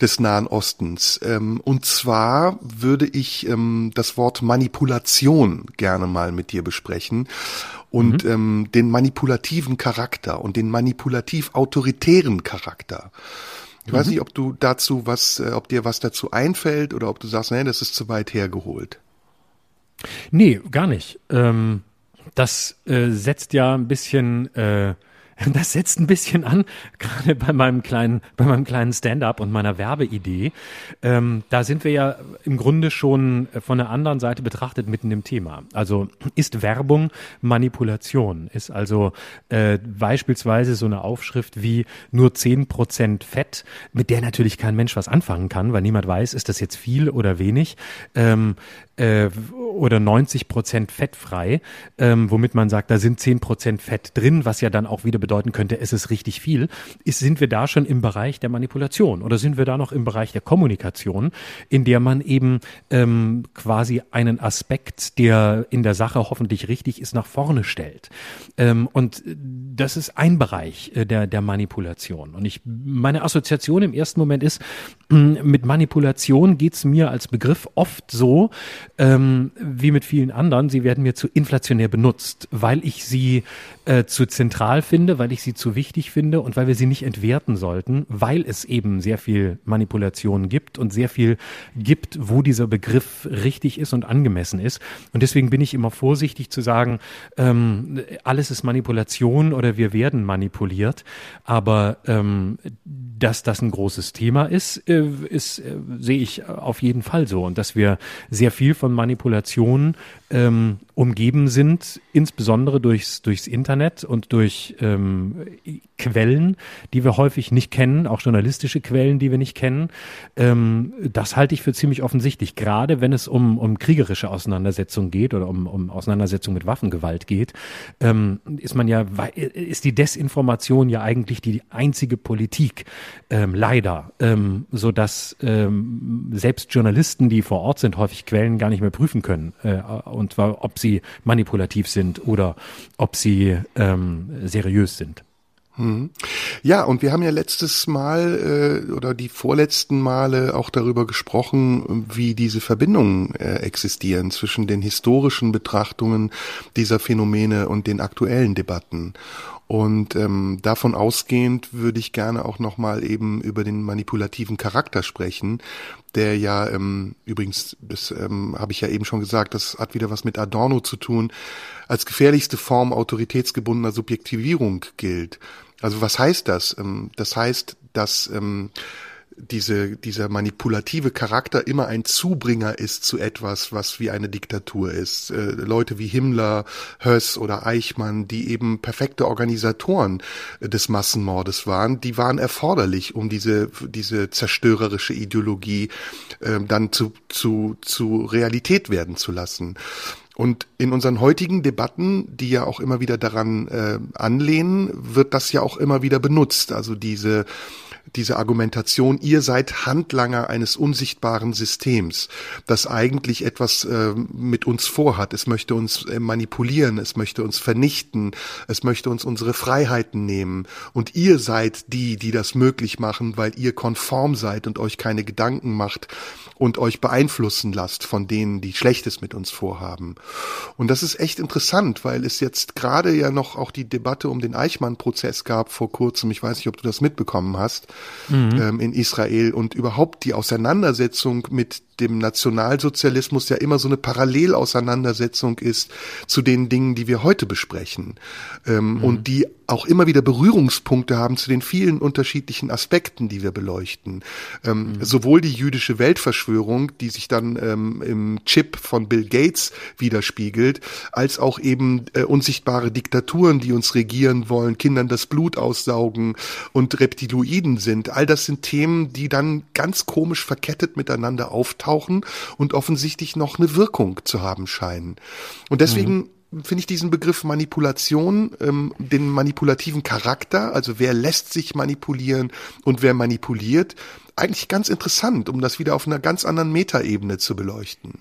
[SPEAKER 3] des Nahen Ostens. Ähm, und zwar würde ich ähm, das Wort Manipulation gerne mal mit dir besprechen und mhm. ähm, den manipulativen Charakter und den manipulativ autoritären Charakter. Ich mhm. weiß nicht, ob du dazu was, äh, ob dir was dazu einfällt oder ob du sagst, nee, das ist zu weit hergeholt.
[SPEAKER 2] Nee, gar nicht. Ähm, das äh, setzt ja ein bisschen äh, das setzt ein bisschen an, gerade bei meinem kleinen, bei meinem kleinen Stand-up und meiner Werbeidee. Ähm, da sind wir ja im Grunde schon von der anderen Seite betrachtet mitten im Thema. Also ist Werbung Manipulation? Ist also äh, beispielsweise so eine Aufschrift wie nur zehn Prozent Fett, mit der natürlich kein Mensch was anfangen kann, weil niemand weiß, ist das jetzt viel oder wenig. Ähm, äh, oder 90 Prozent fettfrei, ähm, womit man sagt, da sind 10 Prozent Fett drin, was ja dann auch wieder bedeuten könnte, es ist richtig viel. Ist, sind wir da schon im Bereich der Manipulation oder sind wir da noch im Bereich der Kommunikation, in der man eben ähm, quasi einen Aspekt, der in der Sache hoffentlich richtig ist, nach vorne stellt? Ähm, und das ist ein Bereich äh, der, der Manipulation. Und ich, meine Assoziation im ersten Moment ist, [CLEARS THROAT] mit Manipulation geht's mir als Begriff oft so, ähm, wie mit vielen anderen, sie werden mir zu inflationär benutzt, weil ich sie äh, zu zentral finde, weil ich sie zu wichtig finde und weil wir sie nicht entwerten sollten, weil es eben sehr viel Manipulation gibt und sehr viel gibt, wo dieser Begriff richtig ist und angemessen ist. Und deswegen bin ich immer vorsichtig zu sagen, ähm, alles ist Manipulation oder wir werden manipuliert. Aber ähm, dass das ein großes Thema ist, äh, ist äh, sehe ich auf jeden Fall so. Und dass wir sehr viel von Manipulation ähm, umgeben sind, insbesondere durchs, durchs Internet und durch ähm, Quellen, die wir häufig nicht kennen, auch journalistische Quellen, die wir nicht kennen. Ähm, das halte ich für ziemlich offensichtlich, gerade wenn es um, um kriegerische Auseinandersetzungen geht oder um, um Auseinandersetzungen mit Waffengewalt geht, ähm, ist man ja, ist die Desinformation ja eigentlich die einzige Politik, ähm, leider, ähm, so ähm, selbst Journalisten, die vor Ort sind, häufig Quellen gar nicht mehr prüfen können, äh, und zwar, ob sie manipulativ sind oder ob sie ähm, seriös sind.
[SPEAKER 3] Hm. Ja, und wir haben ja letztes Mal äh, oder die vorletzten Male auch darüber gesprochen, wie diese Verbindungen äh, existieren zwischen den historischen Betrachtungen dieser Phänomene und den aktuellen Debatten. Und ähm, davon ausgehend würde ich gerne auch nochmal eben über den manipulativen Charakter sprechen, der ja ähm, übrigens, das ähm, habe ich ja eben schon gesagt, das hat wieder was mit Adorno zu tun, als gefährlichste Form autoritätsgebundener Subjektivierung gilt. Also was heißt das? Ähm, das heißt, dass ähm, diese, dieser manipulative Charakter immer ein Zubringer ist zu etwas, was wie eine Diktatur ist. Äh, Leute wie Himmler, Höss oder Eichmann, die eben perfekte Organisatoren des Massenmordes waren, die waren erforderlich, um diese, diese zerstörerische Ideologie äh, dann zu, zu, zu Realität werden zu lassen. Und in unseren heutigen Debatten, die ja auch immer wieder daran äh, anlehnen, wird das ja auch immer wieder benutzt. Also diese diese Argumentation, ihr seid Handlanger eines unsichtbaren Systems, das eigentlich etwas äh, mit uns vorhat. Es möchte uns äh, manipulieren, es möchte uns vernichten, es möchte uns unsere Freiheiten nehmen. Und ihr seid die, die das möglich machen, weil ihr konform seid und euch keine Gedanken macht und euch beeinflussen lasst von denen, die Schlechtes mit uns vorhaben. Und das ist echt interessant, weil es jetzt gerade ja noch auch die Debatte um den Eichmann-Prozess gab vor kurzem. Ich weiß nicht, ob du das mitbekommen hast mhm. ähm, in Israel und überhaupt die Auseinandersetzung mit dem Nationalsozialismus ja immer so eine Parallelauseinandersetzung ist zu den Dingen, die wir heute besprechen ähm, mhm. und die auch immer wieder Berührungspunkte haben zu den vielen unterschiedlichen Aspekten, die wir beleuchten. Ähm, mhm. Sowohl die jüdische Weltverschwörung, die sich dann ähm, im Chip von Bill Gates widerspiegelt, als auch eben äh, unsichtbare Diktaturen, die uns regieren wollen, Kindern das Blut aussaugen und Reptiloiden sind. All das sind Themen, die dann ganz komisch verkettet miteinander auftauchen auftauchen und offensichtlich noch eine Wirkung zu haben scheinen. Und deswegen mhm. finde ich diesen Begriff Manipulation, ähm, den manipulativen Charakter, also wer lässt sich manipulieren und wer manipuliert, eigentlich ganz interessant, um das wieder auf einer ganz anderen Metaebene zu beleuchten.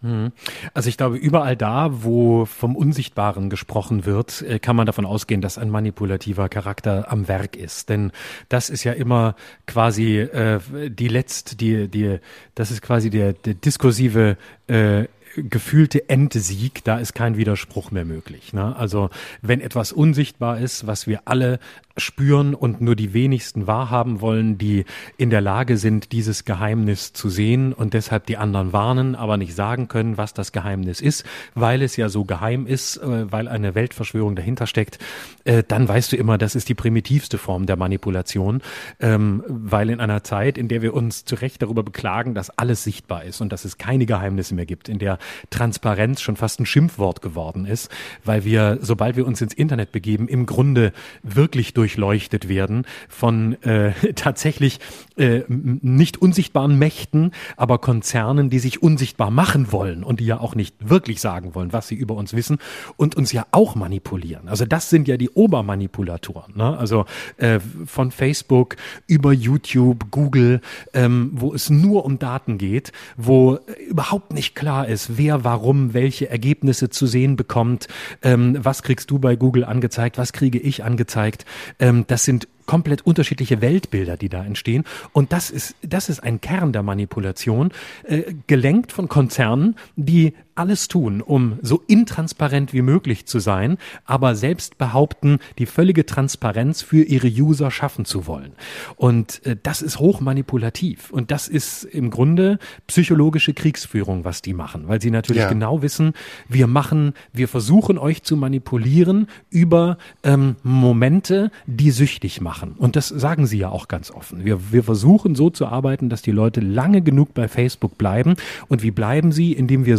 [SPEAKER 2] Mhm. Also ich glaube, überall da, wo vom Unsichtbaren gesprochen wird, äh, kann man davon ausgehen, dass ein manipulativer Charakter am Werk ist. Denn das ist ja immer quasi äh, die letzt, die, die, das ist quasi der, der diskursive äh, gefühlte Endsieg, da ist kein Widerspruch mehr möglich. Ne? Also wenn etwas unsichtbar ist, was wir alle spüren und nur die wenigsten wahrhaben wollen, die in der Lage sind, dieses Geheimnis zu sehen und deshalb die anderen warnen, aber nicht sagen können, was das Geheimnis ist, weil es ja so geheim ist, äh, weil eine Weltverschwörung dahinter steckt, äh, dann weißt du immer, das ist die primitivste Form der Manipulation, ähm, weil in einer Zeit, in der wir uns zu Recht darüber beklagen, dass alles sichtbar ist und dass es keine Geheimnisse mehr gibt, in der Transparenz schon fast ein Schimpfwort geworden ist, weil wir, sobald wir uns ins Internet begeben, im Grunde wirklich durch durchleuchtet werden von äh, [LAUGHS] tatsächlich äh, nicht unsichtbaren Mächten, aber Konzernen, die sich unsichtbar machen wollen und die ja auch nicht wirklich sagen wollen, was sie über uns wissen und uns ja auch manipulieren. Also das sind ja die Obermanipulatoren. Ne? Also äh, von Facebook über YouTube, Google, ähm, wo es nur um Daten geht, wo überhaupt nicht klar ist, wer warum welche Ergebnisse zu sehen bekommt, ähm, was kriegst du bei Google angezeigt, was kriege ich angezeigt. Ähm, das sind komplett unterschiedliche Weltbilder, die da entstehen. Und das ist, das ist ein Kern der Manipulation, äh, gelenkt von Konzernen, die alles tun, um so intransparent wie möglich zu sein, aber selbst behaupten, die völlige Transparenz für ihre User schaffen zu wollen. Und äh, das ist hochmanipulativ. Und das ist im Grunde psychologische Kriegsführung, was die machen, weil sie natürlich ja. genau wissen, wir machen, wir versuchen euch zu manipulieren über ähm, Momente, die süchtig machen machen. Und das sagen sie ja auch ganz offen. Wir, wir versuchen so zu arbeiten, dass die Leute lange genug bei Facebook bleiben. Und wie bleiben sie? Indem wir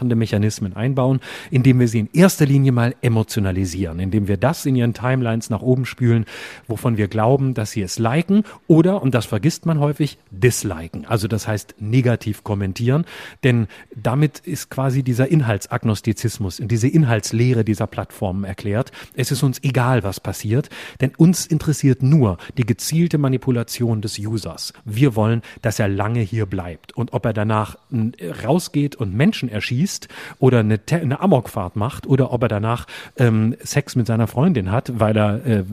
[SPEAKER 2] suchtmachende Mechanismen einbauen, indem wir sie in erster Linie mal emotionalisieren, indem wir das in ihren Timelines nach oben spülen, wovon wir glauben, dass sie es liken oder, und das vergisst man häufig, disliken. Also das heißt negativ kommentieren. Denn damit ist quasi dieser Inhaltsagnostizismus, diese Inhaltslehre dieser Plattformen erklärt. Es ist uns egal, was passiert, denn uns interessiert interessiert nur die gezielte Manipulation des Users. Wir wollen, dass er lange hier bleibt. Und ob er danach äh, rausgeht und Menschen erschießt, schießt oder eine, eine Amokfahrt macht oder ob er danach ähm, Sex mit seiner Freundin hat, weil er äh,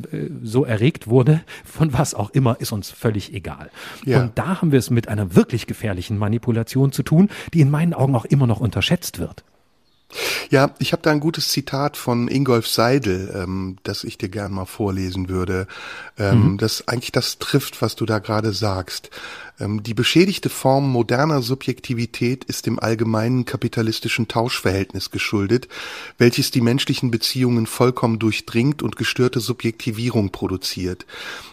[SPEAKER 2] so erregt wurde, [LAUGHS] von was auch immer, ist uns völlig egal. Ja. Und da haben wir es mit einer wirklich gefährlichen Manipulation zu tun, die in meinen Augen auch immer noch unterschätzt wird.
[SPEAKER 3] Ja, ich habe da ein gutes Zitat von Ingolf Seidel, ähm, das ich dir gern mal vorlesen würde. Ähm, mhm. Das eigentlich das trifft, was du da gerade sagst. Ähm, die beschädigte Form moderner Subjektivität ist dem allgemeinen kapitalistischen Tauschverhältnis geschuldet, welches die menschlichen Beziehungen vollkommen durchdringt und gestörte Subjektivierung produziert.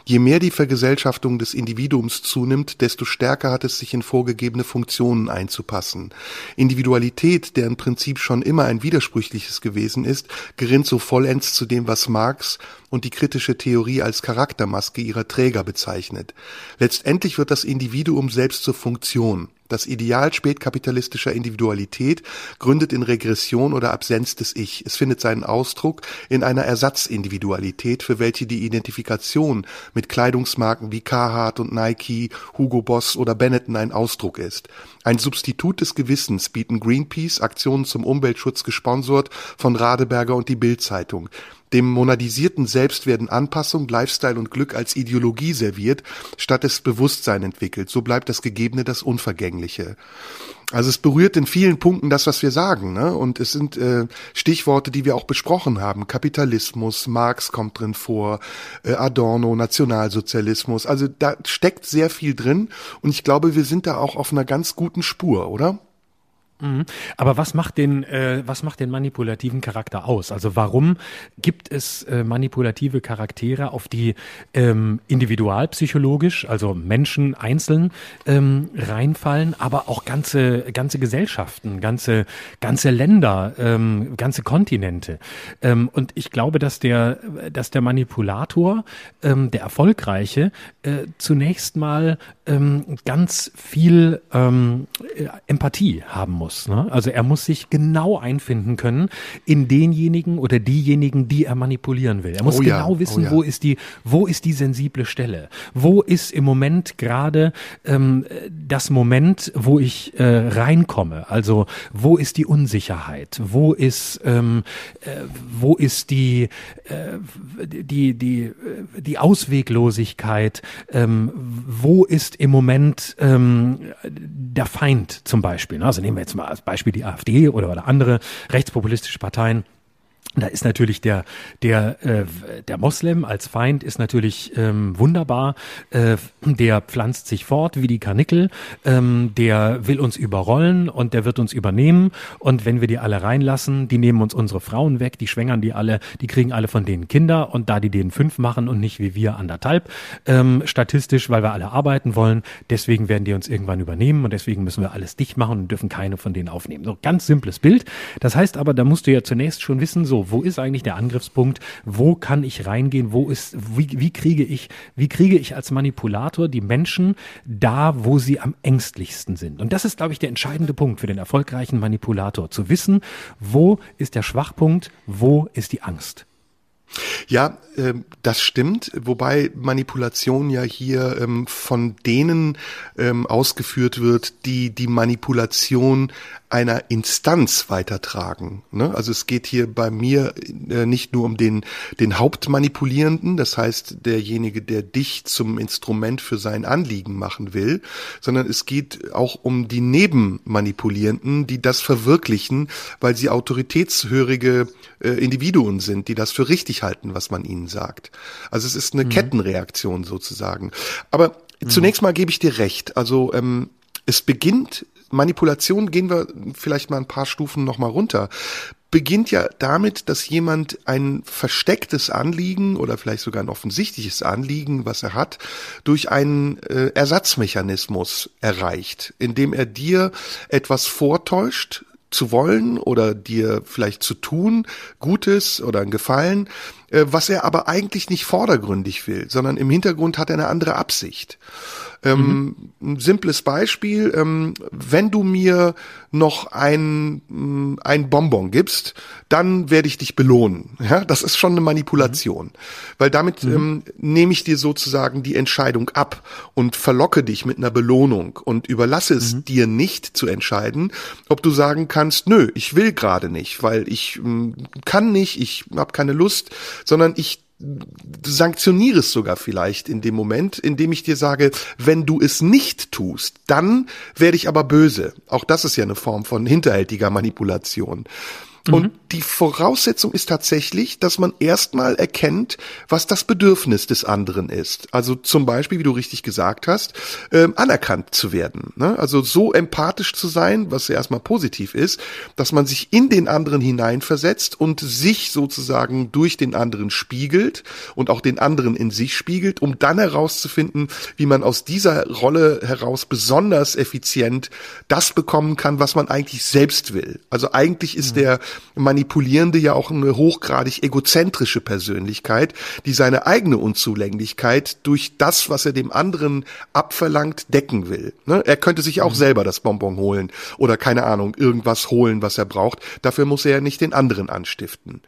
[SPEAKER 3] Je mehr die Vergesellschaftung des Individuums zunimmt, desto stärker hat es sich in vorgegebene Funktionen einzupassen. Individualität, deren Prinzip schon immer ein widersprüchliches gewesen ist, gerinnt so vollends zu dem, was Marx und die kritische Theorie als Charaktermaske ihrer Träger bezeichnet. Letztendlich wird das Individuum selbst zur Funktion. Das Ideal spätkapitalistischer Individualität gründet in Regression oder Absenz des Ich. Es findet seinen Ausdruck in einer Ersatzindividualität, für welche die Identifikation mit Kleidungsmarken wie Carhartt und Nike, Hugo Boss oder Benetton ein Ausdruck ist. Ein Substitut des Gewissens bieten Greenpeace, Aktionen zum Umweltschutz gesponsert von Radeberger und die Bild-Zeitung. Dem monadisierten Selbst werden Anpassung, Lifestyle und Glück als Ideologie serviert, statt es Bewusstsein entwickelt. So bleibt das Gegebene das Unvergängliche. Also es berührt in vielen Punkten das, was wir sagen. Ne? Und es sind äh, Stichworte, die wir auch besprochen haben. Kapitalismus, Marx kommt drin vor, äh, Adorno, Nationalsozialismus. Also da steckt sehr viel drin. Und ich glaube, wir sind da auch auf einer ganz guten Spur, oder?
[SPEAKER 2] Mhm. Aber was macht den, äh, was macht den manipulativen Charakter aus? Also warum gibt es äh, manipulative Charaktere, auf die ähm, individualpsychologisch, also Menschen einzeln ähm, reinfallen, aber auch ganze ganze Gesellschaften, ganze ganze Länder, ähm, ganze Kontinente? Ähm, und ich glaube, dass der, dass der Manipulator, ähm, der erfolgreiche, äh, zunächst mal ähm, ganz viel ähm, Empathie haben muss muss. Ne? Also er muss sich genau einfinden können in denjenigen oder diejenigen, die er manipulieren will. Er muss oh ja, genau wissen, oh ja. wo ist die, wo ist die sensible Stelle? Wo ist im Moment gerade ähm, das Moment, wo ich äh, reinkomme? Also wo ist die Unsicherheit? Wo ist ähm, äh, wo ist die äh, die die äh, die Ausweglosigkeit? Ähm, wo ist im Moment ähm, der Feind zum Beispiel? Ne? Also nehmen wir jetzt mal als Beispiel die AfD oder, oder andere rechtspopulistische Parteien da ist natürlich der der äh, der Moslem als Feind ist natürlich ähm, wunderbar. Äh, der pflanzt sich fort wie die Karnickel. Ähm, der will uns überrollen und der wird uns übernehmen. Und wenn wir die alle reinlassen, die nehmen uns unsere Frauen weg, die schwängern die alle, die kriegen alle von denen Kinder. Und da die denen fünf machen und nicht wie wir anderthalb ähm, statistisch, weil wir alle arbeiten wollen, deswegen werden die uns irgendwann übernehmen und deswegen müssen wir alles dicht machen und dürfen keine von denen aufnehmen. So ganz simples Bild. Das heißt aber, da musst du ja zunächst schon wissen, so wo ist eigentlich der Angriffspunkt? Wo kann ich reingehen? Wo ist, wie, wie kriege ich, wie kriege ich als Manipulator die Menschen da, wo sie am ängstlichsten sind? Und das ist, glaube ich, der entscheidende Punkt für den erfolgreichen Manipulator. Zu wissen, wo ist der Schwachpunkt? Wo ist die Angst?
[SPEAKER 3] Ja, äh, das stimmt, wobei Manipulation ja hier ähm, von denen ähm, ausgeführt wird, die die Manipulation einer Instanz weitertragen. Ne? Also es geht hier bei mir äh, nicht nur um den, den Hauptmanipulierenden, das heißt derjenige, der dich zum Instrument für sein Anliegen machen will, sondern es geht auch um die Nebenmanipulierenden, die das verwirklichen, weil sie autoritätshörige äh, Individuen sind, die das für richtig halten, was man ihnen sagt. Also es ist eine mhm. Kettenreaktion sozusagen. Aber mhm. zunächst mal gebe ich dir recht. Also ähm, es beginnt Manipulation gehen wir vielleicht mal ein paar Stufen nochmal runter beginnt ja damit, dass jemand ein verstecktes Anliegen oder vielleicht sogar ein offensichtliches Anliegen, was er hat, durch einen äh, Ersatzmechanismus erreicht, indem er dir etwas vortäuscht zu wollen oder dir vielleicht zu tun, Gutes oder ein Gefallen, äh, was er aber eigentlich nicht vordergründig will, sondern im Hintergrund hat er eine andere Absicht. Ähm, mhm. Ein simples Beispiel, ähm, wenn du mir noch ein, mm, ein Bonbon gibst, dann werde ich dich belohnen. [LAUGHS] Ja, das ist schon eine Manipulation, mhm. weil damit mhm. ähm, nehme ich dir sozusagen die Entscheidung ab und verlocke dich mit einer Belohnung und überlasse es mhm. dir nicht zu entscheiden, ob du sagen kannst, nö, ich will gerade nicht, weil ich mm, kann nicht, ich habe keine Lust, sondern ich du sanktionierst sogar vielleicht in dem Moment, indem ich dir sage, wenn du es nicht tust, dann werde ich aber böse. Auch das ist ja eine Form von hinterhältiger Manipulation. Und mhm. die Voraussetzung ist tatsächlich, dass man erstmal erkennt, was das Bedürfnis des anderen ist. Also zum Beispiel, wie du richtig gesagt hast, ähm, anerkannt zu werden. Ne? Also so empathisch zu sein, was ja erstmal positiv ist, dass man sich in den anderen hineinversetzt und sich sozusagen durch den anderen spiegelt und auch den anderen in sich spiegelt, um dann herauszufinden, wie man aus dieser Rolle heraus besonders effizient das bekommen kann, was man eigentlich selbst will. Also eigentlich ist mhm. der Manipulierende ja auch eine hochgradig egozentrische Persönlichkeit, die seine eigene Unzulänglichkeit durch das, was er dem anderen abverlangt, decken will. Ne? Er könnte sich auch mhm. selber das Bonbon holen oder keine Ahnung, irgendwas holen, was er braucht. Dafür muss er ja nicht den anderen anstiften.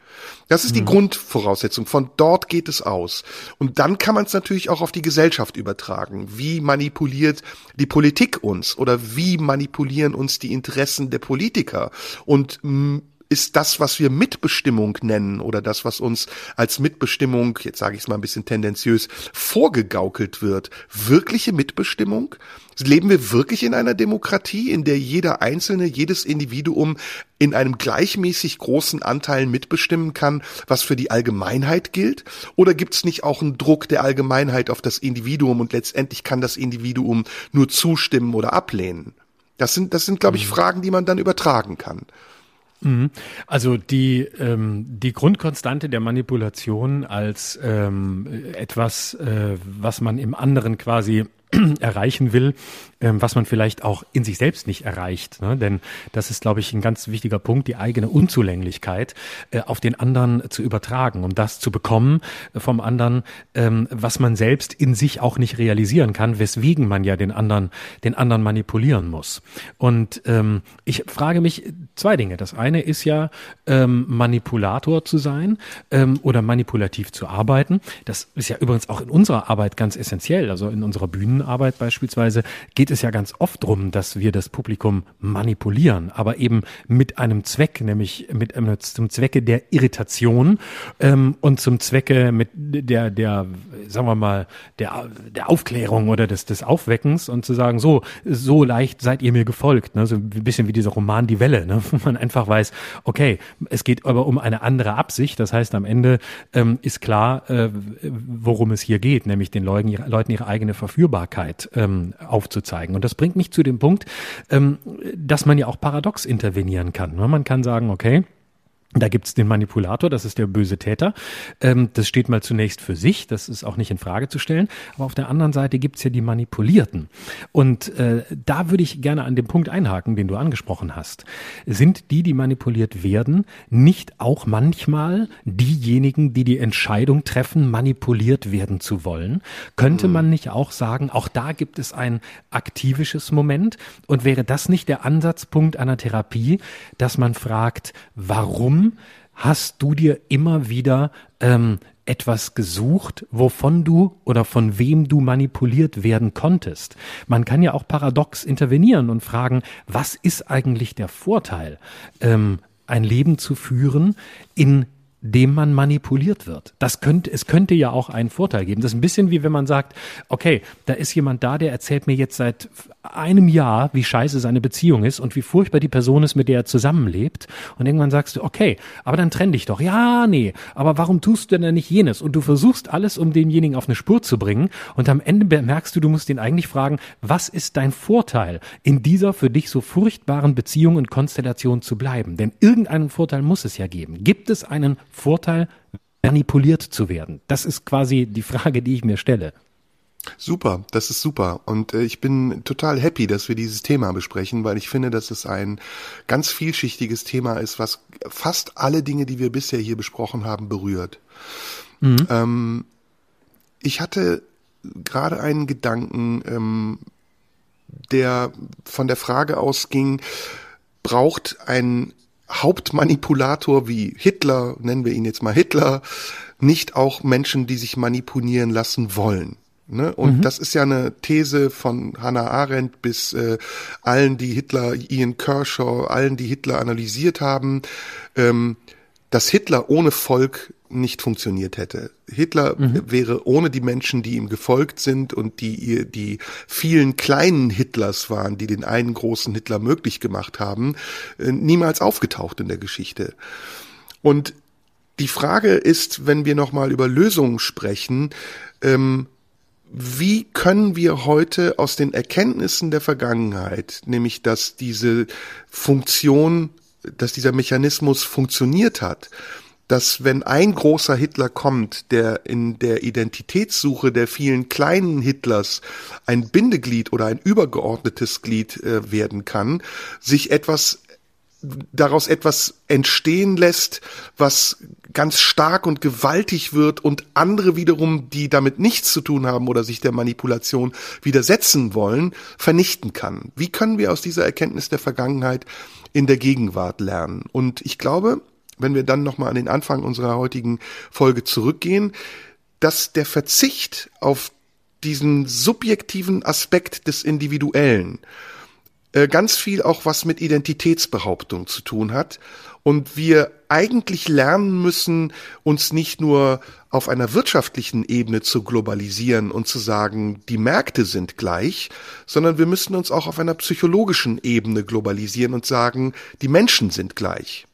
[SPEAKER 3] Das ist die mhm. Grundvoraussetzung. Von dort geht es aus. Und dann kann man es natürlich auch auf die Gesellschaft übertragen. Wie manipuliert die Politik uns oder wie manipulieren uns die Interessen der Politiker? Und ist das, was wir Mitbestimmung nennen oder das, was uns als Mitbestimmung, jetzt sage ich es mal ein bisschen tendenziös, vorgegaukelt wird, wirkliche Mitbestimmung? Leben wir wirklich in einer Demokratie, in der jeder Einzelne, jedes Individuum in einem gleichmäßig großen Anteil mitbestimmen kann, was für die Allgemeinheit gilt? Oder gibt es nicht auch einen Druck der Allgemeinheit auf das Individuum und letztendlich kann das Individuum nur zustimmen oder ablehnen? Das sind, das sind, glaube ich, mhm. Fragen, die man dann übertragen kann.
[SPEAKER 2] Mhm. Also die, ähm, die Grundkonstante der Manipulation als ähm, etwas, äh, was man im anderen quasi [CLEARS THROAT] erreichen will, ähm, was man vielleicht auch in sich selbst nicht erreicht. Ne? Denn das ist, glaube ich, ein ganz wichtiger Punkt, die eigene Unzulänglichkeit äh, auf den anderen zu übertragen, um das zu bekommen äh, vom anderen, ähm, was man selbst in sich auch nicht realisieren kann, weswegen man ja den anderen, den anderen manipulieren muss. Und ähm, ich frage mich zwei Dinge. Das eine ist ja, ähm, Manipulator zu sein ähm, oder manipulativ zu arbeiten. Das ist ja übrigens auch in unserer Arbeit ganz essentiell, also in unserer Bühnenarbeit beispielsweise geht es ja ganz oft drum, dass wir das Publikum manipulieren, aber eben mit einem Zweck, nämlich mit einem zum Zwecke der Irritation ähm, und zum Zwecke mit der der sagen wir mal der der Aufklärung oder des des Aufweckens und zu sagen so so leicht seid ihr mir gefolgt, ne? so ein bisschen wie dieser Roman Die Welle, ne? [LAUGHS] wo man einfach weiß, okay, es geht aber um eine andere Absicht. Das heißt, am Ende ähm, ist klar, äh, worum es hier geht, nämlich den Leuten, Leuten ihre eigene Verführbarkeit ähm, aufzuzeigen zeigen. Und das bringt mich zu dem Punkt, ähm, dass man ja auch paradox intervenieren kann. Man kann sagen, okay, da gibt's den Manipulator, das ist der böse Täter. Ähm, das steht mal zunächst für sich, das ist auch nicht in Frage zu stellen. Aber auf der anderen Seite gibt's ja die Manipulierten. Und äh, da würde ich gerne an dem Punkt einhaken, den du angesprochen hast. Sind die, die manipuliert werden, nicht auch manchmal diejenigen, die die Entscheidung treffen, manipuliert werden zu wollen? Könnte mhm. man nicht auch sagen, auch da gibt es ein aktivisches Moment? Und wäre das nicht der Ansatzpunkt einer Therapie, dass man fragt, warum hast du dir immer wieder ähm, etwas gesucht, wovon du oder von wem du manipuliert werden konntest. Man kann ja auch paradox intervenieren und fragen, was ist eigentlich der Vorteil, ähm, ein Leben zu führen, in dem man manipuliert wird. Das könnte, es könnte ja auch einen Vorteil geben. Das ist ein bisschen wie wenn man sagt, okay, da ist jemand da, der erzählt mir jetzt seit einem Jahr, wie scheiße seine Beziehung ist und wie furchtbar die Person ist, mit der er zusammenlebt. Und irgendwann sagst du, okay, aber dann trenn dich doch. Ja, nee, aber warum tust du denn nicht jenes? Und du versuchst alles, um denjenigen auf eine Spur zu bringen. Und am Ende merkst du, du musst ihn eigentlich fragen, was ist dein Vorteil, in dieser für dich so furchtbaren Beziehung und Konstellation zu bleiben? Denn irgendeinen Vorteil muss es ja geben. Gibt es einen Vorteil, manipuliert zu werden? Das ist quasi die Frage, die ich mir stelle.
[SPEAKER 3] Super, das ist super. Und äh, ich bin total happy, dass wir dieses Thema besprechen, weil ich finde, dass es ein ganz vielschichtiges Thema ist, was fast alle Dinge, die wir bisher hier besprochen haben, berührt. Mhm. Ähm, ich hatte gerade einen Gedanken, ähm, der von der Frage ausging, braucht ein Hauptmanipulator wie Hitler, nennen wir ihn jetzt mal Hitler, nicht auch Menschen, die sich manipulieren lassen wollen. Ne? Und mhm. das ist ja eine These von Hannah Arendt bis äh, allen, die Hitler, Ian Kershaw, allen, die Hitler analysiert haben, ähm, dass Hitler ohne Volk nicht funktioniert hätte. Hitler mhm. wäre ohne die Menschen, die ihm gefolgt sind und die die vielen kleinen Hitlers waren, die den einen großen Hitler möglich gemacht haben, äh, niemals aufgetaucht in der Geschichte. Und die Frage ist, wenn wir nochmal über Lösungen sprechen, ähm, wie können wir heute aus den Erkenntnissen der Vergangenheit, nämlich dass diese Funktion, dass dieser Mechanismus funktioniert hat, dass wenn ein großer Hitler kommt, der in der Identitätssuche der vielen kleinen Hitlers ein Bindeglied oder ein übergeordnetes Glied äh, werden kann, sich etwas daraus etwas entstehen lässt, was ganz stark und gewaltig wird und andere wiederum, die damit nichts zu tun haben oder sich der Manipulation widersetzen wollen, vernichten kann. Wie können wir aus dieser Erkenntnis der Vergangenheit in der Gegenwart lernen? Und ich glaube, wenn wir dann nochmal an den Anfang unserer heutigen Folge zurückgehen, dass der Verzicht auf diesen subjektiven Aspekt des Individuellen äh, ganz viel auch was mit Identitätsbehauptung zu tun hat und wir eigentlich lernen müssen, uns nicht nur auf einer wirtschaftlichen Ebene zu globalisieren und zu sagen, die Märkte sind gleich, sondern wir müssen uns auch auf einer psychologischen Ebene globalisieren und sagen, die Menschen sind gleich.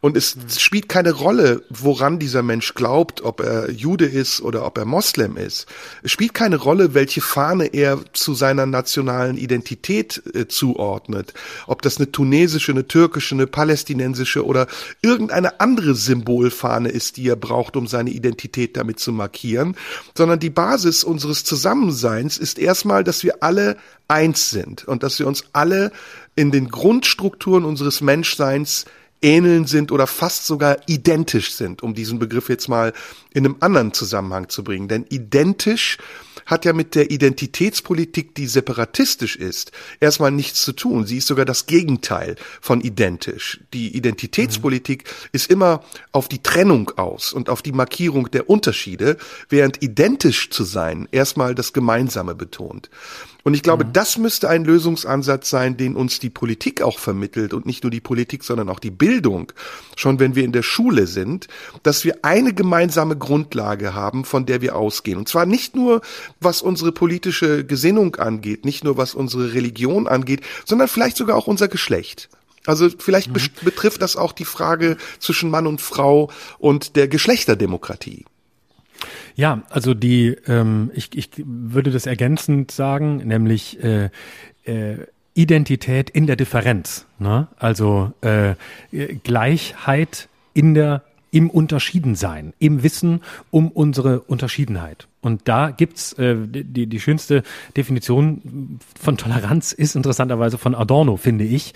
[SPEAKER 3] Und es spielt keine Rolle, woran dieser Mensch glaubt, ob er Jude ist oder ob er Moslem ist. Es spielt keine Rolle, welche Fahne er zu seiner nationalen Identität äh, zuordnet. Ob das eine tunesische, eine türkische, eine palästinensische oder irgendeine andere Symbolfahne ist, die er braucht, um seine Identität damit zu markieren. Sondern die Basis unseres Zusammenseins ist erstmal, dass wir alle eins sind und dass wir uns alle in den Grundstrukturen unseres Menschseins ähneln sind oder fast sogar identisch sind, um diesen Begriff jetzt mal in einem anderen Zusammenhang zu bringen. Denn identisch hat ja mit der Identitätspolitik, die separatistisch ist, erstmal nichts zu tun. Sie ist sogar das Gegenteil von identisch. Die Identitätspolitik mhm. ist immer auf die Trennung aus und auf die Markierung der Unterschiede, während identisch zu sein erstmal das Gemeinsame betont. Und ich glaube, mhm. das müsste ein Lösungsansatz sein, den uns die Politik auch vermittelt und nicht nur die Politik, sondern auch die Bildung, schon wenn wir in der Schule sind, dass wir eine gemeinsame Grundlage haben, von der wir ausgehen. Und zwar nicht nur, was unsere politische Gesinnung angeht, nicht nur, was unsere Religion angeht, sondern vielleicht sogar auch unser Geschlecht. Also vielleicht mhm. betrifft das auch die Frage zwischen Mann und Frau und der Geschlechterdemokratie.
[SPEAKER 2] Ja, also die, ähm, ich, ich würde das ergänzend sagen, nämlich äh, äh, Identität in der Differenz. Ne? Also äh, Gleichheit in der im Unterschiedensein, im Wissen um unsere Unterschiedenheit. Und da gibt's äh, die, die schönste Definition von Toleranz ist interessanterweise von Adorno, finde ich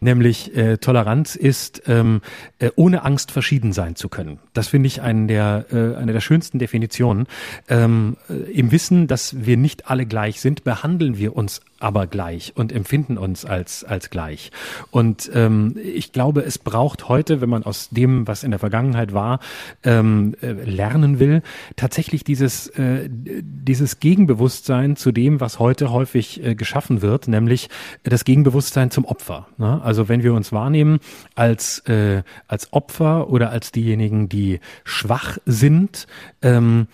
[SPEAKER 2] nämlich äh, Toleranz ist, ähm, äh, ohne Angst verschieden sein zu können. Das finde ich eine der, äh, eine der schönsten Definitionen. Ähm, äh, Im Wissen, dass wir nicht alle gleich sind, behandeln wir uns aber gleich und empfinden uns als, als gleich. Und ähm, ich glaube, es braucht heute, wenn man aus dem, was in der Vergangenheit war, ähm, äh, lernen will, tatsächlich dieses, äh, dieses Gegenbewusstsein zu dem, was heute häufig äh, geschaffen wird, nämlich das Gegenbewusstsein zum Opfer. Ne? Also wenn wir uns wahrnehmen als, äh, als Opfer oder als diejenigen, die schwach sind, ähm,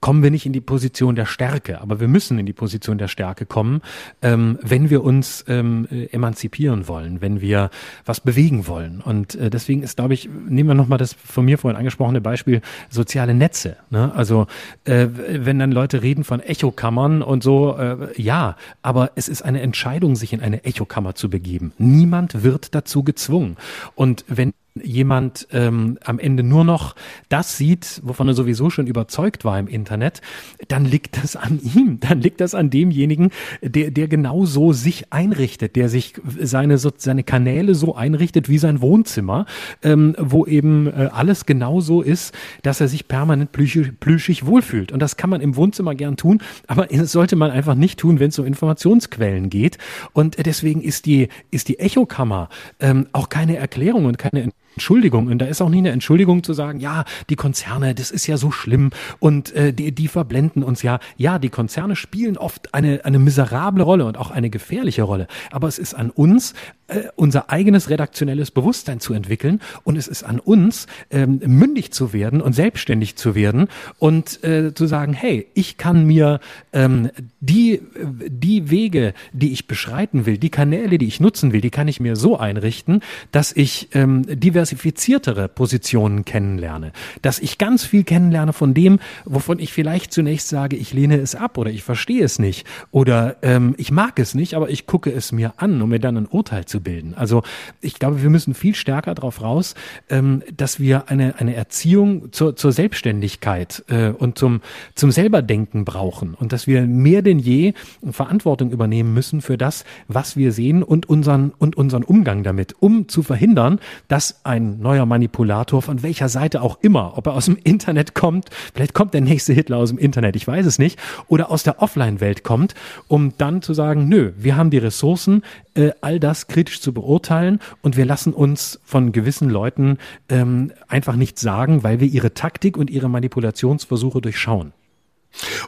[SPEAKER 2] kommen wir nicht in die Position der Stärke, aber wir müssen in die Position der Stärke kommen. Äh, ähm, wenn wir uns ähm, äh, emanzipieren wollen, wenn wir was bewegen wollen. Und äh, deswegen ist, glaube ich, nehmen wir nochmal das von mir vorhin angesprochene Beispiel soziale Netze. Ne? Also äh, wenn dann Leute reden von Echokammern und so, äh, ja, aber es ist eine Entscheidung, sich in eine Echokammer zu begeben. Niemand wird dazu gezwungen. Und wenn jemand ähm, am Ende nur noch das sieht, wovon er sowieso schon überzeugt war im Internet, dann liegt das an ihm, [LAUGHS] dann liegt das an demjenigen, der, der genau so sich einrichtet, der sich seine, so, seine Kanäle so einrichtet wie sein Wohnzimmer, ähm, wo eben äh, alles genau so ist, dass er sich permanent plüschig, plüschig wohlfühlt. Und das kann man im Wohnzimmer gern tun, aber [LAUGHS] das sollte man einfach nicht tun, wenn es um Informationsquellen geht. Und deswegen ist die, ist die Echokammer ähm, auch keine Erklärung und keine Entschuldigung. Und da ist auch nie eine Entschuldigung zu sagen, ja, die Konzerne, das ist ja so schlimm und äh, die, die verblenden uns ja. Ja, die Konzerne spielen oft eine, eine miserable Rolle und auch eine gefährliche Rolle. Aber es ist an uns, äh, unser eigenes redaktionelles Bewusstsein zu entwickeln. Und es ist an uns, ähm, mündig zu werden und selbstständig zu werden und äh, zu sagen, hey, ich kann mir ähm, die, die Wege, die ich beschreiten will, die Kanäle, die ich nutzen will, die kann ich mir so einrichten, dass ich ähm, diversifiziertere Positionen kennenlerne, dass ich ganz viel kennenlerne von dem, wovon ich vielleicht zunächst sage, ich lehne es ab oder ich verstehe es nicht. Oder ähm, ich mag es nicht, aber ich gucke es mir an, um mir dann ein Urteil zu bilden. Also ich glaube, wir müssen viel stärker darauf raus, ähm, dass wir eine, eine Erziehung zur, zur Selbstständigkeit äh, und zum, zum Selberdenken brauchen und dass wir mehr denn je Verantwortung übernehmen müssen für das, was wir sehen und unseren, und unseren Umgang damit, um zu verhindern, dass ein neuer Manipulator von welcher Seite auch immer, ob er aus dem Internet kommt, vielleicht kommt der nächste Hitler aus dem Internet, ich weiß es nicht, oder aus der Offline-Welt kommt, um dann zu sagen, nö, wir haben die Ressourcen, äh, all das kritisch zu beurteilen und wir lassen uns von gewissen Leuten ähm, einfach nichts sagen, weil wir ihre Taktik und ihre Manipulationsversuche durchschauen.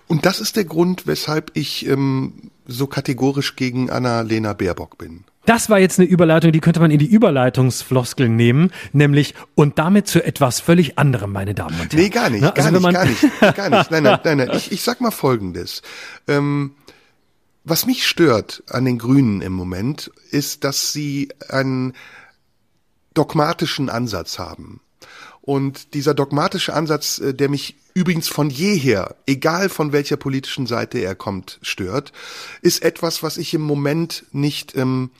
[SPEAKER 3] Und das ist der Grund, weshalb ich ähm, so kategorisch gegen Anna-Lena Baerbock bin.
[SPEAKER 2] Das war jetzt eine Überleitung, die könnte man in die Überleitungsfloskel nehmen, nämlich und damit zu etwas völlig anderem, meine Damen und Herren.
[SPEAKER 3] Nee, gar nicht, Na, gar, also nicht gar nicht, gar nicht. [LAUGHS] Nein, nein, nein, nein. Ich, ich sag mal Folgendes. Ähm, was mich stört an den Grünen im Moment, ist, dass sie einen dogmatischen Ansatz haben. Und dieser dogmatische Ansatz, äh, der mich übrigens von jeher, egal von welcher politischen Seite er kommt, stört, ist etwas, was ich im Moment nicht ähm,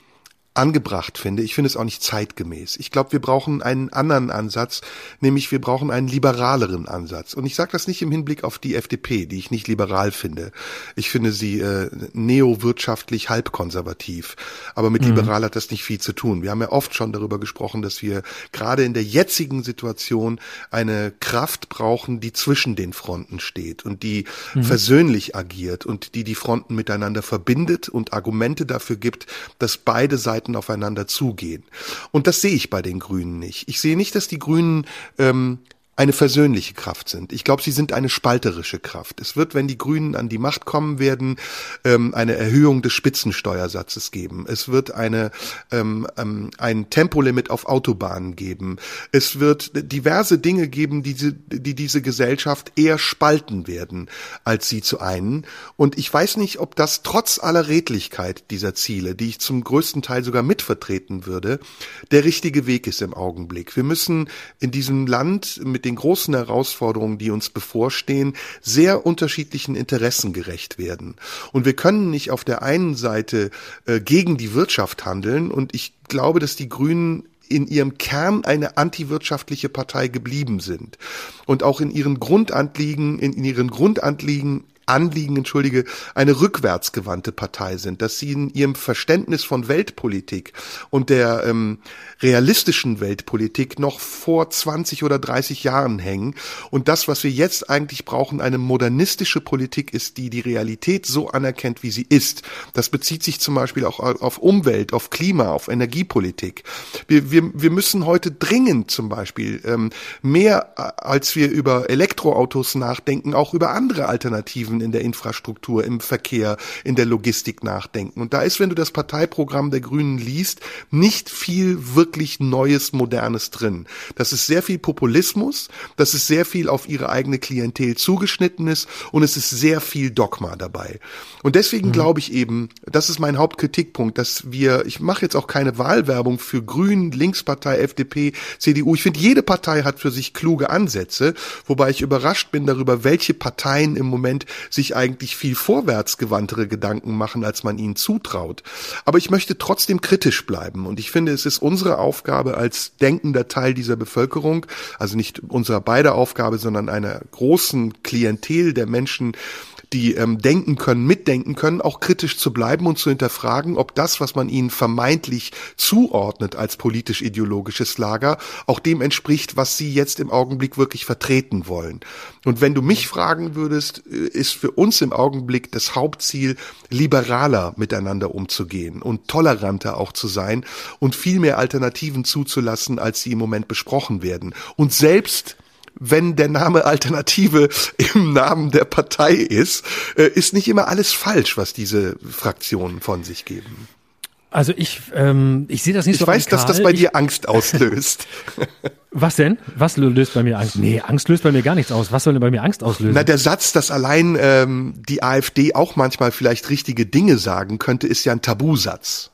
[SPEAKER 3] angebracht finde. Ich finde es auch nicht zeitgemäß. Ich glaube, wir brauchen einen anderen Ansatz, nämlich wir brauchen einen liberaleren Ansatz. Und ich sage das nicht im Hinblick auf die FDP, die ich nicht liberal finde. Ich finde sie äh, neowirtschaftlich halbkonservativ. Aber mit mhm. liberal hat das nicht viel zu tun. Wir haben ja oft schon darüber gesprochen, dass wir gerade in der jetzigen Situation eine Kraft brauchen, die zwischen den Fronten steht und die mhm. versöhnlich agiert und die die Fronten miteinander verbindet und Argumente dafür gibt, dass beide Seiten Seiten aufeinander zugehen. Und das sehe ich bei den Grünen nicht. Ich sehe nicht, dass die Grünen ähm, eine versöhnliche Kraft sind. Ich glaube, sie sind eine spalterische Kraft. Es wird, wenn die Grünen an die Macht kommen werden, ähm, eine Erhöhung des Spitzensteuersatzes geben. Es wird eine ähm, ähm, ein Tempolimit auf Autobahnen geben. Es wird diverse Dinge geben, die, die diese Gesellschaft eher spalten werden, als sie zu einen. Und ich weiß nicht, ob das trotz aller Redlichkeit dieser Ziele, die ich zum größten Teil sogar mitvertreten würde, der richtige Weg ist im Augenblick. Wir müssen in diesem Land mit den großen Herausforderungen, die uns bevorstehen, sehr unterschiedlichen Interessen gerecht werden. Und wir können nicht auf der einen Seite äh, gegen die Wirtschaft handeln und ich glaube, dass die Grünen in ihrem Kern eine antiwirtschaftliche Partei geblieben sind und auch in ihren Grundanliegen, in, ihren Grundanliegen Anliegen, entschuldige, eine rückwärtsgewandte Partei sind, dass sie in ihrem Verständnis von Weltpolitik und der ähm, realistischen Weltpolitik noch vor 20 oder 30 Jahren hängen. Und das, was wir jetzt eigentlich brauchen, eine modernistische Politik ist, die die Realität so anerkennt, wie sie ist. Das bezieht sich zum Beispiel auch auf Umwelt, auf Klima, auf Energiepolitik. Wir, wir, wir müssen heute dringend zum Beispiel ähm, mehr, äh, als wir über Elektroautos nachdenken, auch über andere Alternativen Alternativen in der Infrastruktur, im Verkehr, in der Logistik nachdenken. Und da ist, wenn du das Parteiprogramm der Grünen liest, nicht viel wirklich Neues, Modernes drin. Das ist sehr viel Populismus, das ist sehr viel auf ihre eigene Klientel zugeschnitten ist und es ist sehr viel Dogma dabei. Und deswegen mhm. glaube ich eben, das ist mein Hauptkritikpunkt, dass wir, ich mache jetzt auch keine Wahlwerbung für Grünen, Linkspartei, FDP, CDU. Ich finde, jede Partei hat für sich kluge Ansätze, wobei ich überrascht bin darüber, welche Parteien im Moment sich eigentlich viel vorwärtsgewandtere Gedanken machen, als man ihnen zutraut. Aber ich möchte trotzdem kritisch bleiben und ich finde, es ist unsere Aufgabe als denkender Teil dieser Bevölkerung, also nicht unserer beider Aufgabe, sondern einer großen Klientel der Menschen, die ähm, denken können, mitdenken können, auch kritisch zu bleiben und zu hinterfragen, ob das, was man ihnen vermeintlich zuordnet als politisch-ideologisches Lager, auch dem entspricht, was sie jetzt im Augenblick wirklich vertreten wollen. Und wenn du mich fragen würdest, äh, ist für uns im Augenblick das Hauptziel, liberaler miteinander umzugehen und toleranter auch zu sein und viel mehr Alternativen zuzulassen, als sie im Moment besprochen werden. Und selbst wenn der Name Alternative im Namen der Partei ist, äh, ist nicht immer alles falsch, was diese Fraktionen von sich geben.
[SPEAKER 2] Also ich, ähm, ich sehe das nicht
[SPEAKER 3] ich
[SPEAKER 2] so
[SPEAKER 3] Ich weiß,
[SPEAKER 2] radikal.
[SPEAKER 3] dass das bei
[SPEAKER 2] ich,
[SPEAKER 3] dir Angst auslöst. [LAUGHS]
[SPEAKER 2] Was denn? Was löst bei mir Angst? Nee, Angst löst bei mir gar nichts aus. Was soll denn bei mir Angst auslösen?
[SPEAKER 3] Na, der Satz, dass allein ähm, die AfD auch manchmal vielleicht richtige Dinge sagen könnte, ist ja ein Tabusatz.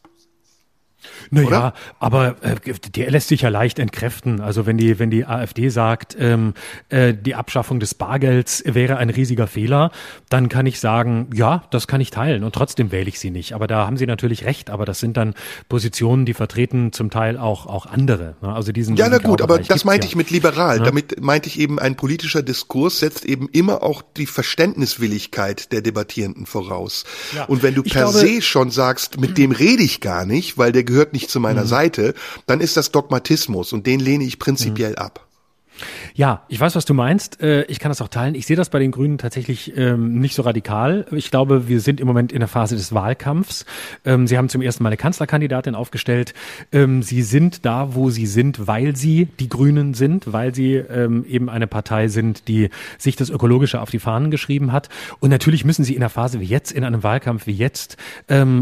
[SPEAKER 2] Naja, aber äh, der lässt sich ja leicht entkräften. Also wenn die, wenn die AfD sagt, ähm, äh, die Abschaffung des Bargelds wäre ein riesiger Fehler, dann kann ich sagen, ja, das kann ich teilen und trotzdem wähle ich sie nicht. Aber da haben sie natürlich recht. Aber das sind dann Positionen, die vertreten zum Teil auch auch andere. Ne? Also diesen
[SPEAKER 3] ja, na gut, aber das meinte
[SPEAKER 2] ja.
[SPEAKER 3] ich mit liberal.
[SPEAKER 2] Ja.
[SPEAKER 3] Damit meinte ich eben, ein politischer Diskurs setzt eben immer auch die Verständniswilligkeit der Debattierenden voraus.
[SPEAKER 2] Ja.
[SPEAKER 3] Und wenn du
[SPEAKER 2] Ich
[SPEAKER 3] per
[SPEAKER 2] glaube-
[SPEAKER 3] se schon sagst, mit dem rede ich gar nicht, weil der gehört nicht zu
[SPEAKER 2] Mhm.
[SPEAKER 3] meiner Seite, dann ist das Dogmatismus und den lehne ich prinzipiell ab.
[SPEAKER 2] Ja, ich weiß, was du meinst. Äh, Ich kann das auch teilen. Ich sehe das bei den Grünen tatsächlich ähm, nicht so radikal. Ich glaube, wir sind im Moment in der Phase des Wahlkampfs. Ähm, Sie haben zum ersten Mal eine Kanzlerkandidatin aufgestellt. Ähm, Sie sind da, wo Sie sind, weil Sie die Grünen sind, weil Sie eben eine Partei sind, die sich das Ökologische auf die Fahnen geschrieben hat. Und natürlich müssen Sie in einer Phase wie jetzt, in einem Wahlkampf wie jetzt,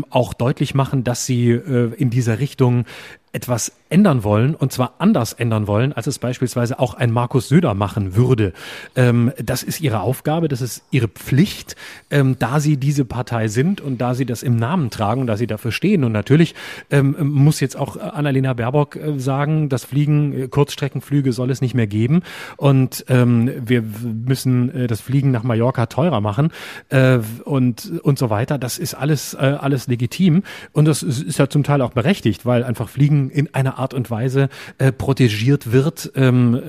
[SPEAKER 2] auch deutlich machen, dass Sie äh, in dieser Richtung etwas ändern wollen und zwar anders ändern wollen, als es beispielsweise auch ein Markus Söder machen würde. Ähm, das ist ihre Aufgabe, das ist ihre Pflicht, ähm, da sie diese Partei sind und da sie das im Namen tragen, da sie dafür stehen. Und natürlich ähm, muss jetzt auch Annalena Baerbock äh, sagen, das Fliegen, äh, Kurzstreckenflüge soll es nicht mehr geben und ähm, wir müssen äh, das Fliegen nach Mallorca teurer machen äh, und und so weiter. Das ist alles äh, alles legitim und das ist ja zum Teil auch berechtigt, weil einfach Fliegen in einer Art und Weise äh, protegiert wird ähm, äh,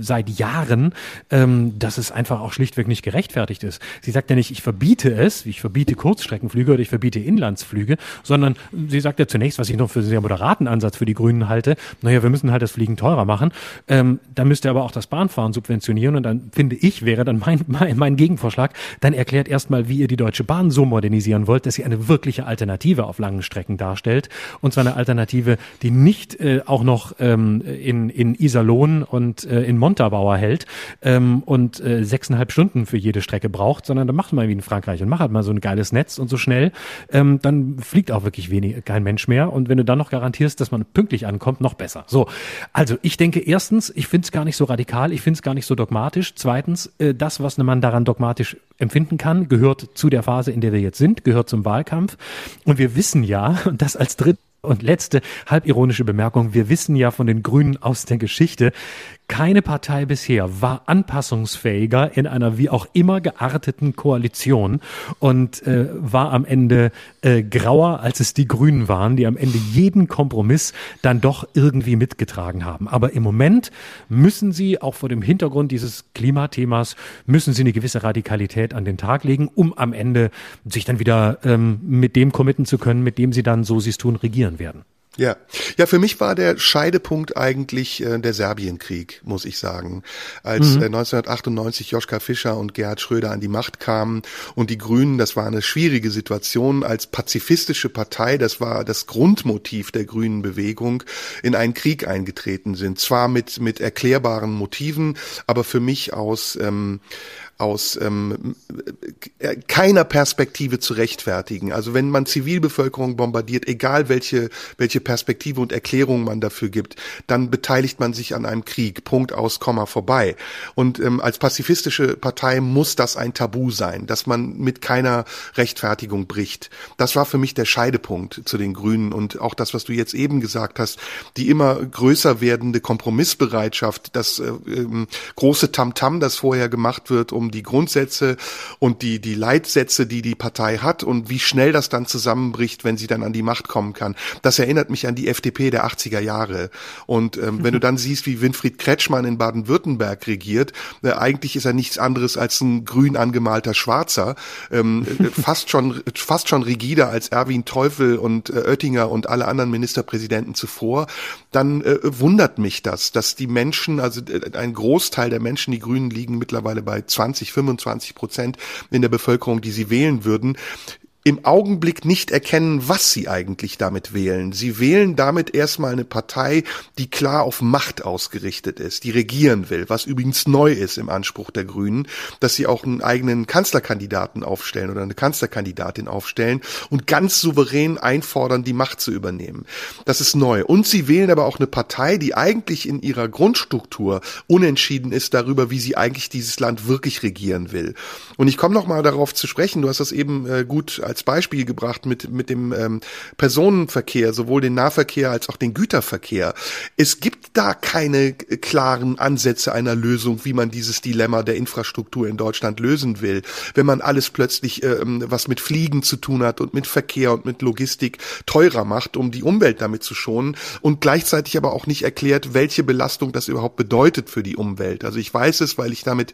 [SPEAKER 2] seit Jahren, ähm, dass es einfach auch schlichtweg nicht gerechtfertigt ist. Sie sagt ja nicht, ich verbiete es, ich verbiete Kurzstreckenflüge oder ich verbiete Inlandsflüge, sondern sie sagt ja zunächst, was ich noch für einen sehr moderaten Ansatz für die Grünen halte, naja, wir müssen halt das Fliegen teurer machen. Ähm, dann müsst ihr aber auch das Bahnfahren subventionieren und dann finde ich, wäre dann mein, [LAUGHS] mein, mein Gegenvorschlag, dann erklärt erstmal, wie ihr die Deutsche Bahn so modernisieren wollt, dass sie eine wirkliche Alternative auf langen Strecken darstellt. Und zwar eine Alternative, die nicht äh, auch noch ähm, in, in Iserlohn und äh, in Montabaur hält ähm, und äh, sechseinhalb Stunden für jede Strecke braucht, sondern dann macht mal wie in Frankreich und macht halt mal so ein geiles Netz und so schnell, ähm, dann fliegt auch wirklich wenig, kein Mensch mehr. Und wenn du dann noch garantierst, dass man pünktlich ankommt, noch besser. So, also ich denke erstens, ich finde es gar nicht so radikal, ich finde es gar nicht so dogmatisch. Zweitens, äh, das, was man daran dogmatisch empfinden kann, gehört zu der Phase, in der wir jetzt sind, gehört zum Wahlkampf. Und wir wissen ja, und das als dritt und letzte halbironische Bemerkung. Wir wissen ja von den Grünen aus der Geschichte, keine Partei bisher war anpassungsfähiger in einer wie auch immer gearteten Koalition und äh, war am Ende äh, grauer, als es die Grünen waren, die am Ende jeden Kompromiss dann doch irgendwie mitgetragen haben. Aber im Moment müssen sie auch vor dem Hintergrund dieses Klimathemas, müssen sie eine gewisse Radikalität an den Tag legen, um am Ende sich dann wieder ähm, mit dem committen zu können, mit dem sie dann, so sie es tun, regieren werden.
[SPEAKER 3] Ja, ja, für mich war der Scheidepunkt eigentlich äh, der Serbienkrieg, muss ich sagen. Als
[SPEAKER 2] Mhm.
[SPEAKER 3] äh, 1998 Joschka Fischer und Gerhard Schröder an die Macht kamen und die Grünen, das war eine schwierige Situation, als pazifistische Partei, das war das Grundmotiv der grünen Bewegung, in einen Krieg eingetreten sind. Zwar mit, mit erklärbaren Motiven, aber für mich aus, ähm, aus ähm, äh, keiner Perspektive zu rechtfertigen. Also wenn man Zivilbevölkerung bombardiert, egal welche, welche Perspektive und Erklärung man dafür gibt, dann beteiligt man sich an einem Krieg. Punkt aus, Komma vorbei. Und ähm, als pazifistische Partei muss das ein Tabu sein, dass man mit keiner Rechtfertigung bricht. Das war für mich der Scheidepunkt zu den Grünen und auch das, was du jetzt eben gesagt hast, die immer größer werdende Kompromissbereitschaft, das äh, ähm, große Tamtam, das vorher gemacht wird, um um die Grundsätze und die, die Leitsätze, die die Partei hat und wie schnell das dann zusammenbricht, wenn sie dann an die Macht kommen kann. Das erinnert mich an die FDP der 80er Jahre. Und ähm, wenn du [LAUGHS] dann siehst, wie Winfried Kretschmann in Baden-Württemberg regiert, äh, eigentlich ist er nichts anderes als ein grün angemalter Schwarzer, ähm, äh, [LAUGHS] fast schon fast schon rigider als Erwin Teufel und äh, Oettinger und alle anderen Ministerpräsidenten zuvor, dann äh, wundert mich das, dass die Menschen, also äh, ein Großteil der Menschen, die Grünen liegen mittlerweile bei 20, 25 Prozent in der Bevölkerung, die sie wählen würden, im Augenblick nicht erkennen, was sie eigentlich damit wählen. Sie wählen damit erstmal eine Partei, die klar auf Macht ausgerichtet ist, die regieren will, was übrigens neu ist im Anspruch der Grünen, dass sie auch einen eigenen Kanzlerkandidaten aufstellen oder eine Kanzlerkandidatin aufstellen und ganz souverän einfordern, die Macht zu übernehmen. Das ist neu. Und sie wählen aber auch eine Partei, die eigentlich in ihrer Grundstruktur unentschieden ist darüber, wie sie eigentlich dieses Land wirklich regieren will. Und ich komme noch mal darauf zu sprechen, du hast das eben äh, gut als Beispiel gebracht mit, mit dem ähm, Personenverkehr, sowohl den Nahverkehr als auch den Güterverkehr. Es gibt da keine klaren Ansätze einer Lösung, wie man dieses Dilemma der Infrastruktur in Deutschland lösen will. Wenn man alles plötzlich, ähm, was mit Fliegen zu tun hat und mit Verkehr und mit Logistik teurer macht, um die Umwelt damit zu schonen und gleichzeitig aber auch nicht erklärt, welche Belastung das überhaupt bedeutet für die Umwelt. Also ich weiß es, weil ich da mit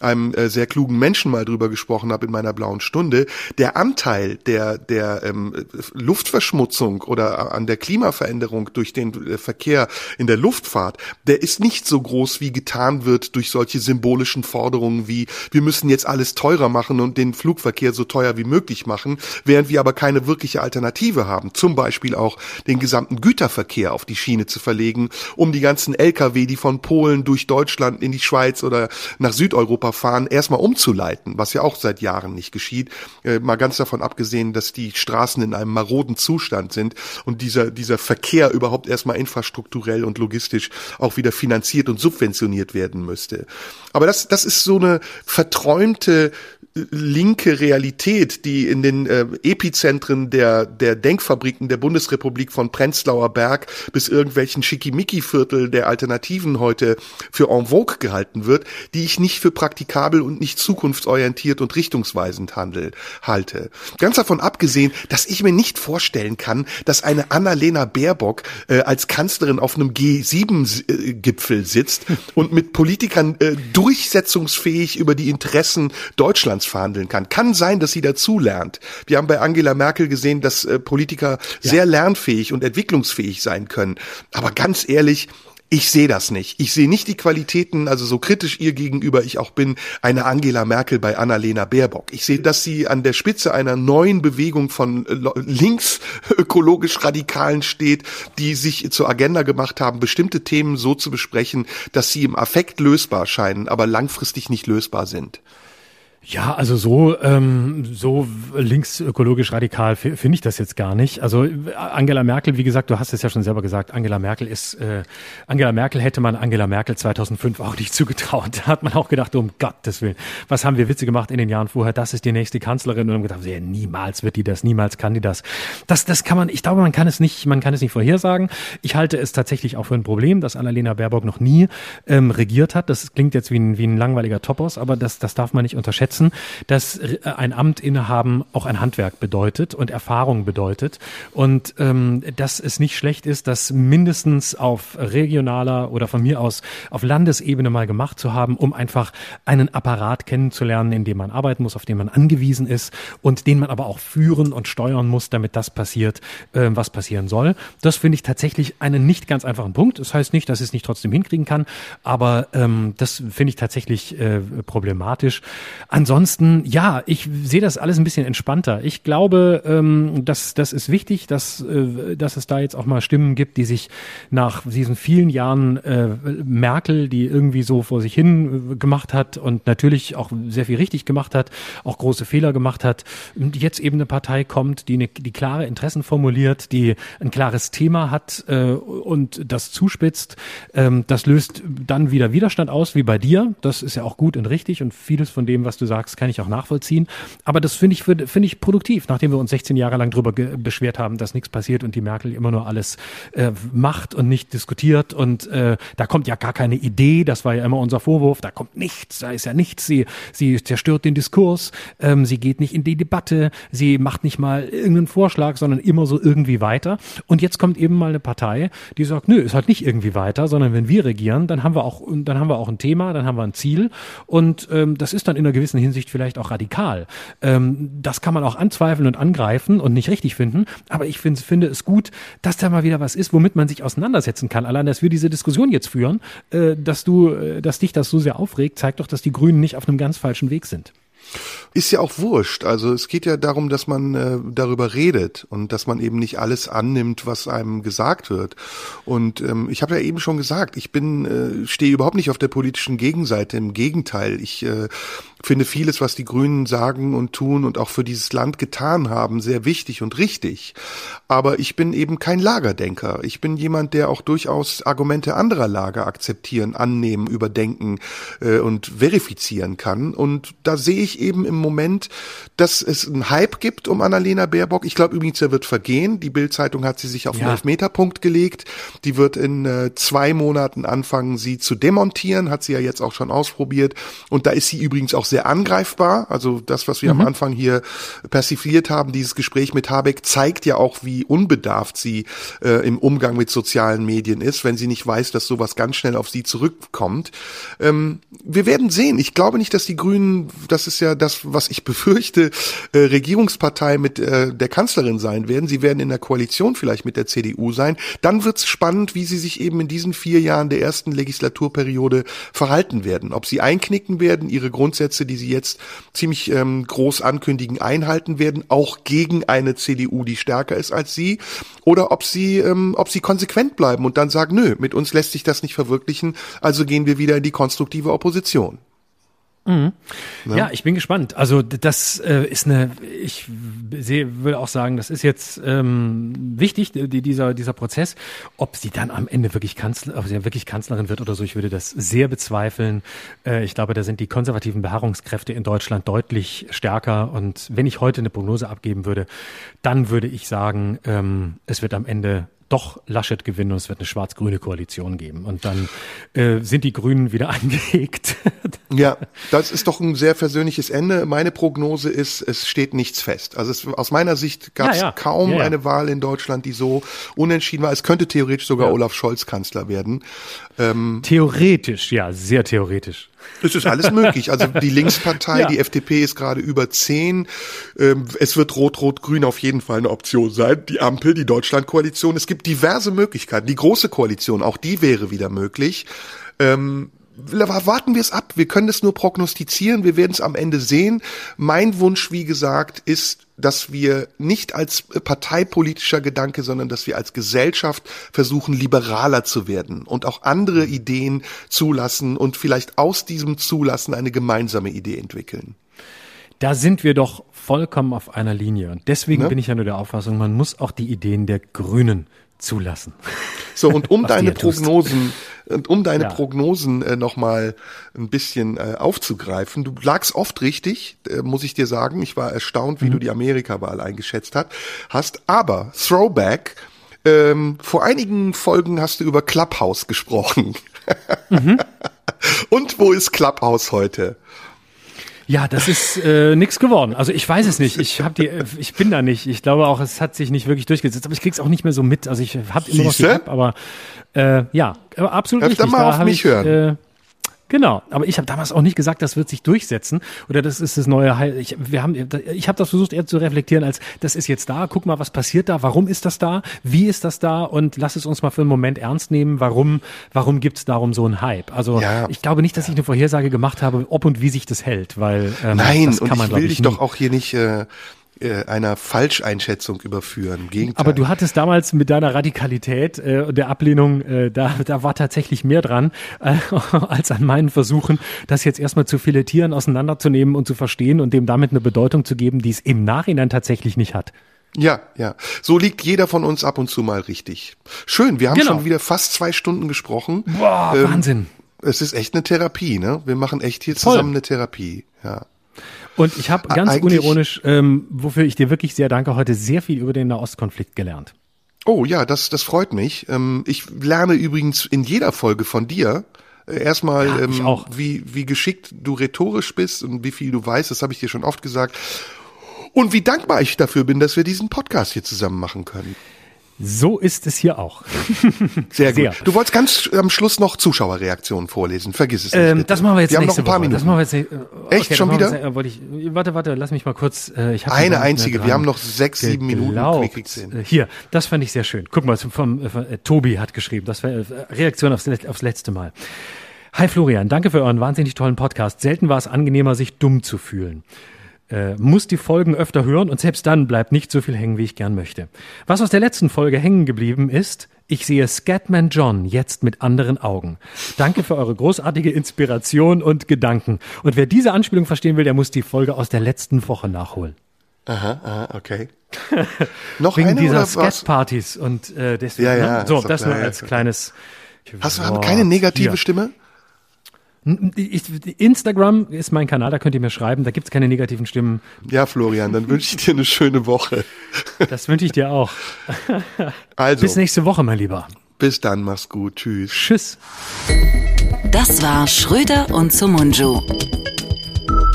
[SPEAKER 3] einem äh, sehr klugen Menschen mal drüber gesprochen habe in meiner blauen Stunde. Der Anteil Anteil der, der ähm, Luftverschmutzung oder an der Klimaveränderung durch den äh, Verkehr in der Luftfahrt, der ist nicht so groß, wie getan wird durch solche symbolischen Forderungen wie, wir müssen jetzt alles teurer machen und den Flugverkehr so teuer wie möglich machen, während wir aber keine wirkliche Alternative haben. Zum Beispiel auch den gesamten Güterverkehr auf die Schiene zu verlegen, um die ganzen Lkw, die von Polen durch Deutschland in die Schweiz oder nach Südeuropa fahren, erstmal umzuleiten, was ja auch seit Jahren nicht geschieht. Äh, mal ganz davon abgesehen, dass die Straßen in einem maroden Zustand sind und dieser, dieser Verkehr überhaupt erstmal infrastrukturell und logistisch auch wieder finanziert und subventioniert werden müsste. Aber das, das ist so eine verträumte linke Realität, die in den äh, Epizentren der, der Denkfabriken der Bundesrepublik von Prenzlauer Berg bis irgendwelchen Schickimicki-Viertel der Alternativen heute für en vogue gehalten wird, die ich nicht für praktikabel und nicht zukunftsorientiert und richtungsweisend handel, halte. Ganz davon abgesehen, dass ich mir nicht vorstellen kann, dass eine Annalena Baerbock äh, als Kanzlerin auf einem G7-Gipfel sitzt und mit Politikern äh, durchsetzungsfähig über die Interessen Deutschlands verhandeln kann. Kann sein, dass sie dazu lernt. Wir haben bei Angela Merkel gesehen, dass äh, Politiker ja. sehr lernfähig und entwicklungsfähig sein können. Aber ganz ehrlich, ich sehe das nicht. Ich sehe nicht die Qualitäten, also so kritisch ihr gegenüber ich auch bin, eine Angela Merkel bei Annalena Baerbock. Ich sehe, dass sie an der Spitze einer neuen Bewegung von äh, links [LAUGHS] ökologisch Radikalen steht, die sich zur Agenda gemacht haben, bestimmte Themen so zu besprechen, dass sie im Affekt lösbar scheinen, aber langfristig nicht lösbar sind.
[SPEAKER 2] Ja, also so ähm, so linksökologisch radikal finde ich das jetzt gar nicht. Also Angela Merkel, wie gesagt, du hast es ja schon selber gesagt, Angela Merkel ist äh, Angela Merkel hätte man Angela Merkel 2005 auch nicht [LAUGHS] zugetraut. Da hat man auch gedacht, um Gottes Willen, was haben wir Witze gemacht in den Jahren vorher? Das ist die nächste Kanzlerin und haben gedacht, ja, niemals wird die das, niemals kann die das. Das das kann man, ich glaube, man kann es nicht, man kann es nicht vorhersagen. Ich halte es tatsächlich auch für ein Problem, dass Annalena Baerbock noch nie ähm, regiert hat. Das klingt jetzt wie ein wie ein langweiliger Topos, aber das das darf man nicht unterschätzen setzen, dass äh, ein Amt innehaben auch ein Handwerk bedeutet und Erfahrung bedeutet und ähm, dass es nicht schlecht ist, das mindestens auf regionaler oder von mir aus auf Landesebene mal gemacht zu haben, um einfach einen Apparat kennenzulernen, in dem man arbeiten muss, auf den man angewiesen ist und den man aber auch führen und steuern muss, damit das passiert, äh, was passieren soll. Das finde ich tatsächlich einen nicht ganz einfachen Punkt. Das heißt nicht, dass es nicht trotzdem hinkriegen kann, aber ähm, das finde ich tatsächlich äh, problematisch. Ansonsten, ja, ich sehe das alles ein bisschen entspannter. Ich glaube, ähm, dass das ist wichtig, dass, äh, dass es da jetzt auch mal Stimmen gibt, die sich nach diesen vielen Jahren äh, Merkel, die irgendwie so vor sich hin äh, gemacht hat und natürlich auch sehr viel richtig gemacht hat, auch große Fehler gemacht hat, jetzt eben eine Partei kommt, die, eine, die klare Interessen formuliert, die ein klares Thema hat äh, und das zuspitzt. Ähm, das löst dann wieder Widerstand aus, wie bei dir. Das ist ja auch gut und richtig und vieles von dem, was du sagst, kann ich auch nachvollziehen. Aber das finde ich, finde ich produktiv, nachdem wir uns 16 Jahre lang darüber beschwert haben, dass nichts passiert und die Merkel immer nur alles äh, macht und nicht diskutiert. Und äh, da kommt ja gar keine Idee, das war ja immer unser Vorwurf, da kommt nichts, da ist ja nichts, sie, sie zerstört den Diskurs, ähm, sie geht nicht in die Debatte, sie macht nicht mal irgendeinen Vorschlag, sondern immer so irgendwie weiter. Und jetzt kommt eben mal eine Partei, die sagt, nö, ist halt nicht irgendwie weiter, sondern wenn wir regieren, dann haben wir auch, dann haben wir auch ein Thema, dann haben wir ein Ziel. Und ähm, das ist dann in einer gewissen Hinsicht vielleicht auch radikal. Ähm, das kann man auch anzweifeln und angreifen und nicht richtig finden, aber ich find, finde es gut, dass da mal wieder was ist, womit man sich auseinandersetzen kann. Allein, dass wir diese Diskussion jetzt führen, äh, dass du, äh, dass dich das so sehr aufregt, zeigt doch, dass die Grünen nicht auf einem ganz falschen Weg sind.
[SPEAKER 3] Ist ja auch wurscht. Also es geht ja darum, dass man äh, darüber redet und dass man eben nicht alles annimmt, was einem gesagt wird. Und ähm, ich habe ja eben schon gesagt, ich bin äh, stehe überhaupt nicht auf der politischen Gegenseite. Im Gegenteil, ich äh, finde vieles, was die Grünen sagen und tun und auch für dieses Land getan haben, sehr wichtig und richtig. Aber ich bin eben kein Lagerdenker. Ich bin jemand, der auch durchaus Argumente anderer Lager akzeptieren, annehmen, überdenken äh, und verifizieren kann. Und da sehe ich eben im Moment, dass es einen Hype gibt um Annalena Baerbock. Ich glaube übrigens, er wird vergehen. Die Bildzeitung hat sie sich auf ja. einen Elfmeterpunkt gelegt. Die wird in äh, zwei Monaten anfangen, sie zu demontieren. Hat sie ja jetzt auch schon ausprobiert. Und da ist sie übrigens auch sehr angreifbar. Also das, was wir mhm. am Anfang hier persifliert haben, dieses Gespräch mit Habeck, zeigt ja auch, wie unbedarft sie äh, im Umgang mit sozialen Medien ist, wenn sie nicht weiß, dass sowas ganz schnell auf sie zurückkommt. Ähm, wir werden sehen. Ich glaube nicht, dass die Grünen, das ist ja das, was ich [LAUGHS] befürchte, äh, Regierungspartei mit äh, der Kanzlerin sein werden. Sie werden in der Koalition vielleicht mit der CDU sein. Dann wird es spannend, wie sie sich eben in diesen vier Jahren der ersten Legislaturperiode verhalten werden. Ob sie einknicken werden, ihre Grundsätze, die sie jetzt ziemlich ähm, groß ankündigen, einhalten werden, auch gegen eine CDU, die stärker ist als sie, oder ob sie, ähm, ob sie konsequent bleiben und dann sagen, nö, mit uns lässt sich das nicht verwirklichen, also gehen wir wieder in die konstruktive Opposition.
[SPEAKER 2] Mhm. Ja. ja. ich bin gespannt. Also das äh, ist eine, ich sehe, will auch sagen, das ist jetzt ähm, wichtig, die, dieser, dieser Prozess. Ob sie dann am Ende wirklich Kanzler, ob sie wirklich Kanzlerin wird oder so, ich würde das sehr bezweifeln. Äh, ich glaube, da sind die konservativen Beharrungskräfte in Deutschland deutlich stärker. Und wenn ich heute eine Prognose abgeben würde, dann würde ich sagen, ähm, es wird am Ende doch Laschet gewinnen und es wird eine schwarz-grüne Koalition geben. Und dann äh, sind die Grünen wieder [LAUGHS] angelegt.
[SPEAKER 3] ja, das ist doch ein sehr versöhnliches Ende. Meine Prognose ist, es steht nichts fest. Also es, aus meiner Sicht gab es ja, ja. kaum ja, eine Wahl in Deutschland, die so unentschieden war. Es könnte theoretisch sogar Olaf Scholz Kanzler werden.
[SPEAKER 2] Ähm, theoretisch, ja, sehr theoretisch.
[SPEAKER 3] Es ist alles möglich. Also die Linkspartei, [LAUGHS] ja. die FDP ist gerade über zehn. Ähm, es wird Rot-Rot-Grün auf jeden Fall eine Option sein. Die Ampel, die Deutschlandkoalition. Es gibt diverse Möglichkeiten. Die große Koalition, auch die wäre wieder möglich. Ähm, warten wir es ab. Wir können es nur prognostizieren. Wir werden es am Ende sehen. Mein Wunsch, wie gesagt, ist, dass wir nicht als parteipolitischer Gedanke, sondern dass wir als Gesellschaft versuchen, liberaler zu werden und auch andere Ideen zulassen und vielleicht aus diesem Zulassen eine gemeinsame Idee entwickeln.
[SPEAKER 2] Da sind wir doch vollkommen auf einer Linie. Und deswegen ne? bin ich ja nur der Auffassung, man muss auch die Ideen der Grünen zulassen.
[SPEAKER 3] So, und um [LAUGHS] deine Prognosen, und um deine ja. Prognosen äh, nochmal ein bisschen äh, aufzugreifen, du lagst oft richtig, äh, muss ich dir sagen. Ich war erstaunt, wie mhm. du die Amerika-Wahl eingeschätzt hat, hast. Aber Throwback, ähm, vor einigen Folgen hast du über Clubhouse gesprochen. Mhm. [LAUGHS] und wo ist Clubhouse heute?
[SPEAKER 2] Ja, das ist äh, nichts geworden. Also ich weiß es nicht. Ich habe die, äh, ich bin da nicht. Ich glaube auch, es hat sich nicht wirklich durchgesetzt. Aber ich krieg's auch nicht mehr so mit. Also ich habe immer noch die App, aber äh, ja, absolut
[SPEAKER 3] Öfter
[SPEAKER 2] richtig.
[SPEAKER 3] mal da auf mich ich, hören. Äh,
[SPEAKER 2] Genau, aber ich habe damals auch nicht gesagt, das wird sich durchsetzen oder das ist das neue Heil. Ich, wir haben, ich habe das versucht eher zu reflektieren, als das ist jetzt da. Guck mal, was passiert da? Warum ist das da? Wie ist das da? Und lass es uns mal für einen Moment ernst nehmen. Warum, warum gibt's darum so einen Hype? Also ja. ich glaube nicht, dass ich eine Vorhersage gemacht habe, ob und wie sich das hält, weil
[SPEAKER 3] ähm, nein, das kann und man, ich will dich doch auch hier nicht äh, äh, einer Falscheinschätzung überführen. Gegenteil.
[SPEAKER 2] Aber du hattest damals mit deiner Radikalität äh, und der Ablehnung, äh, da, da war tatsächlich mehr dran, äh, [LAUGHS] als an meinen Versuchen, das jetzt erstmal zu filetieren, auseinanderzunehmen und zu verstehen und dem damit eine Bedeutung zu geben, die es im Nachhinein tatsächlich nicht hat.
[SPEAKER 3] Ja, ja. So liegt jeder von uns ab und zu mal richtig. Schön, wir haben genau. schon wieder fast zwei Stunden gesprochen.
[SPEAKER 2] Boah, ähm, Wahnsinn.
[SPEAKER 3] Es ist echt eine Therapie, ne? Wir machen echt hier Voll. zusammen eine Therapie, ja.
[SPEAKER 2] Und ich habe ganz
[SPEAKER 3] Eigentlich-
[SPEAKER 2] unironisch, ähm, wofür ich dir wirklich sehr danke, heute sehr viel über den Nahostkonflikt gelernt.
[SPEAKER 3] Oh ja, das, das freut mich. Ähm, ich lerne übrigens in jeder Folge von dir. äh, Erstmal,
[SPEAKER 2] Ja,
[SPEAKER 3] ähm,
[SPEAKER 2] auch.
[SPEAKER 3] wie, wie geschickt du rhetorisch bist und wie viel du weißt, das habe ich dir schon oft gesagt. Und wie dankbar ich dafür bin, dass wir diesen Podcast hier zusammen machen können.
[SPEAKER 2] So ist es hier auch.
[SPEAKER 3] Sehr, [LAUGHS]
[SPEAKER 2] Sehr.
[SPEAKER 3] gut. Du wolltest ganz am Schluss noch Zuschauerreaktionen vorlesen. Vergiss es nicht.
[SPEAKER 2] Ähm,
[SPEAKER 3] bitte.
[SPEAKER 2] das machen wir jetzt
[SPEAKER 3] Wir haben noch
[SPEAKER 2] nächste
[SPEAKER 3] ein paar
[SPEAKER 2] Woche.
[SPEAKER 3] Minuten.
[SPEAKER 2] Das machen wir jetzt, äh,
[SPEAKER 3] Echt? Schon wieder?
[SPEAKER 2] jetzt, äh, wollte ich, warte, warte, lass mich mal kurz. Äh, ich
[SPEAKER 3] Eine
[SPEAKER 2] mehr
[SPEAKER 3] einzige. Wir haben noch sechs, sieben Minuten.
[SPEAKER 2] Äh, Hier, das fand ich sehr schön. Guck mal, vom, äh, äh, Tobi hat geschrieben. Das war äh, Reaktion aufs, aufs letzte Mal. Hi Florian, danke für euren wahnsinnig tollen Podcast. Selten war es angenehmer, sich dumm zu fühlen. Äh, muss die Folgen öfter hören und selbst dann bleibt nicht so viel hängen, wie ich gern möchte. Was aus der letzten Folge hängen geblieben ist, ich sehe Scatman John jetzt mit anderen Augen. Danke für eure großartige Inspiration und Gedanken. Und wer diese Anspielung verstehen will, der muss die Folge aus der letzten Woche nachholen.
[SPEAKER 3] Aha, aha, okay. [LAUGHS] noch
[SPEAKER 2] Wegen
[SPEAKER 3] eine
[SPEAKER 2] dieser? Scat-Partys und äh, deswegen.
[SPEAKER 3] Ja, ja,
[SPEAKER 2] ne? So, das
[SPEAKER 3] klar,
[SPEAKER 2] nur als kleines.
[SPEAKER 3] Hast du keine negative. Stimme?
[SPEAKER 2] Ich, Instagram ist mein Kanal, da könnt ihr mir schreiben, da gibt's keine negativen Stimmen.
[SPEAKER 3] Ja, Florian, dann wünsche ich dir eine schöne Woche.
[SPEAKER 2] Das wünsche ich dir auch.
[SPEAKER 3] Also,
[SPEAKER 2] Bis nächste Woche, mein Lieber.
[SPEAKER 3] bis dann, mach's gut. Tschüss.
[SPEAKER 2] Tschüss.
[SPEAKER 1] Das war Schröder und Sumunju.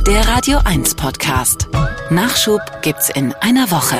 [SPEAKER 1] Der Radio 1 Podcast. Nachschub gibt's in einer Woche.